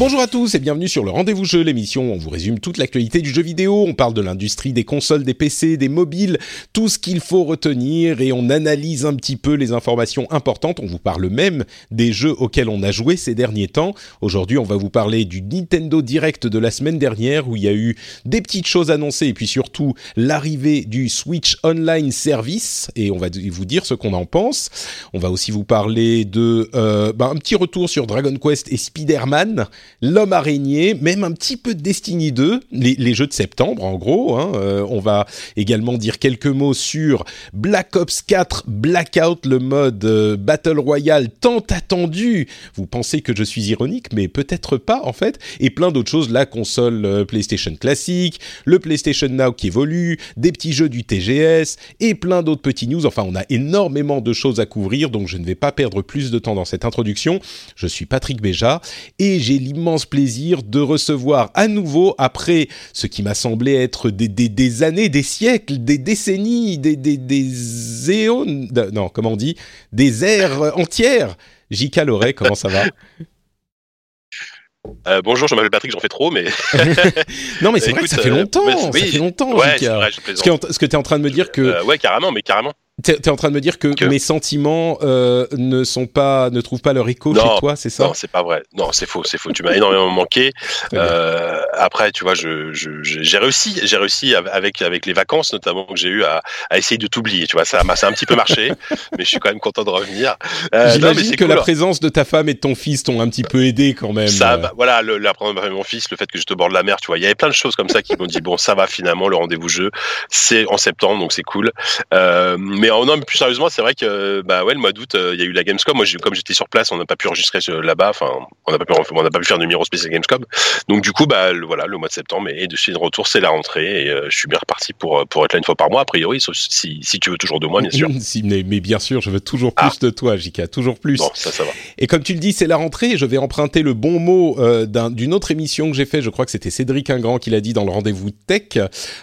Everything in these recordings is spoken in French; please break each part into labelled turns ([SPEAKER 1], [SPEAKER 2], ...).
[SPEAKER 1] Bonjour à tous et bienvenue sur le Rendez-vous Jeu, l'émission où on vous résume toute l'actualité du jeu vidéo. On parle de l'industrie des consoles, des PC, des mobiles, tout ce qu'il faut retenir et on analyse un petit peu les informations importantes. On vous parle même des jeux auxquels on a joué ces derniers temps. Aujourd'hui, on va vous parler du Nintendo Direct de la semaine dernière où il y a eu des petites choses annoncées et puis surtout l'arrivée du Switch Online Service et on va vous dire ce qu'on en pense. On va aussi vous parler de euh, bah, un petit retour sur Dragon Quest et Spider-Man L'homme araignée, même un petit peu de Destiny 2, les, jeux de septembre en gros. Hein. Euh, on va également dire quelques mots sur Black Ops 4 Blackout, le mode euh, Battle Royale tant attendu. Vous pensez que je suis ironique, mais peut-être pas en fait. Et plein d'autres choses, la console euh, PlayStation classique, le PlayStation Now qui évolue, des petits jeux du TGS et plein d'autres petits news. Enfin, on a énormément de choses à couvrir, donc je ne vais pas perdre plus de temps dans cette introduction. Je suis Patrick Béja et j'ai l'immense plaisir de recevoir à nouveau, après ce qui m'a semblé être des, des, années, des siècles, des décennies, des, des, des éons, non, comment on dit, des ères entières. J.K. Loret, comment ça va?
[SPEAKER 2] Euh, bonjour, je m'appelle Patrick, j'en fais trop, mais.
[SPEAKER 1] non, mais c'est vrai que ça fait euh, longtemps. ça fait longtemps,
[SPEAKER 2] ouais, ce,
[SPEAKER 1] que, ce que tu es en train de me dire que.
[SPEAKER 2] Euh, ouais, carrément, mais carrément.
[SPEAKER 1] T'es es en train de me dire que, mes sentiments euh, ne sont pas, ne trouvent pas leur écho chez toi, c'est ça
[SPEAKER 2] Non, c'est pas vrai. Non, c'est faux, c'est faux. Tu m'as énormément manqué. Euh, après, tu vois, je, j'ai réussi, j'ai réussi avec avec les vacances notamment que j'ai eu à, à, essayer de t'oublier. Tu vois, ça m'a, ça a un petit peu marché, mais je suis quand même content de revenir.
[SPEAKER 1] Euh, J'imagine que la présence de ta femme et de ton fils t'ont un petit peu aidé quand même.
[SPEAKER 2] Ça, bah, voilà, le, la présence de mon fils, le fait que je te borde la mer, tu vois, il y avait plein de choses comme ça qui m'ont dit bon, ça va finalement, le rendez-vous jeu, c'est en septembre, donc c'est cool. Euh, mais non, plus sérieusement, c'est vrai que bah ouais, le mois d'août, euh, il y a eu la Gamescom. Moi, comme j'étais sur place, on n'a pas pu enregistrer là-bas. Enfin, on n'a pas pu, on n'a pas pu faire de numéro spécial Gamescom. Donc du coup, bah le, voilà, le mois de septembre et de suite de retour, c'est la rentrée et euh, je suis bien reparti pour pour être là une fois par mois a priori, sauf si, si tu veux toujours de moi, bien sûr.
[SPEAKER 1] si, mais, bien sûr, je veux toujours plus ah. de toi, Jika, toujours plus.
[SPEAKER 2] Bon, ça, ça va.
[SPEAKER 1] Et comme tu le dis, c'est la rentrée. Je vais emprunter le bon mot euh, d'une autre émission que j'ai fait. Je crois que c'était Cédric Ingrand qui l'a dit dans le rendez-vous tech.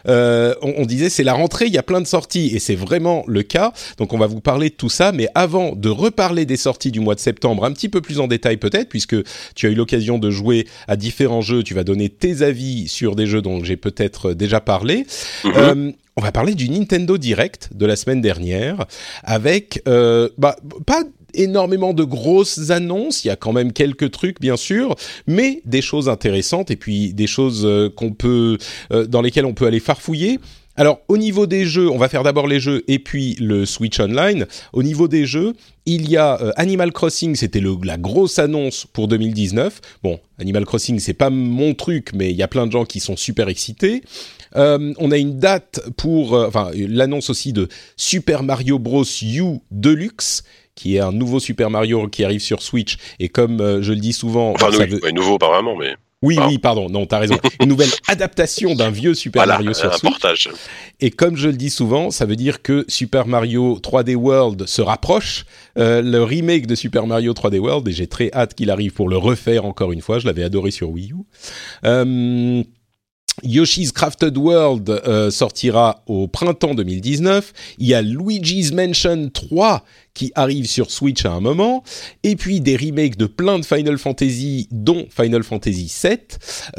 [SPEAKER 1] on, on disait c'est la rentrée, il y a plein de sorties et c'est vraiment le cas. Donc on va vous parler de tout ça, mais avant de reparler des sorties du mois de septembre, un petit peu plus en détail peut-être, puisque tu as eu l'occasion de jouer à différents jeux, tu vas donner tes avis sur des jeux dont j'ai peut-être déjà parlé. Mhm. Euh, on va parler du Nintendo Direct de la semaine dernière, avec euh, bah, pas énormément de grosses annonces, il y a quand même quelques trucs bien sûr, mais des choses intéressantes et puis des choses euh, qu'on peut dans lesquelles on peut aller farfouiller. Alors, au niveau des jeux, on va faire d'abord les jeux et puis le Switch Online. Au niveau des jeux, il y a euh, Animal Crossing, c'était la grosse annonce pour 2019. Bon, Animal Crossing, c'est pas mon truc, mais il y a plein de gens qui sont super excités. Euh, on a une date pour, euh, enfin, l'annonce aussi de Super Mario Bros. U Deluxe qui est un nouveau Super Mario qui arrive sur Switch. Et comme je le dis souvent,
[SPEAKER 2] enfin, nouveau vraiment, mais
[SPEAKER 1] oui, oui, pardon, non, t'as raison. Une nouvelle adaptation d'un vieux Super Mario sur un Portage. Et comme je le dis souvent, ça veut dire que Super Mario 3D World se rapproche. Euh, le remake de Super Mario 3D World, et j'ai très hâte qu'il arrive pour le refaire encore une fois. Je l'avais adoré sur Wii U. Euh, Yoshi's Crafted World euh, sortira au printemps 2019. Il y a Luigi's Mansion 3 qui arrive sur Switch à un moment, et puis des remakes de plein de Final Fantasy, dont Final Fantasy VII,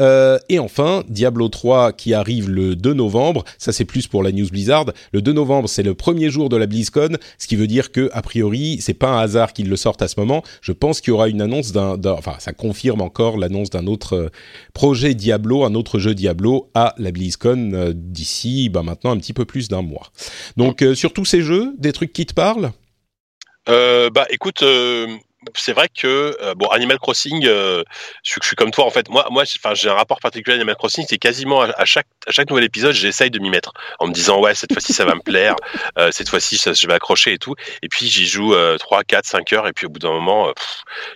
[SPEAKER 1] euh, et enfin Diablo 3 qui arrive le 2 novembre. Ça c'est plus pour la news Blizzard. Le 2 novembre c'est le premier jour de la BlizzCon, ce qui veut dire que a priori c'est pas un hasard qu'ils le sortent à ce moment. Je pense qu'il y aura une annonce d'un, enfin ça confirme encore l'annonce d'un autre euh, projet Diablo, un autre jeu Diablo à la BlizzCon euh, d'ici, bah maintenant un petit peu plus d'un mois. Donc sur tous ces jeux, des trucs qui te parlent?
[SPEAKER 2] Bah écoute, c'est vrai que euh, bon Animal Crossing euh, je, suis comme toi en fait. Moi moi j'ai un rapport particulier à Animal Crossing c'est quasiment à, chaque à chaque nouvel épisode j'essaye de m'y mettre en me disant ouais cette fois-ci ça va me plaire euh, cette fois-ci je vais accrocher et tout. Et puis j'y joue 3 4 5 heures et puis au bout d'un moment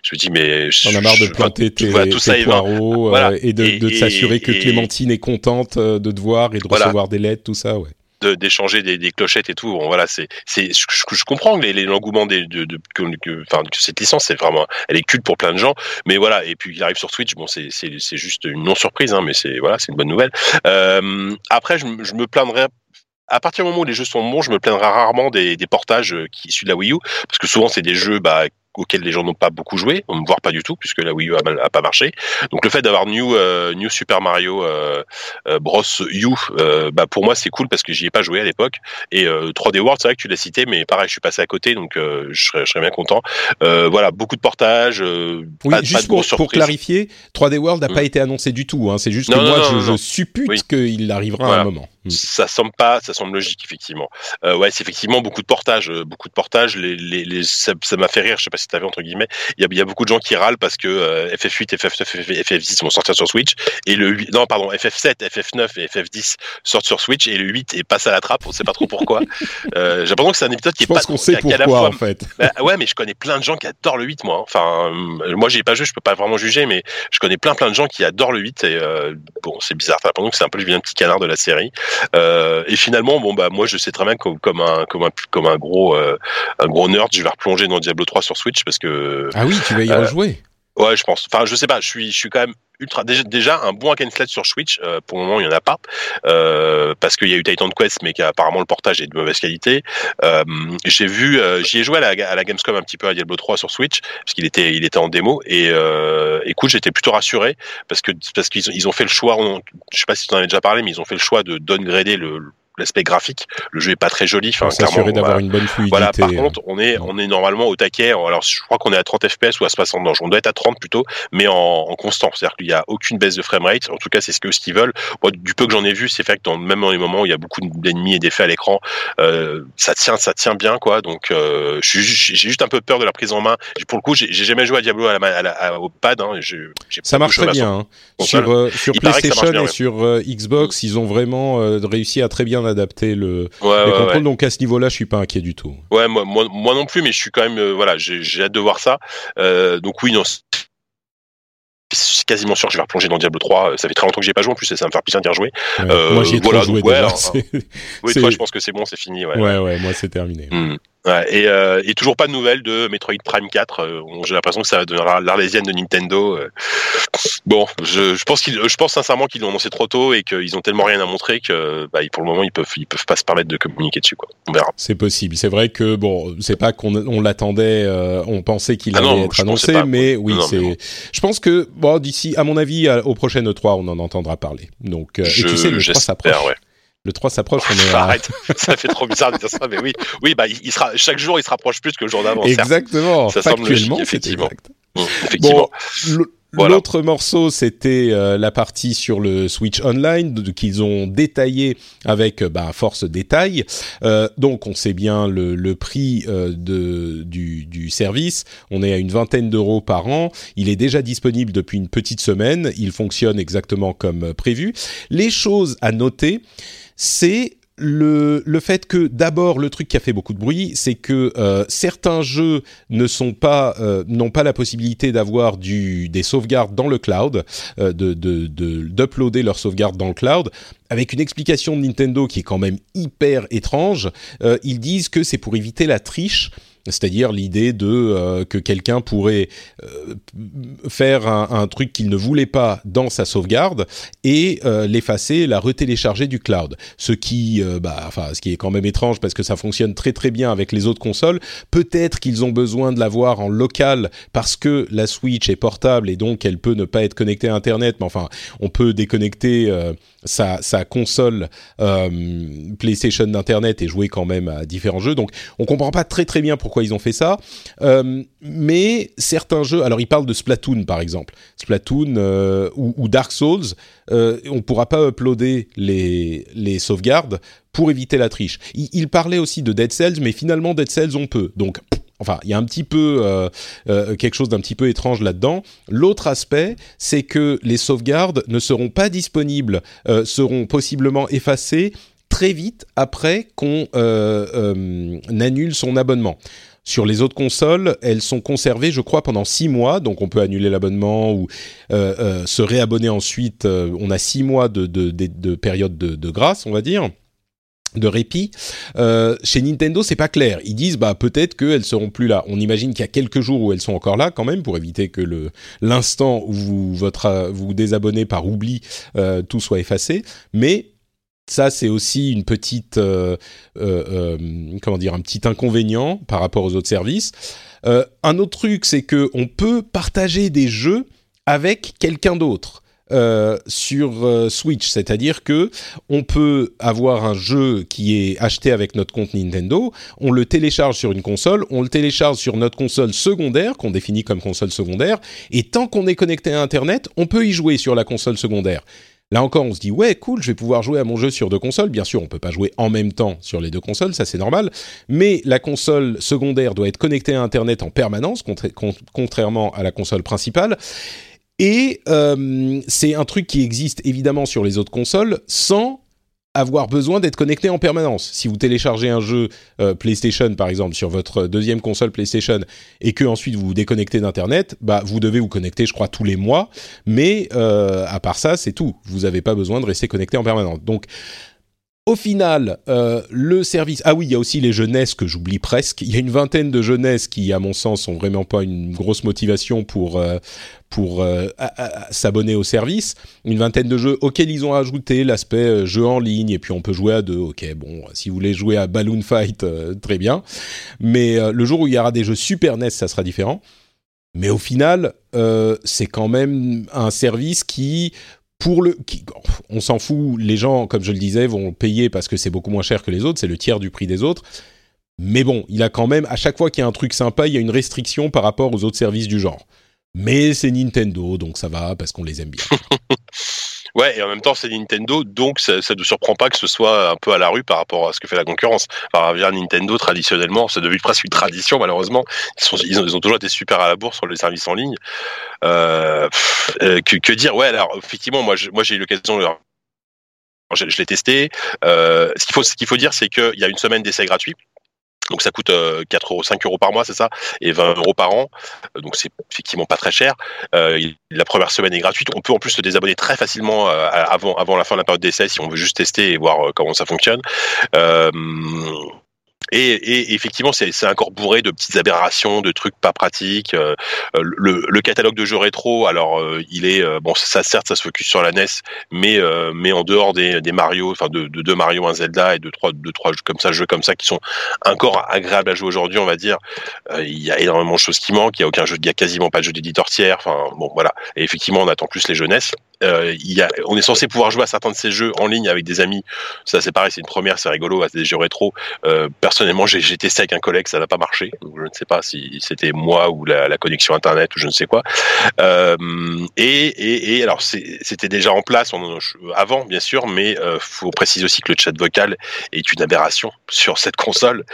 [SPEAKER 2] je me dis mais
[SPEAKER 1] on a marre de planter tes, tout ça poireaux et de, de s'assurer que Clémentine est contente de te voir et de recevoir des lettres tout ça ouais
[SPEAKER 2] d'échanger des, des, clochettes et tout. Bon, voilà, c'est, c'est, je, je, comprends que l'engouement de, de, de, cette licence, c'est vraiment, elle est culte pour plein de gens. Mais voilà, et puis il arrive sur Switch, bon, c'est, c'est, c'est juste une non surprise, hein, mais c'est voilà, c'est une bonne nouvelle. Euh, après, je, me plaindrais à partir du moment où les jeux sont bons, je me plaindrai rarement des, des portages euh, qui issus de la Wii U, parce que souvent c'est des jeux bah, auquel les gens n'ont pas beaucoup joué, voire pas du tout, puisque la Wii U a, pas marché. Donc le fait d'avoir New euh, New Super Mario euh, euh Bros U, euh, bah pour moi c'est cool parce que j'y ai pas joué à l'époque. Et 3D World, c'est vrai que tu l'as cité, mais pareil, je suis passé à côté, donc je serais, je, serais, bien content. voilà, beaucoup de portages.
[SPEAKER 1] oui, juste pour, pour, clarifier, 3D World n'a pas mm. été annoncé du tout. Hein. C'est juste que moi je, suppute qu'il arrivera à un moment.
[SPEAKER 2] Mm. Ça semble pas, ça semble logique effectivement. ouais, c'est effectivement beaucoup de portages, beaucoup de portages. Les, les, les ça m'a fait rire. Je sais pas si entre guillemets. Il y a, il y a beaucoup de gens qui râlent parce que FF8, FF9, FF10 vont sortir sur Switch et le 8, non pardon FF7, FF9 et FF10 sortent sur Switch et le 8 est passé à la trappe. On sait pas trop pourquoi. euh, J'ai l'impression que c'est un épisode qui
[SPEAKER 1] je est
[SPEAKER 2] pense
[SPEAKER 1] qu'on sait pourquoi en fait.
[SPEAKER 2] Bah, ouais, mais je connais plein de gens qui adorent le 8 moi. Hein. Enfin, moi j'ai pas joué, je peux pas vraiment juger, mais je connais plein plein de gens qui adorent le 8 et euh, bon c'est bizarre. T'as l'impression que c'est un peu le vilain petit canard de la série. Euh, et finalement bon bah moi je sais très bien comme, comme un comme un comme un gros euh, un gros nerd, je vais replonger dans Diablo 3 sur Switch parce que
[SPEAKER 1] ah oui, tu vas y euh, rejouer.
[SPEAKER 2] Ouais, je pense. Enfin, je sais pas. Je suis, je suis quand même ultra. Déjà, un bon hack and sur Switch. Euh, pour le moment, il y en a pas euh, parce qu'il y a eu Titan Quest, mais apparemment le portage est de mauvaise qualité. Euh, j'ai vu, j'y ai joué à la, à la, Gamescom un petit peu à Diablo 3 sur Switch parce qu'il était, il était en démo. Et écoute, j'étais plutôt rassuré parce que parce qu'ils ils ont fait le choix. je sais pas si tu en avais déjà parlé, mais ils ont fait le choix de downgrader le l'aspect graphique. Le jeu est pas très joli.
[SPEAKER 1] Enfin, s'assurer d'avoir une bonne fluidité.
[SPEAKER 2] Voilà. Par contre, on est on est normalement au taquet. Alors, je crois qu'on est à 30 FPS ou à 60. Non, on doit être à 30 plutôt, mais en, en constant. C'est-à-dire qu'il y a aucune baisse de framerate. En tout cas, c'est ce que ce qu'ils veulent. Moi, du peu que j'en ai vu, c'est fait que dans, même dans les moments où il y a beaucoup d'ennemis et d'effets à l'écran, euh, ça tient, ça tient bien, quoi. Donc, euh, j'ai juste un peu peur de la prise en main. Pour le coup, j'ai jamais joué à Diablo à la, à au pad. Hein,
[SPEAKER 1] ça marche très bien. Hein. Sur, euh, sur PlayStation et sur euh, Xbox, ils ont vraiment euh, réussi à très bien adapter le ouais, Donc à ce niveau-là, je suis pas inquiet du tout.
[SPEAKER 2] Ouais, moi, moi, moi, non plus, mais je suis quand même, euh, voilà, j'ai hâte de voir ça. Euh, donc oui, non, quasiment sûr que je vais replonger dans Diablo 3. Ça fait très longtemps que j'ai pas joué en plus, et ça va me faire plaisir d'y rejouer.
[SPEAKER 1] Euh, moi, j'y ai voilà, joué déjà.
[SPEAKER 2] oui, toi, je pense que c'est bon, c'est fini. Ouais,
[SPEAKER 1] ouais, ouais, moi, c'est terminé.
[SPEAKER 2] Hmm. Ouais, et, euh, et, toujours pas de nouvelles de Metroid Prime 4. Euh, J'ai l'impression que ça va devenir l'arlésienne de Nintendo. Euh. Bon, je, je pense qu'ils, je pense sincèrement qu'ils l'ont annoncé trop tôt et qu'ils ont tellement rien à montrer que bah, pour le moment ils peuvent, ils peuvent pas se permettre de communiquer dessus. Quoi. On verra.
[SPEAKER 1] C'est possible. C'est vrai que bon, c'est pas qu'on on l'attendait, euh, on pensait qu'il ah allait être annoncé, mais oui, c'est. Je pense que bon, d'ici, à mon avis, au prochain E3, on en entendra parler. Donc, et tu sais, le 3 s'approche. Ouais. Le 3 s'approche.
[SPEAKER 2] On Arrête, ça fait trop bizarre de dire ça, mais oui, oui, bah, il sera chaque jour, il se rapproche plus que le jour d'avant.
[SPEAKER 1] Exactement. Ça semble logique,
[SPEAKER 2] effectivement.
[SPEAKER 1] effectivement. L'autre morceau, c'était euh, la partie sur le Switch Online qu'ils ont détaillé avec euh, bah, force détail. Euh, donc, on sait bien le, le prix euh, de, du, du, service. On est à une vingtaine d'euros par an. Il est déjà disponible depuis une petite semaine. Il fonctionne exactement comme prévu. Les choses à noter c'est le, le fait que d'abord le truc qui a fait beaucoup de bruit, c'est que euh, certains jeux ne sont pas euh, n'ont pas la possibilité d'avoir du des sauvegardes dans le cloud, euh, de d'uploader de, leurs sauvegardes dans le cloud. Avec une explication de Nintendo qui est quand même hyper étrange, ils disent que c'est pour éviter la triche c'est-à-dire l'idée de euh, que quelqu'un pourrait euh, faire un, truc qu'il ne voulait pas dans sa sauvegarde et euh, l'effacer, la retélécharger du cloud. Ce qui, bah, enfin, ce qui est quand même étrange parce que ça fonctionne très très bien avec les autres consoles. Peut-être qu'ils ont besoin de l'avoir en local parce que la Switch est portable et donc elle peut ne pas être connectée à Internet. Mais enfin, on peut déconnecter sa, sa, console PlayStation d'Internet et jouer quand même à différents jeux. Donc, on comprend pas très très bien pourquoi ils ont fait ça. Euh, mais certains jeux, alors ils parlent de Splatoon par exemple, Splatoon euh, ou, Dark Souls, euh, on pourra pas uploader les, sauvegardes pour éviter la triche. Il, parlait aussi de Dead Cells, mais finalement Dead Cells on peut. Donc Enfin, il y a un petit peu quelque chose d'un petit peu étrange là-dedans. L'autre aspect, c'est que les sauvegardes ne seront pas disponibles, seront possiblement effacées très vite après qu'on annule son abonnement. Sur les autres consoles, elles sont conservées, je crois, pendant six mois. Donc, on peut annuler l'abonnement ou euh, euh, se réabonner ensuite. Euh, on a six mois de, de, période de, grâce, on va dire de répit. chez Nintendo, c'est pas clair. Ils disent bah peut-être qu'elles seront plus là. On imagine qu'il y a quelques jours où elles sont encore là quand même pour éviter que l'instant où vous vous désabonnez par oubli tout soit effacé. Mais ça, c'est aussi une petite, euh, euh, euh, comment dire, un petit inconvénient par rapport aux autres services. un autre truc, c'est que on peut partager des jeux avec quelqu'un d'autre. sur Switch, c'est-à-dire que on peut avoir un jeu qui est acheté avec notre compte Nintendo, on le télécharge sur une console, on le télécharge sur notre console secondaire qu'on définit comme console secondaire, et tant qu'on est connecté à Internet, on peut y jouer sur la console secondaire. Là encore, on se dit ouais, cool, je vais pouvoir jouer à mon jeu sur deux consoles. Bien sûr, on peut pas jouer en même temps sur les deux consoles, ça c'est normal. Mais la console secondaire doit être connectée à Internet en permanence, contrairement à la console principale. Et euh, c'est un truc qui existe évidemment sur les autres consoles sans avoir besoin d'être connecté en permanence. Si vous téléchargez un jeu euh, PlayStation par exemple sur votre deuxième console PlayStation et que ensuite vous vous déconnectez d'internet, bah vous devez vous connecter je crois tous les mois, mais euh, à part ça c'est tout. Vous n'avez pas besoin de rester connecté en permanence. Donc au final, euh, le service. Ah oui, il y a aussi les jeunesses que j'oublie presque. Il y a une vingtaine de jeunesses qui, à mon sens, sont vraiment pas une grosse motivation pour euh, pour euh, s'abonner au service. Une vingtaine de jeux auxquels ils ont ajouté l'aspect jeu en ligne et puis on peut jouer à deux. Ok, bon, si vous voulez jouer à Balloon Fight, très bien. Mais le jour où il y aura des jeux Super NES, ça sera différent. Mais au final, c'est quand même un service qui pour le, on s'en fout. Les gens, comme je le disais, vont payer parce que c'est beaucoup moins cher que les autres. C'est le tiers du prix des autres. Mais bon, il a quand même, à chaque fois qu'il y a un truc sympa, il y a une restriction par rapport aux autres services du genre. Mais c'est Nintendo, donc ça va parce qu'on les aime bien.
[SPEAKER 2] Ouais, et en même temps, c'est Nintendo, donc ça, ne surprend pas que ce soit un peu à la rue par rapport à ce que fait la concurrence. Enfin, via Nintendo, traditionnellement, c'est devenu presque une tradition, malheureusement. Ils, ont, toujours été super à la bourse sur les services en ligne. Euh, euh que, que, dire? Ouais, alors, effectivement, moi, moi j'ai eu l'occasion de je, je l'ai testé. Euh, ce qu'il faut, ce qu'il faut dire, c'est qu'il y a une semaine d'essai gratuit. Donc ça coûte 4 euh, euros, 5 euros par mois, c'est ça, et 20 euros par an. Euh, donc c'est effectivement pas très cher. Euh, la première semaine est gratuite. On peut en plus se désabonner très facilement avant, avant la fin de la période d'essai si on veut juste tester et voir comment ça fonctionne. Et, effectivement, c'est encore bourré de petites aberrations, de trucs pas pratiques. Euh, le, le, catalogue de jeux rétro, alors euh, il est euh, bon, ça certes, ça se focus sur la NES, mais mais en dehors des, Mario, enfin de, de deux Mario, un Zelda et de trois de trois jeux comme ça, jeux comme ça qui sont encore agréables à jouer aujourd'hui, on va dire. il y a énormément de choses qui manquent. Il y a aucun jeu, il y a quasiment pas de jeu d'éditeur tiers. Enfin bon, voilà. Et effectivement, on attend plus les jeunesses. Euh, il on est censé pouvoir jouer à certains de ces jeux en ligne avec des amis. Ça, c'est pareil, c'est une première, c'est rigolo, c'est des jeux rétro. Euh, personnellement, j'ai testé avec un collègue, ça n'a pas marché. Je ne sais pas si c'était moi ou la, connexion internet ou je ne sais quoi. Euh, et, alors, c'était déjà en place avant, bien sûr, mais euh, faut préciser aussi que le chat vocal est une aberration sur cette console,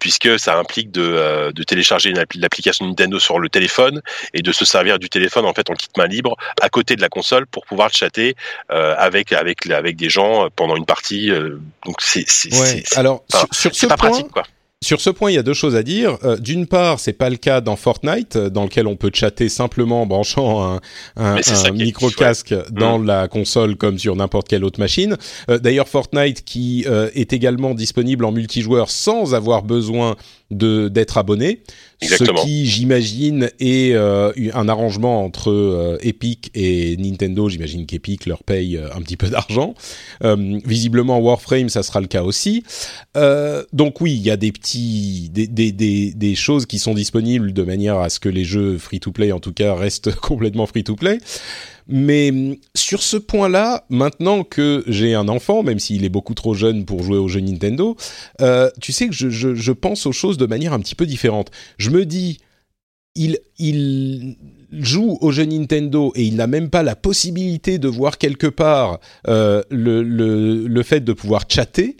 [SPEAKER 2] puisque ça implique de, de télécharger l'application Nintendo sur le téléphone et de se servir du téléphone en fait en kit main libre à côté de la console pour pouvoir chatter euh, avec avec avec des gens euh, pendant une partie. Euh, donc c'est
[SPEAKER 1] ouais. alors sur, ce
[SPEAKER 2] pas
[SPEAKER 1] point,
[SPEAKER 2] pratique quoi.
[SPEAKER 1] Sur ce point, il y a deux choses à dire. Euh, D'une part, c'est pas le cas dans Fortnite, dans lequel on peut chatter simplement en branchant un, un, un micro casque dans mm. la console comme sur n'importe quelle autre machine. Euh, D'ailleurs, Fortnite qui euh, est également disponible en multijoueur sans avoir besoin de d'être abonné.
[SPEAKER 2] Exactement.
[SPEAKER 1] Ce qui, j'imagine, est euh, un arrangement entre euh, Epic et Nintendo. J'imagine qu'Epic leur paye euh, un petit peu d'argent. Euh, visiblement, Warframe, ça sera le cas aussi. Euh, donc oui, il y a des petits, des, des, des, des, choses qui sont disponibles de manière à ce que les jeux free-to-play, en tout cas, restent complètement free-to-play. Mais mm, sur ce point-là, maintenant que j'ai un enfant, même s'il est beaucoup trop jeune pour jouer aux jeux Nintendo, euh, tu sais que je, pense aux choses de manière un petit peu différente. Je me dis, il, joue aux jeux Nintendo et il n'a même pas la possibilité de voir quelque part euh, le, fait de pouvoir chatter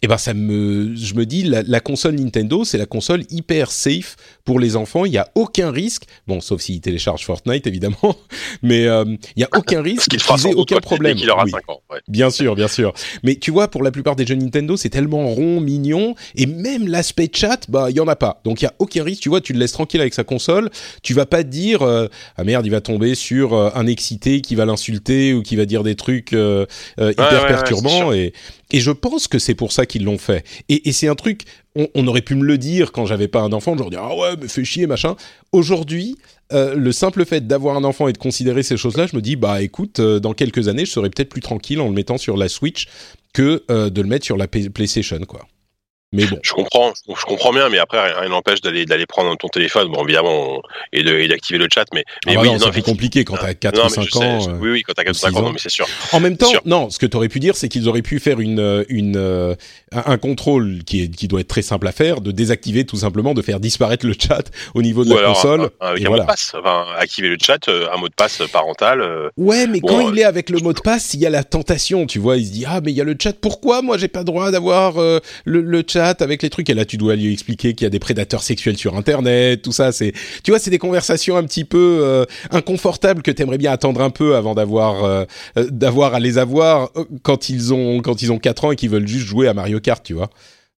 [SPEAKER 1] eh ben ça me, je me dis la console Nintendo, c'est la console hyper safe pour les enfants. Il y a aucun risque, bon sauf s'ils téléchargent Fortnite évidemment, mais euh, il y a aucun risque qu'ils aient aucun problème.
[SPEAKER 2] Il aura oui. 5 ans, ouais.
[SPEAKER 1] Bien sûr, bien sûr. Mais tu vois, pour la plupart des jeux Nintendo, c'est tellement rond, mignon, et même l'aspect chat, bah il y en a pas. Donc il y a aucun risque. Tu vois, tu le laisses tranquille avec sa console. Tu vas pas te dire euh, ah merde, il va tomber sur euh, un excité qui va l'insulter ou qui va dire des trucs hyper ouais, ouais, perturbants et et je pense que c'est pour ça qu'ils l'ont fait. Et, et c'est un truc, on, aurait pu me le dire quand j'avais pas un enfant, genre dire ah ouais, mais fais chier machin. Aujourd'hui, euh, le simple fait d'avoir un enfant et de considérer ces choses-là, je me dis bah écoute, euh, dans quelques années, je serai peut-être plus tranquille en le mettant sur la Switch que euh, de le mettre sur la PlayStation quoi. Mais bon.
[SPEAKER 2] Je comprends, je comprends bien, mais après rien n'empêche d'aller d'aller prendre ton téléphone, bon évidemment, et de et d'activer le chat, mais, mais
[SPEAKER 1] ah bah oui, non, c'est compliqué quand t'as 4 ou 5 ans.
[SPEAKER 2] Sais, oui, oui, quand t'as 4 ou 5 ans, non, mais c'est sûr.
[SPEAKER 1] En même temps, non, ce que t'aurais pu dire, c'est qu'ils auraient pu faire une une un, un, contrôle qui est qui doit être très simple à faire, de désactiver tout simplement, de faire disparaître le chat au niveau de
[SPEAKER 2] ou
[SPEAKER 1] la
[SPEAKER 2] alors,
[SPEAKER 1] console.
[SPEAKER 2] Avec
[SPEAKER 1] et
[SPEAKER 2] un
[SPEAKER 1] voilà.
[SPEAKER 2] mot de passe, enfin, activer le chat, euh, un mot de passe parental. Euh,
[SPEAKER 1] ouais, mais
[SPEAKER 2] bon,
[SPEAKER 1] quand il est avec le mot de passe, il y a la tentation, tu vois, il se dit ah mais il y a le chat, pourquoi moi j'ai pas droit d'avoir euh, le, le chat avec les trucs. Et là tu dois lui expliquer qu'il y a des prédateurs sexuels sur internet, tout ça, c'est tu vois, c'est des conversations un petit peu euh, inconfortables que t'aimerais bien attendre un peu avant d'avoir euh, d'avoir à les avoir quand ils ont quand ils ont 4 ans et qu'ils veulent juste jouer à Mario Kart, tu vois.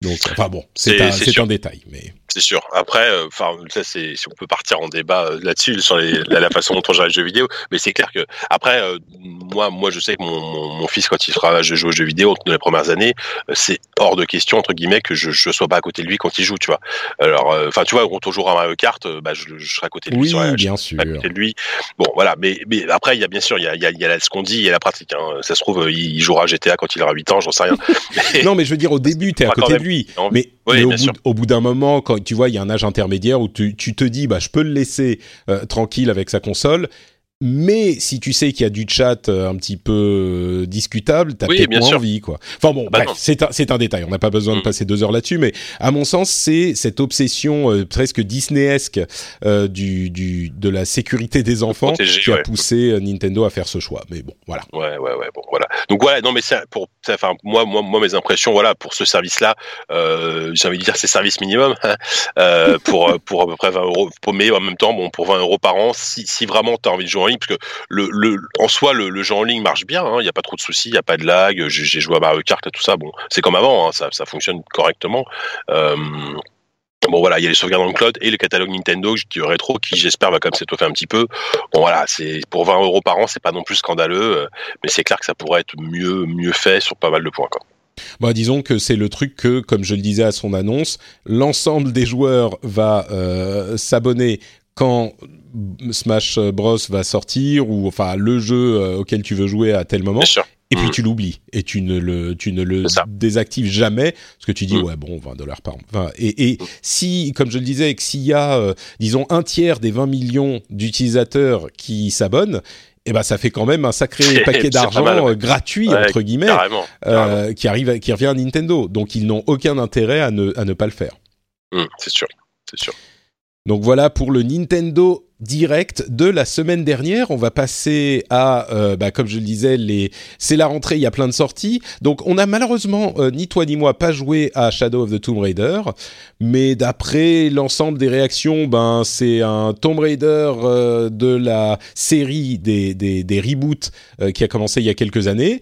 [SPEAKER 1] Donc enfin bon, c'est un, un détail mais
[SPEAKER 2] c'est sûr. Après, enfin, euh, ça c'est si on peut partir en débat euh, là-dessus sur les, la, la, façon dont on gère les jeux vidéo, mais c'est clair que après, euh, moi, moi, je sais que mon, mon, mon, fils quand il sera je joue aux jeux vidéo dans les premières années, c'est hors de question entre guillemets que je je sois pas à côté de lui quand il joue, tu vois. Alors, enfin, tu vois, quand on jouera à Mario Kart, bah, je, je serai à côté de lui.
[SPEAKER 1] Oui,
[SPEAKER 2] sur,
[SPEAKER 1] bien
[SPEAKER 2] je
[SPEAKER 1] sûr.
[SPEAKER 2] À côté de lui. Bon, voilà. Mais mais après, il y a bien sûr, il y a, il y a, il y a ce qu'on dit, il y a la pratique. Hein. Ça se trouve, il jouera à GTA quand il aura 8 ans, j'en sais rien.
[SPEAKER 1] non, mais je veux dire, au début, t'es à côté de lui.
[SPEAKER 2] Non,
[SPEAKER 1] mais,
[SPEAKER 2] oui,
[SPEAKER 1] mais au, bout, au bout d'un moment, quand tu vois, il y a un âge intermédiaire où tu, te dis bah je peux le laisser euh, tranquille avec sa console mais si tu sais qu'il y a du chat euh, un petit peu euh, discutable, t'as
[SPEAKER 2] oui,
[SPEAKER 1] peut-être moins
[SPEAKER 2] sûr.
[SPEAKER 1] envie, quoi. Enfin bon,
[SPEAKER 2] bah
[SPEAKER 1] bref, c'est un, un détail. On n'a pas besoin mm. de passer deux heures là-dessus, mais à mon sens, c'est cette obsession euh, presque Disneyesque euh, du, du, de la sécurité des enfants
[SPEAKER 2] Protéger,
[SPEAKER 1] qui a
[SPEAKER 2] ouais.
[SPEAKER 1] poussé euh, Nintendo à faire ce choix. Mais bon, voilà.
[SPEAKER 2] Ouais, ouais, ouais. Bon, voilà. Donc voilà. Non, mais c'est pour, enfin, moi, moi, moi, mes impressions, voilà, pour ce service-là, euh, j'ai envie de dire c'est service minimum euh, pour pour à peu près 20 euros. Mais en même temps, bon, pour 20 euros par an, si, si vraiment t'as envie de jouer ligne, parce que le, en soi, le, jeu en ligne marche bien. Il hein, n'y a pas trop de soucis, il n'y a pas de lag. J'ai joué à Mario Kart et tout ça. Bon, c'est comme avant, hein, ça, ça fonctionne correctement. Euh, Bon voilà, il y a les sauvegardes le cloud et le catalogue Nintendo qui rétro qui j'espère va quand même s'étoffer un petit peu. Bon voilà, c'est pour 20 euros par an, c'est pas non plus scandaleux, mais c'est clair que ça pourrait être mieux mieux fait sur pas mal de points. Quoi.
[SPEAKER 1] Bah, disons que c'est le truc que, comme je le disais à son annonce, l'ensemble des joueurs va euh, s'abonner quand Smash Bros va sortir ou enfin le jeu euh, auquel tu veux jouer à tel moment. Et puis mmh. tu l'oublies et tu ne le tu ne le désactives jamais parce que tu dis mmh. ouais bon 20 dollars par enfin, et, et mmh. si comme je le disais que s'il y a euh, disons un tiers des 20 millions d'utilisateurs qui s'abonnent eh ben ça fait quand même un sacré paquet d'argent ouais. gratuit
[SPEAKER 2] ouais,
[SPEAKER 1] entre guillemets
[SPEAKER 2] carrément, carrément.
[SPEAKER 1] Euh, qui arrive à, qui revient à Nintendo donc ils n'ont aucun intérêt à ne à ne pas le faire
[SPEAKER 2] c'est sûr c'est sûr
[SPEAKER 1] donc voilà pour le Nintendo Direct de la semaine dernière. On va passer à, euh, bah, comme je le disais, c'est la rentrée, il y a plein de sorties. Donc on a malheureusement, euh, ni toi ni moi, pas joué à Shadow of the Tomb Raider. Mais d'après l'ensemble des réactions, ben c'est un Tomb Raider euh, de la série des, des, reboots qui a commencé il y a quelques années.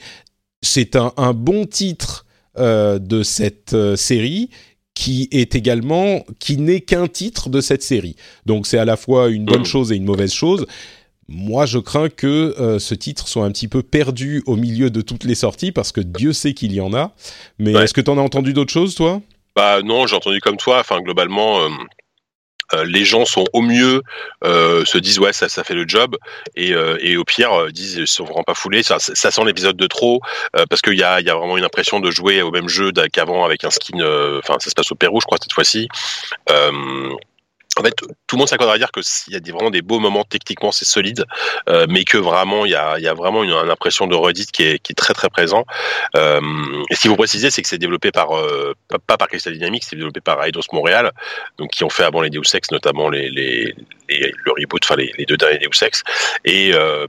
[SPEAKER 1] C'est un, bon titre de cette série qui est également qui n'est qu'un titre de cette série. Donc c'est à la fois une bonne chose et une mauvaise chose. Moi, je crains que euh, ce titre soit un petit peu perdu au milieu de toutes les sorties parce que Dieu sait qu'il y en a. Mais ouais. est-ce que tu en as entendu d'autres choses, toi?
[SPEAKER 2] Bah non, j'ai entendu comme toi. Enfin, globalement. Euh, les gens sont au mieux euh, se disent ouais ça ça fait le job. Et, euh, au pire disent ils sont vraiment pas foulés ça, ça sent l'épisode de trop parce qu'il y a, y a vraiment une impression de jouer au même jeu qu'avant avec un skin enfin ça se passe au Pérou je crois cette fois-ci en fait, tout le monde s'accordera à dire que s'il y a des, vraiment des beaux moments techniquement, c'est solide, euh, mais que vraiment il y a, y a vraiment une, une, impression de redite qui est, qui est très très présent. Euh, et ce qu'il faut préciser, c'est que c'est développé par euh, pas, par Crystal Dynamics, c'est développé par Eidos Montréal, donc qui ont fait avant les Deus Ex, notamment les, les, les le reboot, enfin les, deux derniers Deus Ex, et euh,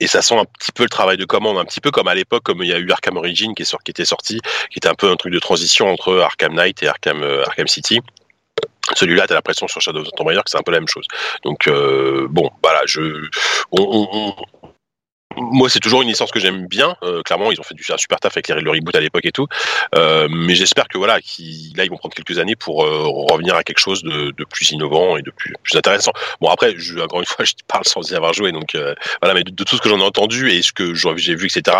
[SPEAKER 2] et ça sent un petit peu le travail de commande, un petit peu comme à l'époque, comme il y a eu Arkham Origin qui, est qui était sorti, qui était un peu un truc de transition entre Arkham Knight et Arkham, euh, Arkham City. Celui-là, tu as l'impression sur Shadow of the Tomb Raider que c'est un peu la même chose. Donc euh, bon, voilà, je, on, on, moi, c'est toujours une licence que j'aime bien. Euh, clairement, ils ont fait du un super taf avec le reboot à l'époque et tout. Euh, mais j'espère que voilà, qu là, ils vont prendre quelques années pour euh, revenir à quelque chose de, de, plus innovant et de plus, plus intéressant. Bon, après, je, encore une fois, je parle sans y avoir joué, donc euh, voilà. Mais de, tout ce que j'en ai entendu et ce que j'ai vu, etc.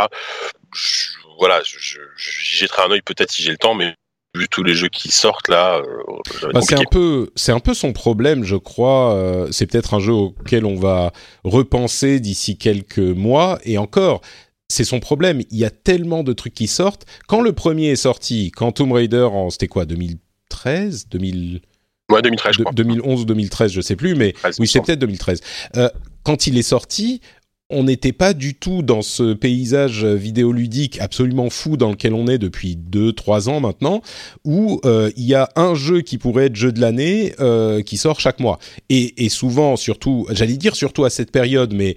[SPEAKER 2] Je, voilà, je, jetterai un œil peut-être si j'ai le temps, mais vu tous les jeux qui sortent là.
[SPEAKER 1] Euh, bah, c'est un peu, c'est un peu son problème, je crois. Euh, c'est peut-être un jeu auquel on va repenser d'ici quelques mois. Et encore, c'est son problème. Il y a tellement de trucs qui sortent. Quand le premier est sorti, quand Tomb Raider en c'était quoi, 2013, 2000.
[SPEAKER 2] Ouais, 2013, je crois.
[SPEAKER 1] 2011 ou 2013, je sais plus, mais oui, c'est peut-être 2013. Euh, quand il est sorti, on n'était pas du tout dans ce paysage vidéoludique absolument fou dans lequel on est depuis 2-3 ans maintenant, où euh, il y a un jeu qui pourrait être jeu de l'année euh, qui sort chaque mois. Et, et souvent, surtout, j'allais dire surtout à cette période, mais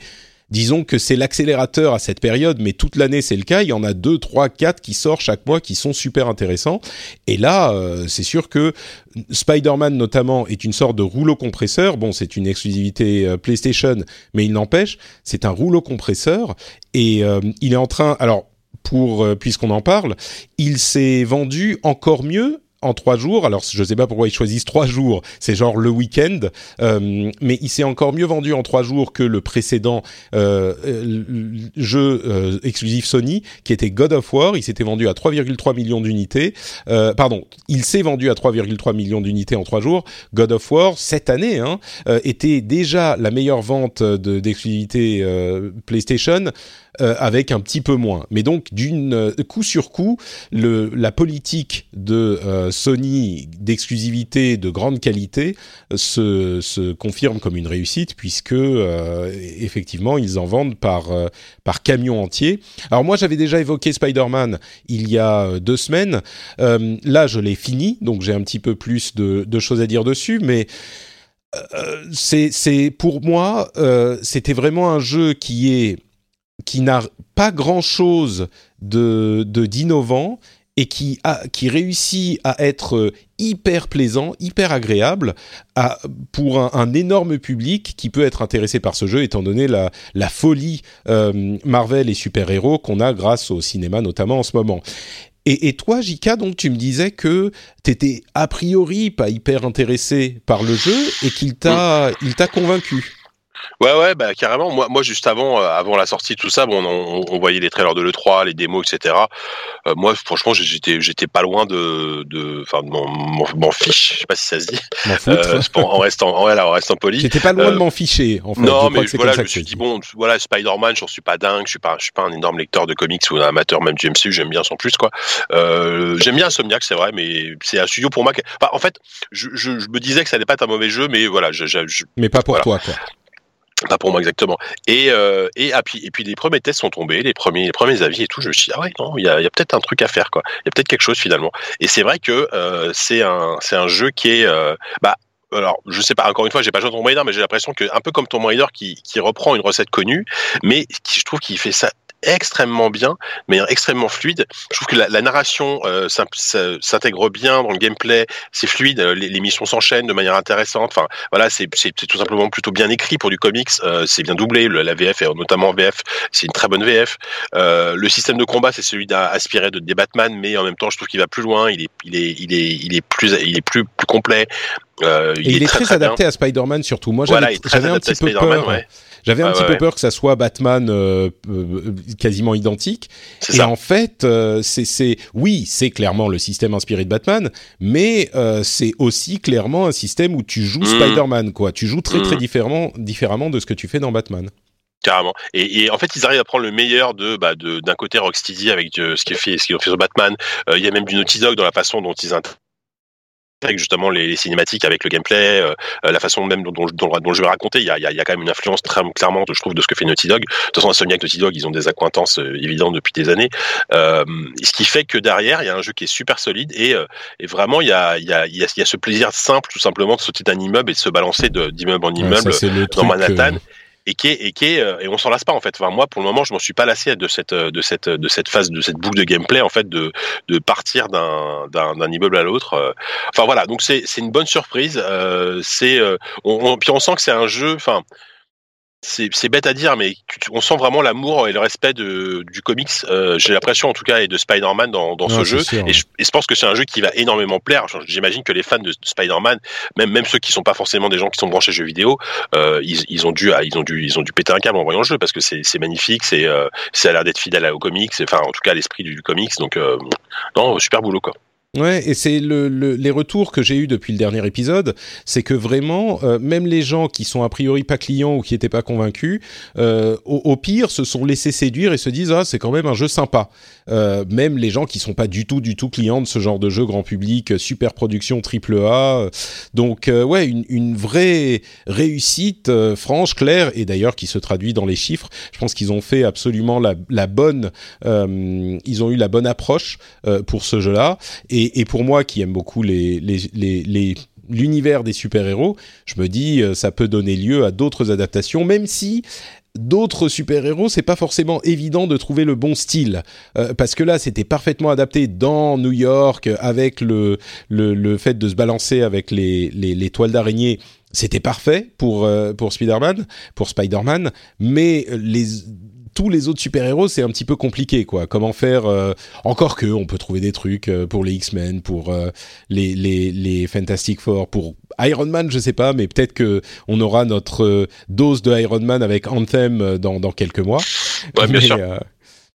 [SPEAKER 1] disons que c'est l'accélérateur à cette période, mais toute l'année c'est le cas. Il y en a deux, trois, quatre qui sortent chaque mois qui sont super intéressants. Et là, euh, c'est sûr que Spider-Man notamment est une sorte de rouleau compresseur. Bon, c'est une exclusivité euh, PlayStation, mais il n'empêche, c'est un rouleau compresseur et euh, il est en train. Alors pour puisqu'on en parle, il s'est vendu encore mieux en trois jours. Alors, je ne sais pas pourquoi ils choisissent trois jours. C'est genre le week-end, euh, mais il s'est encore mieux vendu en trois jours que le précédent euh, jeu euh, exclusif Sony, qui était God of War. Il s'était vendu à 3,3 millions d'unités. Pardon, il s'est vendu à 3,3 millions d'unités en trois jours. God of War cette année hein, était déjà la meilleure vente d'exclusivité PlayStation avec un petit peu moins. Mais donc, d'une coup sur coup, la politique de Sony d'exclusivité de grande qualité se, se, confirme comme une réussite puisque effectivement, ils en vendent par par camion entier. Alors moi, j'avais déjà évoqué Spider-Man il y a deux semaines. là, je l'ai fini, donc j'ai un petit peu plus de, choses à dire dessus, mais euh, c'est pour moi, euh, c'était vraiment un jeu qui est qui n'a pas grand-chose de d'innovant et qui a qui réussit à être hyper plaisant, hyper agréable à, pour un, un, énorme public qui peut être intéressé par ce jeu étant donné la, la folie euh, Marvel et super-héros qu'on a grâce au cinéma notamment en ce moment. Et, et, toi, Jika, donc tu me disais que t'étais a priori pas hyper intéressé par le jeu et qu'il t'a il t'a convaincu.
[SPEAKER 2] Ouais, ouais, bah carrément. Moi, moi juste avant, euh, avant la sortie, tout ça, bon, on, on, voyait les trailers de l'E3, les démos, etc. Euh, moi, franchement, j'étais, j'étais pas loin de, de, enfin, m'en fiche. Je sais pas si ça se dit.
[SPEAKER 1] Euh,
[SPEAKER 2] en restant, en, en restant poli.
[SPEAKER 1] J'étais pas loin de m'en ficher. En fait.
[SPEAKER 2] Non, mais voilà, je me suis dit bon, voilà, Spider-Man, j'en suis pas dingue. Je suis pas, je suis pas un énorme lecteur de comics ou un amateur même du MCU. J'aime bien sans plus, quoi. j'aime bien Insomniac, c'est vrai, mais c'est un studio pour moi. Enfin, en fait, je, je, je, me disais que ça n'allait pas être un mauvais jeu, mais voilà, je
[SPEAKER 1] mais pas pour voilà. toi, quoi.
[SPEAKER 2] Pas pour moi exactement. Et euh, et, ah, puis, et puis les premiers tests sont tombés, les premiers premiers avis et tout. Je me suis dit ah ouais non, il y a, peut-être un truc à faire quoi. Il y a peut-être quelque chose finalement. Et c'est vrai que euh, c'est un un jeu qui est euh, bah alors je sais pas encore une fois j'ai pas joué à Tomb Raider mais j'ai l'impression que un peu comme Tomb Raider qui, qui reprend une recette connue mais qui, je trouve qu'il fait ça extrêmement bien, mais extrêmement fluide. Je trouve que la, la narration euh, s'intègre bien dans le gameplay, c'est fluide, euh, les, les missions s'enchaînent de manière intéressante. Enfin, voilà, c'est tout simplement plutôt bien écrit pour du comics. Euh, c'est bien doublé, le, la VF, et notamment VF, c'est une très bonne VF. Euh, le système de combat, c'est celui d'inspirer de des Batman, mais en même temps, je trouve qu'il va plus loin. Il est, il est, il est, il est plus, il est plus, plus complet.
[SPEAKER 1] Il, est, très, adapté à Spider-Man surtout. Moi, j'avais un petit peu peur. J'avais un petit peu peur que ça soit Batman euh, euh, quasiment identique. Et en fait, c'est oui, c'est clairement le système inspiré de Batman, mais c'est aussi clairement un système où tu joues mm. Spider-Man, quoi. Tu joues très très mm. différemment, différemment de ce que tu fais dans Batman.
[SPEAKER 2] Carrément. Et, en fait, ils arrivent à prendre le meilleur de, bah, d'un côté Rocksteady avec ce qu'ils fait, ce qu'ils ont fait sur Batman. Il y a même du Naughty Dog dans la façon dont ils avec justement les, cinématiques, avec le gameplay, euh, euh, la façon même dont, dont, je vais raconter, il y a, y a, quand même une influence très clairement, je trouve, de ce que fait Naughty Dog. De toute façon, Insomniac Naughty Dog, ils ont des accointances euh, évidentes depuis des années. ce qui fait que derrière, il y a un jeu qui est super solide et, et vraiment, il y a, y, a, y, a, y a ce plaisir simple, tout simplement, de sauter d'un immeuble et de se balancer d'immeuble en immeuble dans Manhattan et qui est, et qui est, euh, et on s'en lasse pas en fait. Enfin, moi, pour le moment, je m'en suis pas lassé de cette, de cette, de cette phase, de cette boucle de gameplay en fait, de, de partir d'un, d'un, immeuble à l'autre. Euh. Enfin voilà, donc c'est, c'est une bonne surprise. Euh, c'est, on, puis on sent que c'est un jeu. Enfin, c'est bête à dire, mais on sent vraiment l'amour et le respect de, du comics. Euh, J'ai l'impression, en tout cas, et de Spider-Man dans, dans ce jeu. et, je, et, je, pense que c'est un jeu qui va énormément plaire. J'imagine que les fans de Spider-Man, même même ceux qui sont pas forcément des gens qui sont branchés jeux vidéo, euh, ils, ils, ont dû ils ont dû ils ont dû péter un câble en voyant le jeu parce que c'est magnifique, c'est euh, ça a l'air d'être fidèle au comics, enfin en tout cas à l'esprit du, du, comics. Donc euh, non, super boulot quoi.
[SPEAKER 1] Ouais, et c'est le, les retours que j'ai eu depuis le dernier épisode, c'est que vraiment, euh, même les gens qui sont a priori pas clients ou qui n'étaient pas convaincus, euh, au, pire, se sont laissés séduire et se disent ah c'est quand même un jeu sympa. Euh, même les gens qui sont pas du tout du tout clients de ce genre de jeu grand public, super production triple A. Donc ouais, une, une, vraie réussite franche, claire et d'ailleurs qui se traduit dans les chiffres. Je pense qu'ils ont fait absolument la, la bonne, ils ont eu la bonne approche pour ce jeu-là et et, pour moi qui aime beaucoup l'univers des super-héros, je me dis euh, ça peut donner lieu à d'autres adaptations, même si d'autres super-héros, c'est pas forcément évident de trouver le bon style. Euh, parce que là, c'était parfaitement adapté dans New York, avec le, fait de se balancer avec les, les, toiles d'araignée. C'était parfait pour, euh, pour Spider-Man, pour Spider-Man, mais les tous les autres super-héros, c'est un petit peu compliqué, quoi. Comment faire euh, Encore que, on peut trouver des trucs euh, pour les X-Men, pour euh, les, les, les Fantastic Four, pour Iron Man, je sais pas, mais peut-être que on aura notre dose de Iron Man avec Anthem dans, dans quelques mois.
[SPEAKER 2] Ouais, bien sûr.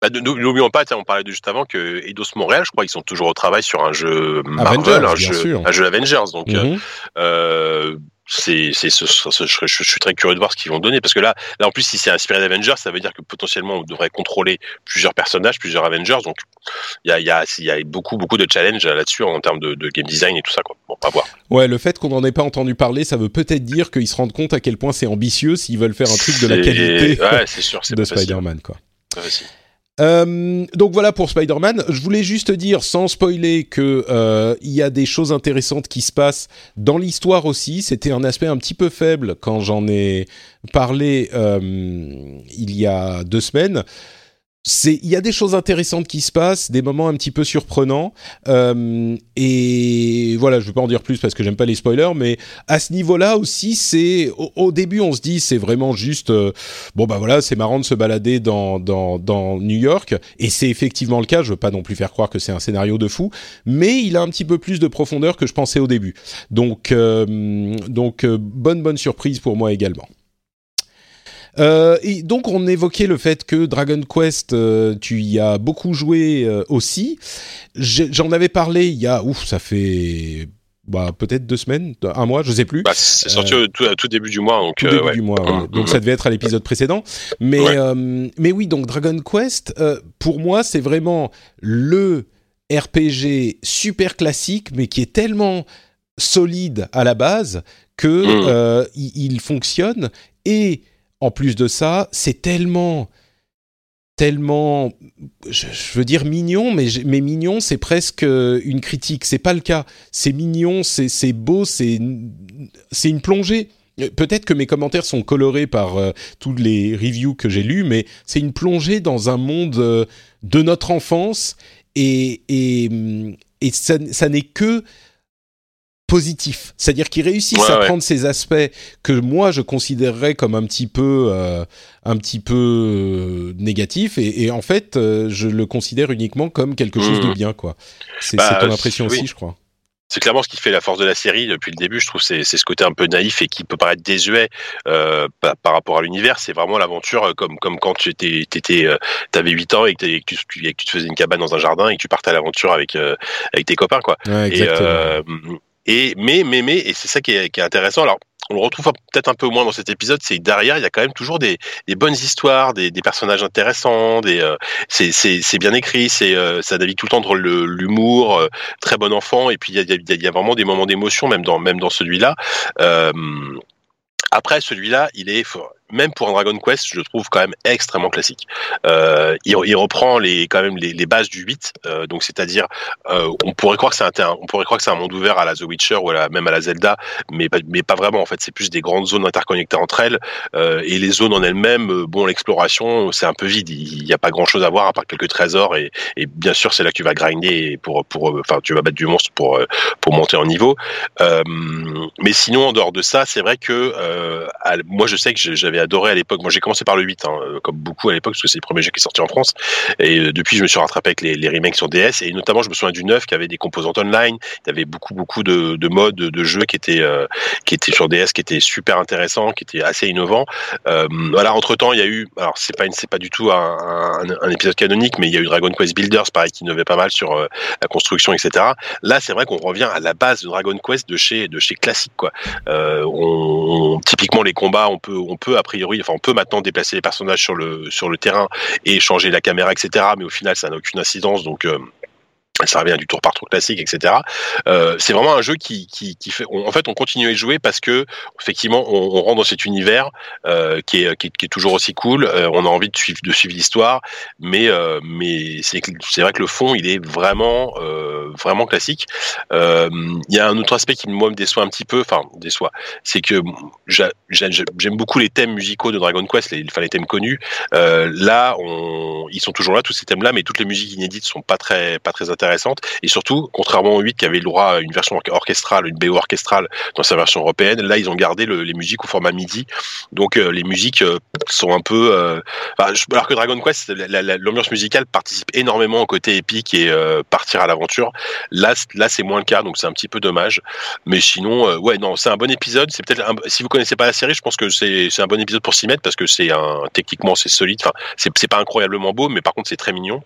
[SPEAKER 2] Bah, N'oublions pas, on parlait de juste avant que Eidos Montréal, je crois, ils sont toujours au travail sur un jeu Marvel, un, jeu, un, jeu, Avengers. Donc, euh, c'est, c'est, je, suis très curieux de voir ce qu'ils vont donner parce que là, là en plus, si c'est inspiré d'Avengers, ça veut dire que potentiellement on devrait contrôler plusieurs personnages, plusieurs Avengers. Donc, il y a, y, a, y a beaucoup, beaucoup de challenges là-dessus en termes de, de, game design et tout ça. Quoi. Bon, on va voir.
[SPEAKER 1] Ouais, le fait qu'on n'en ait pas entendu parler, ça veut peut-être dire qu'ils se rendent compte à quel point c'est ambitieux s'ils veulent faire un truc de la qualité
[SPEAKER 2] ouais, c'est sûr, c'est
[SPEAKER 1] de Spider-Man, quoi. Euh, donc voilà pour Spider-Man. Je voulais juste dire, sans spoiler, que euh, il y a des choses intéressantes qui se passent dans l'histoire aussi. C'était un aspect un petit peu faible quand j'en ai parlé euh, il y a deux semaines il y a des choses intéressantes qui se passent, des moments un petit peu surprenants euh, et voilà, je vais pas en dire plus parce que j'aime pas les spoilers, mais à ce niveau-là aussi, c'est au, début on se dit c'est vraiment juste euh, bon bah voilà, c'est marrant de se balader dans dans dans New York et c'est effectivement le cas. Je veux pas non plus faire croire que c'est un scénario de fou, mais il a un petit peu plus de profondeur que je pensais au début. Donc euh, donc euh, bonne bonne surprise pour moi également. Euh, et donc on évoquait le fait que Dragon Quest, euh, tu y as beaucoup joué euh, aussi. J'en avais parlé il y a, ouf, ça fait bah, peut-être deux semaines, un mois, je sais plus.
[SPEAKER 2] Bah, c'est sorti au tout, début du mois, donc.
[SPEAKER 1] Tout début du mois, mmh, donc mmh. ça devait être à l'épisode précédent. Mais mais oui, donc Dragon Quest, pour moi, c'est vraiment le RPG super classique, mais qui est tellement solide à la base que mmh. il, fonctionne et en plus de ça, c'est tellement tellement, je, veux dire mignon, mais, mais mignon, c'est presque une critique. C'est pas le cas. C'est mignon, c'est beau, c'est une plongée. Peut-être que mes commentaires sont colorés par euh, tous les reviews que j'ai lus, mais c'est une plongée dans un monde euh, de notre enfance et, et, et ça, ça n'est que positif, c'est-à-dire qu'ils réussissent à prendre ces aspects que moi je considérerais comme un petit peu euh, un petit peu euh, négatifs et, en fait euh, je le considère uniquement comme quelque chose de mmh. bien quoi. C'est bah, ton impression aussi, je crois.
[SPEAKER 2] c'est clairement ce qui fait la force de la série depuis le début. Je trouve c'est ce côté un peu naïf et qui peut paraître désuet euh, par, par, rapport à l'univers. C'est vraiment l'aventure comme comme quand tu étais t'avais 8 ans et que, et que, tu, et que tu te faisais une cabane dans un jardin et que tu partais à l'aventure avec avec tes copains quoi.
[SPEAKER 1] Ouais, exactement.
[SPEAKER 2] Et, et mais mais mais et c'est ça qui est, qui est intéressant. Alors on le retrouve peut-être un peu moins dans cet épisode, c'est derrière il y a quand même toujours des, des bonnes histoires, des, des, personnages intéressants, des euh, c'est bien écrit, c'est euh, ça navigue tout le temps entre l'humour, euh, très bon enfant, et puis il y a, y a, vraiment des moments d'émotion même dans même dans celui-là. Euh, après celui-là, il est même pour un Dragon Quest, je le trouve quand même extrêmement classique. Euh, il, reprend les quand même les, bases du 8, euh, donc c'est-à-dire euh, on pourrait croire que c'est un, on pourrait croire que c'est un monde ouvert à la The Witcher ou à même à la Zelda, mais mais pas vraiment en fait. C'est plus des grandes zones interconnectées entre elles et les zones en elles-mêmes. Bon, l'exploration c'est un peu vide. Il n'y a pas grand-chose à voir à part quelques trésors et, et bien sûr c'est là que tu vas grinder pour pour enfin tu vas battre du monstre pour pour monter en niveau. mais sinon en dehors de ça, c'est vrai que moi je sais que j'avais adoré à l'époque. Moi, j'ai commencé par le 8, hein, euh, comme beaucoup à l'époque, parce que c'est le premier jeu qui est sorti en France. Et euh, depuis, je me suis rattrapé avec les, les, remakes sur DS. Et notamment, je me souviens du 9 qui avait des composantes online. Il y avait beaucoup, beaucoup de, de modes de jeux qui étaient, euh, qui étaient sur DS, qui étaient super intéressants, qui étaient assez innovants. Euh, voilà, entre temps, il y a eu, alors c'est pas, c'est pas du tout un, épisode canonique, mais il y a eu Dragon Quest Builders, pareil, qui innovait pas mal sur la construction, etc. Là, c'est vrai qu'on revient à la base de Dragon Quest de chez, de chez classique, quoi. On, typiquement, les combats, on peut, on peut priori, enfin, on peut maintenant déplacer les personnages sur le sur le terrain et changer la caméra, etc. Mais au final, ça n'a aucune incidence, donc euh, ça revient du tour par tour classique, etc. Euh, c'est vraiment un jeu qui, fait. En fait, on continue à y jouer parce que effectivement, on, rentre dans cet univers euh, qui, est, toujours aussi cool. Euh, on a envie de suivre l'histoire, mais c'est vrai que le fond, il est vraiment vraiment classique. Il y a un autre aspect qui moi me déçoit un petit peu, enfin déçoit, c'est que j'aime beaucoup les thèmes musicaux de Dragon Quest, les, thèmes connus. là, ils sont toujours là tous ces thèmes-là, mais toutes les musiques inédites sont pas très intéressantes Et surtout, contrairement au 8 qui avait le droit à une version orchestrale, une BO orchestrale dans sa version européenne, là ils ont gardé le, les musiques au format MIDI. Donc euh, les musiques euh, sont un peu... Euh, alors que Dragon Quest, l'ambiance musicale participe énormément au côté épique et partir à l'aventure. Là, là c'est moins le cas, donc c'est un petit peu dommage. Mais sinon, ouais, non, c'est un bon épisode. C'est peut-être si vous connaissez pas la série, je pense que c'est un bon épisode pour s'y mettre parce que c'est un techniquement c'est solide. Enfin, c'est pas incroyablement beau, mais par contre c'est très mignon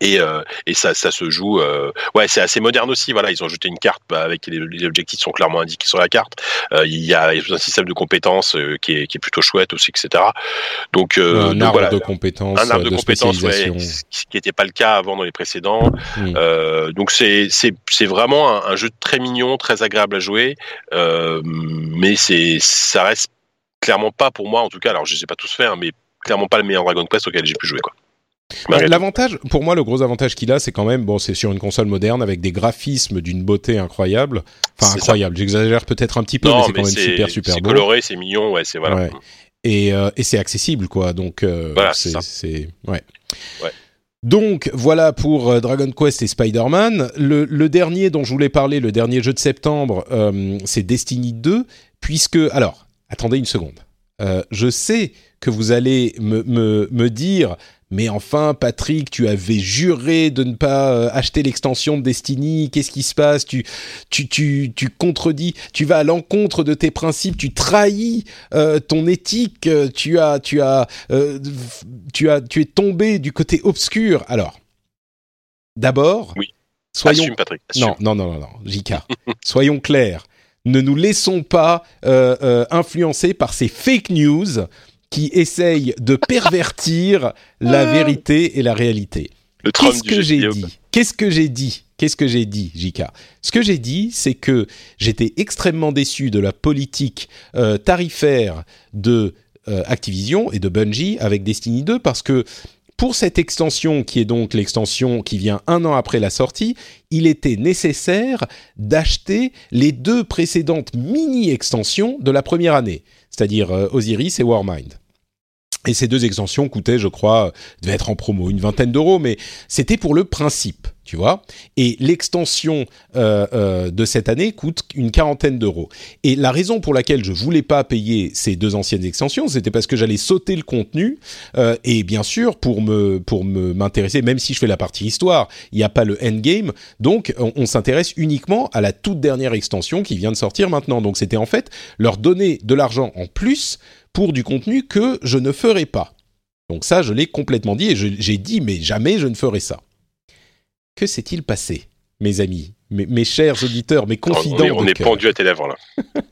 [SPEAKER 2] et, euh, et ça, ça se joue. Euh, ouais, c'est assez moderne aussi. Voilà, ils ont ajouté une carte bah, avec les, les, objectifs sont clairement indiqués sur la carte. Euh, il y a un système de compétences euh, qui, est, qui est plutôt chouette aussi, etc. Donc,
[SPEAKER 1] euh, un
[SPEAKER 2] donc,
[SPEAKER 1] arbre
[SPEAKER 2] voilà,
[SPEAKER 1] de compétences,
[SPEAKER 2] un arbre de,
[SPEAKER 1] de
[SPEAKER 2] compétences, ouais, ce qui n'était pas le cas avant dans les précédents.
[SPEAKER 1] Mm.
[SPEAKER 2] donc c'est c'est c'est vraiment un, un, jeu très mignon, très agréable à jouer, mais c'est ça reste clairement pas pour moi en tout cas. Alors je les ai pas tous fait, hein, mais clairement pas le meilleur Dragon Quest auquel j'ai pu jouer quoi.
[SPEAKER 1] L'avantage, pour moi, le gros avantage qu'il a, c'est quand même, bon, c'est sur une console moderne avec des graphismes d'une beauté incroyable. Enfin, incroyable. J'exagère peut-être un petit peu,
[SPEAKER 2] non,
[SPEAKER 1] mais c'est quand même super, super
[SPEAKER 2] beau.
[SPEAKER 1] C'est
[SPEAKER 2] coloré, c'est mignon, ouais, c'est voilà.
[SPEAKER 1] Ouais. Et, euh, et c'est accessible, quoi. Donc, euh,
[SPEAKER 2] voilà,
[SPEAKER 1] c'est, c'est, ouais.
[SPEAKER 2] ouais.
[SPEAKER 1] Donc voilà pour euh, Dragon Quest et Spider-Man. Le, le, dernier dont je voulais parler, le dernier jeu de septembre, euh, c'est Destiny 2, puisque alors attendez une seconde. Je sais que vous allez me, me, me dire mais enfin, Patrick, tu avais juré de ne pas euh, acheter l'extension de Destiny. Qu'est-ce qui se passe? Tu, tu, tu, tu contredis, tu vas à l'encontre de tes principes, tu trahis euh, ton éthique. Tu as, tu as, euh, tu as, tu es tombé du côté obscur. Alors, d'abord,
[SPEAKER 2] oui.
[SPEAKER 1] soyons.
[SPEAKER 2] Assume, Patrick. Assume.
[SPEAKER 1] Non, non, non, non, non, JK. soyons clairs. Ne nous laissons pas euh, influencer par ces fake news qui essaye de pervertir la vérité et la réalité. Qu'est-ce que j'ai dit Qu'est-ce que j'ai dit Qu'est-ce que j'ai dit, Jika Ce que j'ai dit, c'est que j'étais extrêmement déçu de la politique euh, tarifaire de euh, Activision et de Bungie avec Destiny 2 parce que pour cette extension, qui est donc l'extension qui vient un an après la sortie, il était nécessaire d'acheter les deux précédentes mini-extensions de la première année, c'est-à-dire euh, Osiris et Warmind. Et ces deux extensions coûtaient, je crois, devaient être en promo, une vingtaine d'euros, mais c'était pour le principe. tu vois. Et l'extension euh, euh, de cette année coûte une quarantaine d'euros. Et la raison pour laquelle je voulais pas payer ces deux anciennes extensions, c'était parce que j'allais sauter le contenu. Euh, et bien sûr, pour me pour me m'intéresser, même si je fais la partie histoire, il n'y a pas le endgame. Donc, on, on s'intéresse uniquement à la toute dernière extension qui vient de sortir maintenant. Donc, c'était en fait leur donner de l'argent en plus pour du contenu que je ne ferai pas. Donc ça, je l'ai complètement dit et j'ai dit, mais jamais je ne ferai ça. Que s'est-il passé, mes amis, mes, mes chers auditeurs, mes
[SPEAKER 2] On,
[SPEAKER 1] confidents
[SPEAKER 2] est, on est
[SPEAKER 1] cœur
[SPEAKER 2] pendu à tes lèvres là.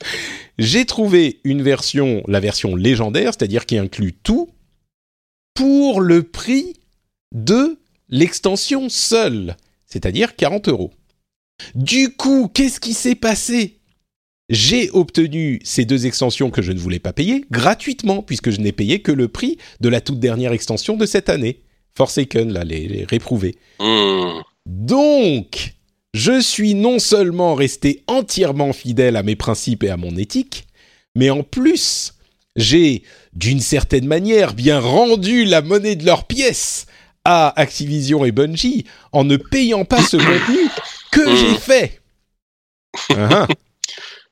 [SPEAKER 1] J'ai trouvé une version, la version légendaire, c'est-à-dire qui inclut tout, pour le prix de l'extension seule, c'est-à-dire 40 euros. Du coup, qu'est-ce qui s'est passé? J'ai obtenu ces deux extensions que je ne voulais pas payer gratuitement, puisque je n'ai payé que le prix de la toute dernière extension de cette année. Forsaken, là, les, les réprouvés.
[SPEAKER 2] Hmm.
[SPEAKER 1] Donc, je suis non seulement resté entièrement fidèle à mes principes et à mon éthique, mais en plus, j'ai, d'une certaine manière, bien rendu la monnaie de leurs pièces à Activision et Bungie en ne payant pas ce contenu que j'ai fait. Hein, hein.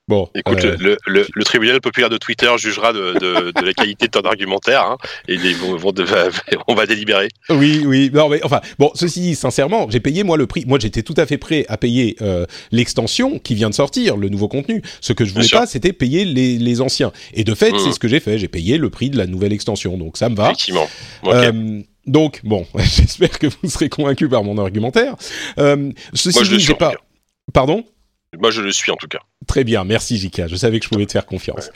[SPEAKER 1] Bon,
[SPEAKER 2] Écoute,
[SPEAKER 1] euh,
[SPEAKER 2] le, le, le tribunal populaire de Twitter jugera de, de, de la qualité de ton argumentaire hein, et ils vont, vont de- on va délibérer.
[SPEAKER 1] Oui, oui. Non, mais enfin, bon, ceci dit, sincèrement, j'ai payé moi le prix. Moi, j'étais tout à fait prêt à payer euh, l'extension qui vient de sortir, le nouveau contenu. Ce que je voulais
[SPEAKER 2] Bien
[SPEAKER 1] pas, c'était payer les, les anciens. Et de fait,
[SPEAKER 2] Mhm.
[SPEAKER 1] c'est ce que j'ai fait. J'ai payé le prix de la nouvelle extension, donc ça me va.
[SPEAKER 2] Effectivement.
[SPEAKER 1] Euh, donc, bon, j'espère que vous serez convaincus par mon argumentaire. Euh, ceci
[SPEAKER 2] Moi, je
[SPEAKER 1] dit, j'ai pas. Pardon?
[SPEAKER 2] Moi, je le suis en tout cas.
[SPEAKER 1] Très bien, merci Jika. Je savais que je pouvais te faire confiance.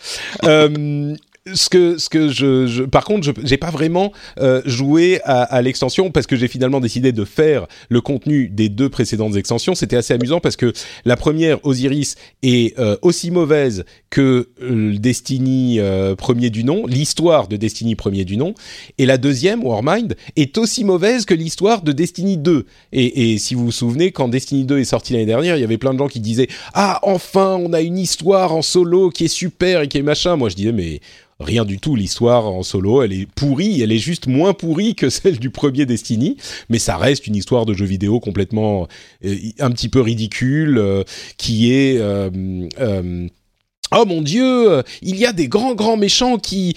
[SPEAKER 1] Euh, ce que, ce que je, je- par contre, je j'ai pas vraiment euh, joué à, à l'extension parce que j'ai finalement décidé de faire le contenu des deux précédentes extensions. C'était assez amusant parce que la première Osiris est euh, aussi mauvaise que euh, Destiny euh, premier du nom, l'histoire de Destiny premier du nom, et la deuxième Warmind est aussi mauvaise que l'histoire de Destiny 2. Et, et si vous vous souvenez, quand Destiny 2 est sorti l'année dernière, il y avait plein de gens qui disaient ah enfin on a une histoire en solo qui est super et qui est machin. Moi je disais mais rien du tout l'histoire en solo, elle est pourrie, elle est juste moins pourrie que celle du premier Destiny, mais ça reste une histoire de jeu vidéo complètement euh, un petit peu ridicule euh, qui est euh, Oh mon Dieu, il y a des grands grands méchants qui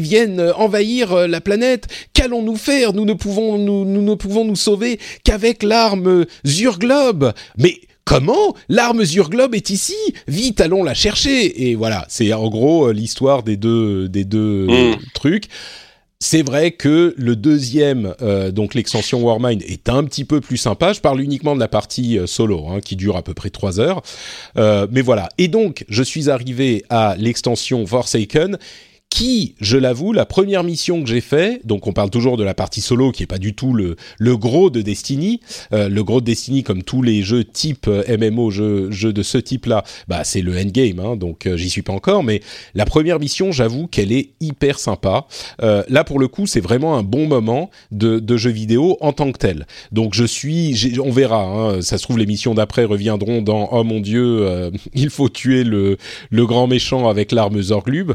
[SPEAKER 1] viennent envahir la planète. Qu'allons-nous faire? Nous ne pouvons nous, nous ne pouvons nous sauver qu'avec l'arme Zurglobe. Mais comment L'arme Zurglobe est ici? Vite, allons la chercher. Et voilà, c'est en gros euh, l'histoire des deux des deux
[SPEAKER 2] Mm.
[SPEAKER 1] trucs. C'est vrai que le deuxième, euh, donc l'extension Warmind, est un petit peu plus sympa. Je parle uniquement de la partie euh, solo, hein, qui dure à peu près trois heures. Euh, mais voilà. Et donc, je suis arrivé à l'extension Forsaken, qui, je l'avoue, la première mission que j'ai fait, donc on parle toujours de la partie solo, qui est pas du tout le, le gros de Destiny. Euh, le gros de Destiny, comme tous les jeux type euh, MMO, jeux, jeux de ce type-là, bah c'est le endgame, hein, donc euh, j'y suis pas encore. Mais la première mission, j'avoue qu'elle est hyper sympa. Euh, là, pour le coup, c'est vraiment un bon moment de, de jeu vidéo en tant que tel. Donc je suis, on verra. Hein, ça se trouve, les missions d'après reviendront dans Oh mon Dieu, euh, il faut tuer le, le grand méchant avec l'arme Zorglub.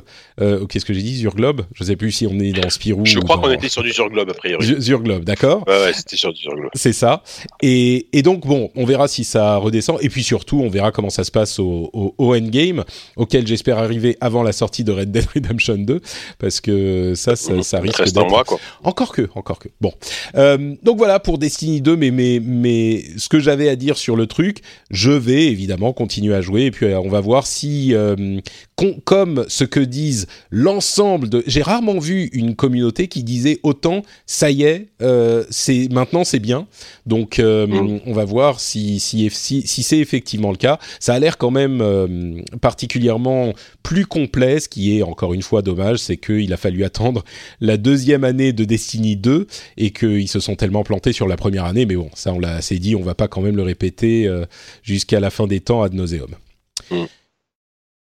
[SPEAKER 1] Qu'est-ce que j'ai dit, Zurglobe Je sais plus si on est dans Spirou.
[SPEAKER 2] Je crois
[SPEAKER 1] dans-
[SPEAKER 2] qu'on était sur du surglobe a priori.
[SPEAKER 1] Zu- Zurglobe, d'accord.
[SPEAKER 2] Ouais, ouais, c'était sur du surglobe.
[SPEAKER 1] C'est ça. Et, et donc, bon, on verra si ça redescend. Et puis surtout, on verra comment ça se passe au, au, au endgame, auquel j'espère arriver avant la sortie de Red Dead Redemption 2, parce que ça, ça, ça risque
[SPEAKER 2] Reste en
[SPEAKER 1] d'être
[SPEAKER 2] moi, quoi.
[SPEAKER 1] encore que, encore que. Bon, Euh, donc voilà pour Destiny 2, mais mais mais ce que j'avais à dire sur le truc, je vais évidemment continuer à jouer et puis euh, on va voir si, euh, comme ce que disent l'ensemble de, j'ai rarement vu une communauté qui disait autant, ça y est, euh, c'est maintenant c'est bien. Donc euh,
[SPEAKER 2] Mm.
[SPEAKER 1] on va voir si si si, si c'est effectivement le cas. Ça a l'air quand même euh, particulièrement plus complet, ce qui est encore une fois dommage, c'est qu'il a fallu attendre la deuxième année de Destiny 2 et qu'ils se sont tellement plantés sur la première année. Mais bon, ça on l'a assez dit, on va pas quand même le répéter jusqu'à la fin des temps ad nauseum.
[SPEAKER 2] Mm.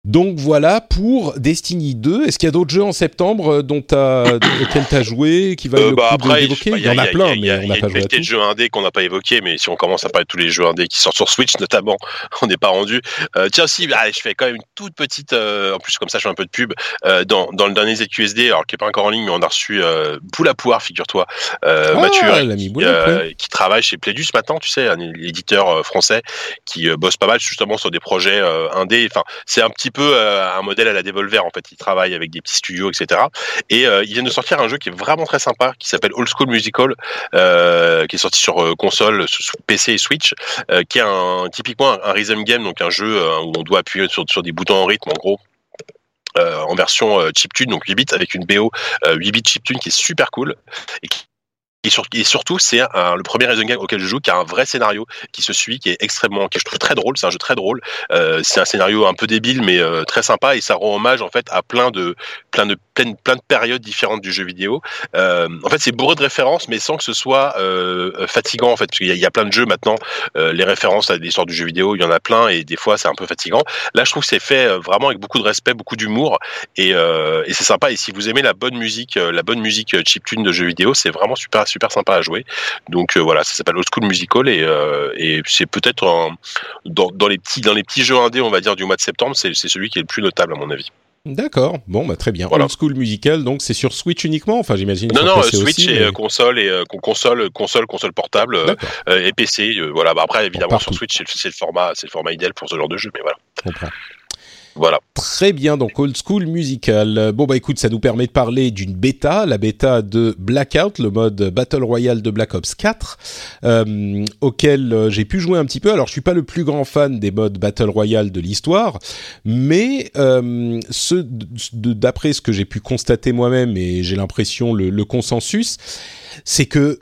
[SPEAKER 1] Donc voilà pour Destiny 2. Est-ce qu'il y a d'autres jeux en septembre dont as, auxquels tu as joué qui va
[SPEAKER 2] Euh, bah, après,
[SPEAKER 1] Il y en a plein, mais
[SPEAKER 2] y a-
[SPEAKER 1] on
[SPEAKER 2] il y
[SPEAKER 1] n'a
[SPEAKER 2] a
[SPEAKER 1] pas joué à
[SPEAKER 2] qualité
[SPEAKER 1] tout.
[SPEAKER 2] de jeux indés qu'on n'a pas évoqué, mais si on commence à parler de tous les jeux indés qui sortent sur Switch notamment, on n'est pas rendu. Euh, tiens aussi, bah, je fais quand même une toute petite, euh, en plus comme ça je fais un peu de pub, euh, dans, dans le dernier ZQSD, alors qui est pas encore en ligne, mais on a reçu euh, Boule à Poire, figure-toi, euh,
[SPEAKER 1] Ah,
[SPEAKER 2] Mathieu, qui, euh, qui travaille chez Pledus maintenant, tu sais, un éditeur euh, français qui euh, bosse pas mal justement sur des projets euh, indés. Enfin, c'est un petit peu euh, un modèle à la Devolver en fait. Il travaille avec des petits studios, etc. Et euh, ils viennent de sortir un jeu qui est vraiment très sympa, qui s'appelle Old School Musical, euh, qui est sorti sur euh, console, PC et Switch, qui est un, typiquement un, rhythm game, donc un jeu où on doit appuyer sur, des boutons en rythme en gros. en version euh, chiptune, donc 8 bits avec une BO euh, 8 bits chiptune qui est super cool et qui et, sur- et surtout, c'est le premier Rhythm Game auquel je joue qui a un vrai scénario qui se suit, qui est extrêmement, qui je trouve très drôle. C'est un jeu très drôle. Euh, c'est un scénario un peu débile, mais euh, très sympa et ça rend hommage en fait à plein de, plein de, plein, de périodes différentes du jeu vidéo. Euh, en fait, c'est bourré de références, mais sans que ce soit euh, fatigant en fait, parce qu'il y, a- il y a plein de jeux maintenant. euh, les références à l'histoire du jeu vidéo, il y en a plein et des fois c'est un peu fatigant. Là, je trouve que c'est fait vraiment avec beaucoup de respect, beaucoup d'humour et, c'est sympa. Et si vous aimez la bonne musique, la bonne musique chiptune de jeux vidéo, c'est vraiment super super sympa à jouer. Donc voilà, ça s'appelle Old School Musical et, c'est peut-être dans, dans les petits dans les petits jeux indés, on va dire du mois de septembre, c'est celui qui est le plus notable à mon avis.
[SPEAKER 1] D'accord. Bon, bah, très bien.
[SPEAKER 2] Voilà.
[SPEAKER 1] Old School Musical, donc c'est sur Switch uniquement? Enfin, j'imagine.
[SPEAKER 2] Non non,
[SPEAKER 1] PC
[SPEAKER 2] Switch
[SPEAKER 1] aussi,
[SPEAKER 2] et
[SPEAKER 1] mais-
[SPEAKER 2] euh, console et euh, con- console console console portable euh, euh, et PC. euh, voilà. Bah, après évidemment sur Switch c'est le, c'est le format c'est le format idéal pour ce genre de jeu, mais voilà. Voilà.
[SPEAKER 1] Très bien, donc Old School Musical. Bon bah écoute, ça nous permet de parler d'une bêta, la bêta de Blackout, le mode Battle Royale de Black Ops 4, euh, auquel euh, j'ai pu jouer un petit peu. Alors je suis pas le plus grand fan des modes Battle Royale de l'histoire, mais euh, ce, d'après ce que j'ai pu constater moi-même et j'ai l'impression le, le consensus, c'est que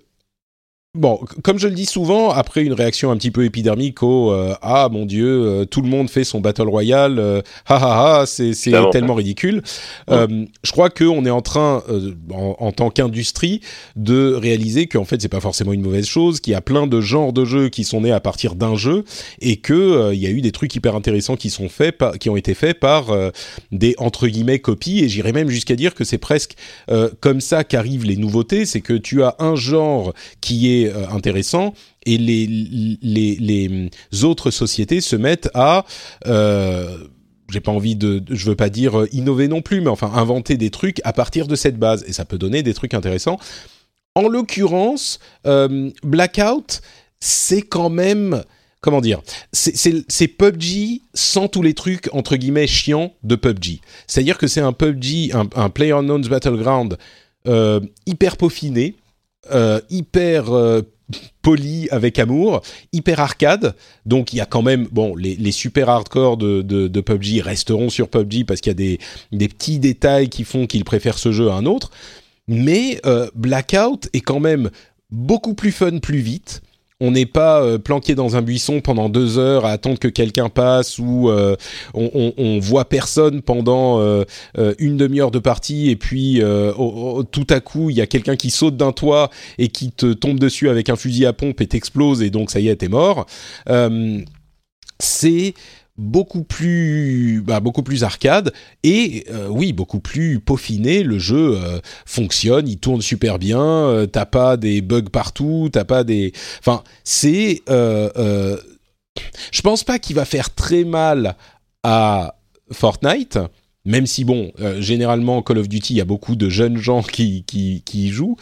[SPEAKER 1] Bon, comme je le dis souvent, après une réaction un petit peu épidermique au euh, ah mon dieu, euh, tout le monde fait son battle royale, euh, ah ah ah, c'est tellement ridicule. Euh, je crois qu'on est en train, euh, en, en tant qu'industrie, de réaliser qu'en fait c'est pas forcément une mauvaise chose, qu'il y a plein de genres de jeux qui sont nés à partir d'un jeu et que euh, il y a eu des trucs hyper intéressants qui sont faits, par, qui ont été faits par euh, des entre guillemets copies. Et j'irais même jusqu'à dire que c'est presque euh, comme ça qu'arrivent les nouveautés, c'est que tu as un genre qui est euh, intéressant et les, les, les autres sociétés se mettent à euh, j'ai pas envie de, je veux pas dire euh, innover non plus, mais enfin inventer des trucs à partir de cette base et ça peut donner des trucs intéressants. En l'occurrence, euh, Blackout, c'est quand même comment dire, c'est- PUBG sans tous les trucs entre guillemets chiants de PUBG. C'est-à-dire que c'est un PUBG, un, un PlayerUnknown's Battleground hyper peaufiné, euh, hyper euh, poli avec amour, hyper arcade. Donc il y a quand même, bon, les, les super hardcore de, de, de PUBG resteront sur PUBG parce qu'il y a des, des petits détails qui font qu'ils préfèrent ce jeu à un autre. Mais euh, Blackout est quand même beaucoup plus fun plus vite. On n'est pas euh, planqué dans un buisson pendant deux heures à attendre que quelqu'un passe ou euh, on, on, on voit personne pendant euh, euh, une demi-heure de partie et puis euh, tout à coup il y a quelqu'un qui saute d'un toit et qui te tombe dessus avec un fusil à pompe et t'explose et donc ça y est t'es mort. C'est beaucoup plus bah, beaucoup plus arcade et euh, oui beaucoup plus peaufiné. Le jeu euh, fonctionne il tourne super bien euh, t'as pas des bugs partout t'as pas des enfin c'est je pense pas qu'il va faire très mal à Fortnite même si bon généralement Call of Duty il y a beaucoup de jeunes gens qui qui, qui y jouent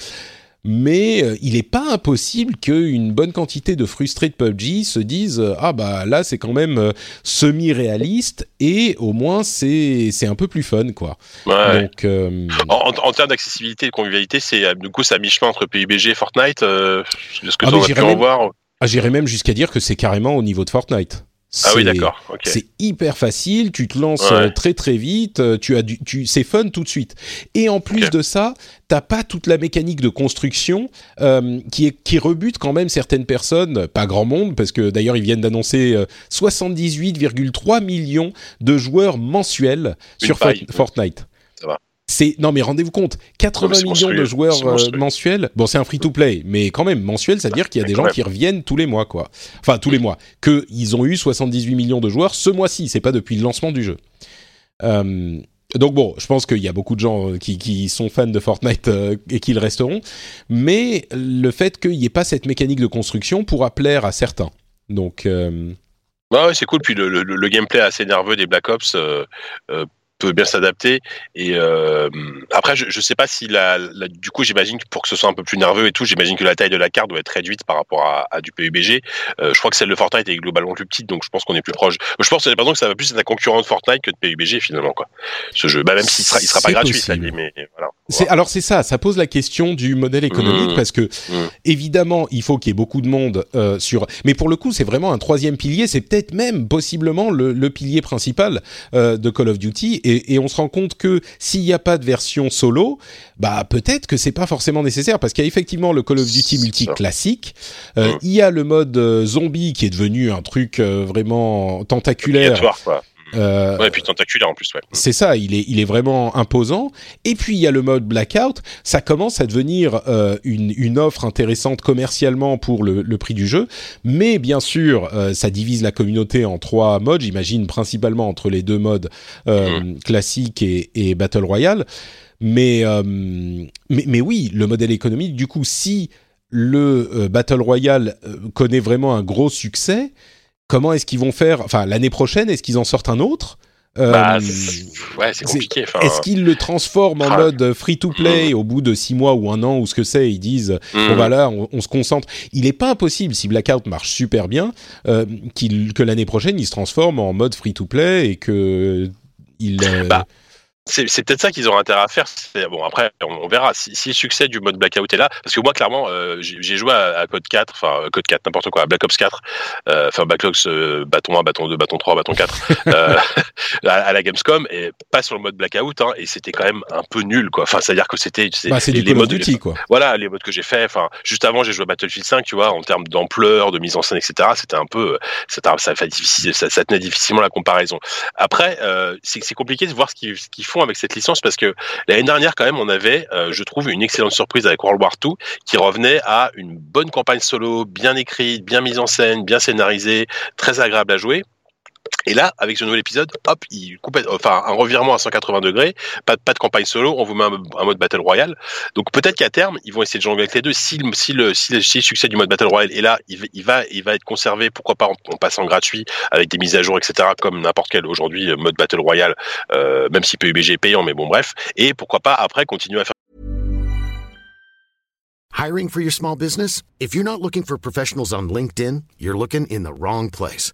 [SPEAKER 1] mais euh, il n'est pas impossible qu'une bonne quantité de frustrés de PUBG se disent euh, ah bah là c'est quand même euh, semi-réaliste et au moins c'est c'est un peu plus fun quoi.
[SPEAKER 2] Ouais.
[SPEAKER 1] Donc euh,
[SPEAKER 2] En, en- en termes d'accessibilité et de convivialité, c'est du coup c'est à mi-chemin entre PUBG et Fortnite. Euh, de ce que
[SPEAKER 1] Ah,
[SPEAKER 2] pu en voir.
[SPEAKER 1] ah, j'irais même jusqu'à dire que c'est carrément au niveau de Fortnite.
[SPEAKER 2] Ah oui,
[SPEAKER 1] C'est-
[SPEAKER 2] d'accord.
[SPEAKER 1] C'est hyper facile, tu te lances
[SPEAKER 2] Ouais.
[SPEAKER 1] euh, très très vite, euh, tu as du, tu, c'est fun tout de suite. Et en plus de ça, t'as pas toute la mécanique de construction euh, qui est qui rebute quand même certaines personnes, pas grand monde, parce que d'ailleurs ils viennent d'annoncer euh, 78,3 millions de joueurs mensuels
[SPEAKER 2] Une
[SPEAKER 1] sur
[SPEAKER 2] paille.
[SPEAKER 1] Fortnite.
[SPEAKER 2] Ça va.
[SPEAKER 1] C'est non mais rendez-vous compte, 80
[SPEAKER 2] Non, mais c'est
[SPEAKER 1] millions de joueurs euh, mensuels. Bon, c'est un free-to-play, mais quand même mensuel, c'est-à-dire qu'il y a des gens
[SPEAKER 2] même.
[SPEAKER 1] qui reviennent tous les mois, quoi. Enfin, tous les mois. Que ils ont eu 78 millions de joueurs ce mois-ci. C'est pas depuis le lancement du jeu. donc bon, je pense qu'il y a beaucoup de gens qui, qui sont fans de Fortnite et qui le resteront, mais le fait qu'il n'y ait pas cette mécanique de construction pourra plaire à certains. Donc
[SPEAKER 2] ouais, c'est cool. Puis le, le, le, gameplay assez nerveux des Black Ops euh, euh, peut bien s'adapter. Et euh, après, je, je sais pas si la, la du coup, j'imagine que pour que ce soit un peu plus nerveux et tout, j'imagine que la taille de la carte doit être réduite par rapport à, à du PUBG. Euh, je crois que celle de Fortnite est globalement plus petite, donc je pense qu'on est plus proche. Je pense par exemple que ça va plus être un concurrent de Fortnite que de PUBG finalement quoi. Ce jeu, bah, même s'il sera, il sera pas gratuit, ça mais voilà.
[SPEAKER 1] C'est, alors c'est ça, ça pose la question du modèle économique mmh. parce que mmh. évidemment il faut qu'il y ait beaucoup de monde euh, sur, mais pour le coup c'est vraiment un troisième pilier, c'est peut-être même possiblement le, le pilier principal euh, de Call of Duty et, et, on se rend compte que s'il n'y a pas de version solo, bah peut-être que c'est pas forcément nécessaire parce qu'il y a effectivement le Call of Duty multi classique, euh, mmh. il y a le mode euh, zombie qui est devenu un truc euh, vraiment tentaculaire.
[SPEAKER 2] Quoi. Euh, ouais, et puis tentaculaire en plus, ouais.
[SPEAKER 1] C'est ça, il est, il est vraiment imposant. Et puis il y a le mode blackout, ça commence à devenir euh, une, une offre intéressante commercialement pour le, le prix du jeu, mais bien sûr, euh, ça divise la communauté en trois modes, j'imagine principalement entre les deux modes mmh. classique et, et Battle Royale. Mais, mais, mais oui, le modèle économique, du coup, si le Battle Royale connaît vraiment un gros succès, comment est-ce qu'ils vont faire Enfin, l'année prochaine, est-ce qu'ils en sortent un autre?
[SPEAKER 2] Bah, euh, ouais, c'est compliqué.
[SPEAKER 1] Enfin, est-ce qu'ils le transforment en ah. mode free-to-play mmh. au bout de six mois ou un an ou ce que c'est Ils disent mmh. bon voilà, on, on, se concentre. Il n'est pas impossible si Blackout marche super bien euh, que l'année prochaine il se transforme en mode free-to-play et que il. Euh,
[SPEAKER 2] bah c'est peut-être ça qu'ils auront intérêt à faire. Bon, après, on, verra. Si, si, le succès du mode Blackout est là, parce que moi, clairement, euh, j'ai joué à, à, Code 4, enfin, euh, Code 4, n'importe quoi, à Black Ops 4, euh, enfin, Black Ops euh, bâton 1, bâton 2, bâton 3, bâton 4, euh, à, à, la Gamescom, et pas sur le mode Blackout, hein, et c'était quand même un peu nul, quoi. Enfin, c'est-à-dire que c'était.
[SPEAKER 1] Bah, c'est les, modes d'outils, quoi.
[SPEAKER 2] Voilà, les modes que j'ai fait. Enfin, juste avant, j'ai joué à Battlefield 5, tu vois, en termes d'ampleur, de mise en scène, etc. C'était un peu. Ça, ça, ça, ça, tenait difficilement la comparaison. Après, c'est compliqué de voir ce qu'ils qu font avec cette licence, parce que l'année dernière, quand même, on avait, euh, je trouve, une excellente surprise avec World War II qui revenait à une bonne campagne solo, bien écrite, bien mise en scène, bien scénarisée, très agréable à jouer. Et là, avec ce nouvel épisode, hop, il coupe, enfin, un revirement à 180 degrés, pas, de campagne solo, on vous met un, mode Battle Royale. Donc peut-être qu'à terme, ils vont essayer de jongler avec les deux. Si, le, si, le, si, le, succès du mode Battle Royale est là, il, va, il va être conservé, pourquoi pas en, en passant gratuit, avec des mises à jour, etc., comme n'importe quel aujourd'hui mode Battle Royale, euh, même si PUBG est payant, mais bon, bref. Et pourquoi pas après continuer à faire.
[SPEAKER 3] Hiring for your small business? If you're not looking for professionals on LinkedIn, you're looking in the wrong place.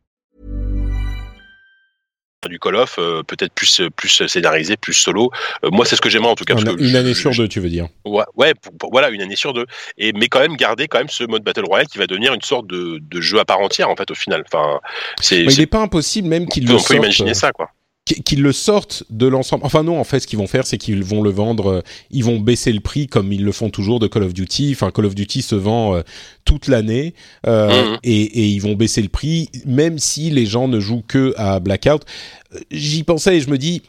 [SPEAKER 2] Du Call of, euh, peut-être plus plus scénarisé, plus solo. Euh, moi, c'est ce que j'aime en tout cas.
[SPEAKER 1] Parce
[SPEAKER 2] que
[SPEAKER 1] une
[SPEAKER 2] je,
[SPEAKER 1] année
[SPEAKER 2] je,
[SPEAKER 1] sur deux, tu veux dire
[SPEAKER 2] Ouais, ouais pour, pour, voilà, une année sur deux. Et mais quand même garder quand même ce mode battle royale qui va devenir une sorte de, de jeu à part entière en fait au final. Enfin, c'est.
[SPEAKER 1] il n'est pas impossible même qu'il le
[SPEAKER 2] On peut imaginer ça quoi
[SPEAKER 1] qu'ils le sortent de l'ensemble. Enfin non, en fait, ce qu'ils vont faire, c'est qu'ils vont le vendre. Euh, ils vont baisser le prix comme ils le font toujours de Call of Duty. Enfin, Call of Duty se vend euh, toute l'année euh, mmh. et, et, ils vont baisser le prix, même si les gens ne jouent que à Blackout. J'y pensais et je me dis,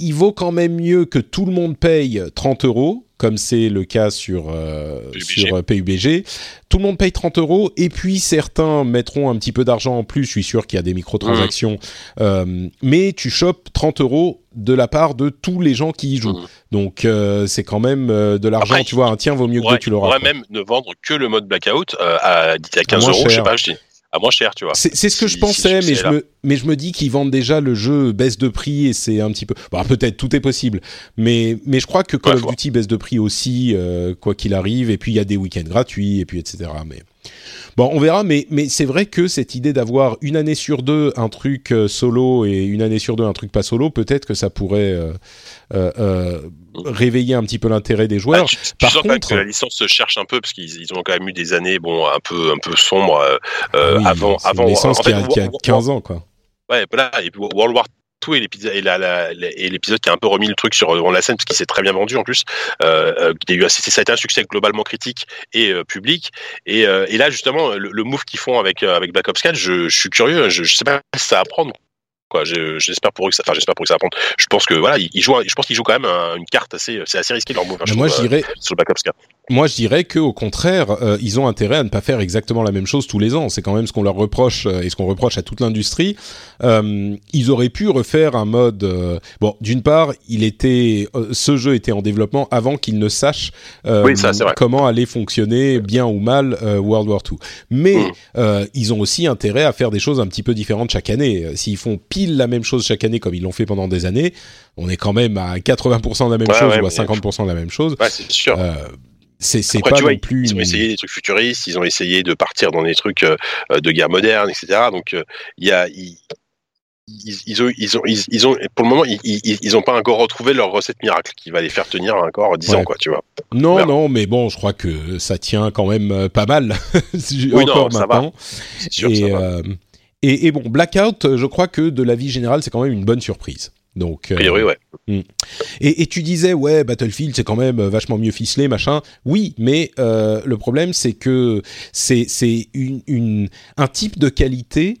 [SPEAKER 1] il vaut quand même mieux que tout le monde paye 30 euros comme c'est le cas sur, euh, PUBG. sur PUBG. Tout le monde paye 30 euros et puis certains mettront un petit peu d'argent en plus. Je suis sûr qu'il y a des microtransactions. Mmh. Euh, mais tu chopes 30 euros de la part de tous les gens qui y jouent. Mmh. Donc euh, c'est quand même euh, de l'argent. Tu vois, un tien vaut mieux que deux, tu l'auras.
[SPEAKER 2] On pourrait même ne vendre que le mode blackout euh, à, à 15 euros. Cher. Je sais pas, je dis à moins cher, tu vois.
[SPEAKER 1] C'est ce que si, je pensais, si mais, je me, mais je me dis qu'ils vendent déjà le jeu baisse de prix et c'est un petit peu. Bon, peut-être tout est possible, mais mais je crois que Call ouais, of Duty baisse de prix aussi, euh, quoi qu'il arrive. Et puis il y a des week-ends gratuits et puis etc. Mais Bon, on verra, mais, mais c'est vrai que cette idée d'avoir une année sur deux un truc euh, solo et une année sur deux un truc pas solo, peut-être que ça pourrait euh, euh, réveiller un petit peu l'intérêt des joueurs. Ah,
[SPEAKER 2] tu, tu Par sens contre, que la licence se cherche un peu parce qu'ils ont quand même eu des années, bon, un peu, un peu sombres euh, oui, avant, avant.
[SPEAKER 1] Une licence en fait, qui, a, qui a 15 ans, quoi.
[SPEAKER 2] Ouais, voilà. Et World War tout et l'épisode et, la, et l'épisode qui a un peu remis le truc sur on la scène parce qu'il s'est très bien vendu en plus euh, euh il y a eu ça a été un succès globalement critique et euh, public et, euh, et, là justement le, le move qu'ils font avec avec Black Ops 4 je, je suis curieux je, je sais pas si ça va prendre quoi. J'espère pour eux que ça, enfin j'espère pour eux que ça va prendre. Je pense que voilà, ils jouent, je pense qu'ils jouent quand même une carte assez, c'est assez risqué leur move.
[SPEAKER 1] Hein, moi, je dirais
[SPEAKER 2] sur le Black Ops 4
[SPEAKER 1] moi, je dirais que au contraire, euh, ils ont intérêt à ne pas faire exactement la même chose tous les ans. C'est quand même ce qu'on leur reproche euh, et ce qu'on reproche à toute l'industrie. Euh, ils auraient pu refaire un mode. Euh, bon, d'une part, il était, ce jeu était en développement avant qu'ils ne sachent
[SPEAKER 2] oui, ça,
[SPEAKER 1] comment allait fonctionner bien ou mal World War II. Mais mm. ils ont aussi intérêt à faire des choses un petit peu différentes chaque année. S'ils font pile la même chose chaque année comme ils l'ont fait pendant des années, on est quand même à 80% de la même chose ou à 50% de la même chose.
[SPEAKER 2] Ouais, c'est sûr
[SPEAKER 1] c'est pas non plus.
[SPEAKER 2] Ils ont essayé des trucs futuristes, ils ont essayé de partir dans des trucs euh, de guerre moderne, etc. Donc euh, il y a ils, ils, ont, ils, ont, ils, ont, pour le moment, ils, ils, ont pas encore retrouvé leur recette miracle qui va les faire tenir encore 10 ans, quoi, tu vois.
[SPEAKER 1] Non, non, mais bon, je crois que ça tient quand même euh, pas mal. oui, encore non, maintenant. Sûr, et, euh, et, et, bon, Blackout, je crois que de la vie générale, c'est quand même une bonne surprise. Donc,
[SPEAKER 2] a priori, ouais.
[SPEAKER 1] Hmm. Et, et, tu disais, ouais, Battlefield, c'est quand même vachement mieux ficelé, machin. Oui, mais euh, le problème, c'est que c'est une, une, un type de qualité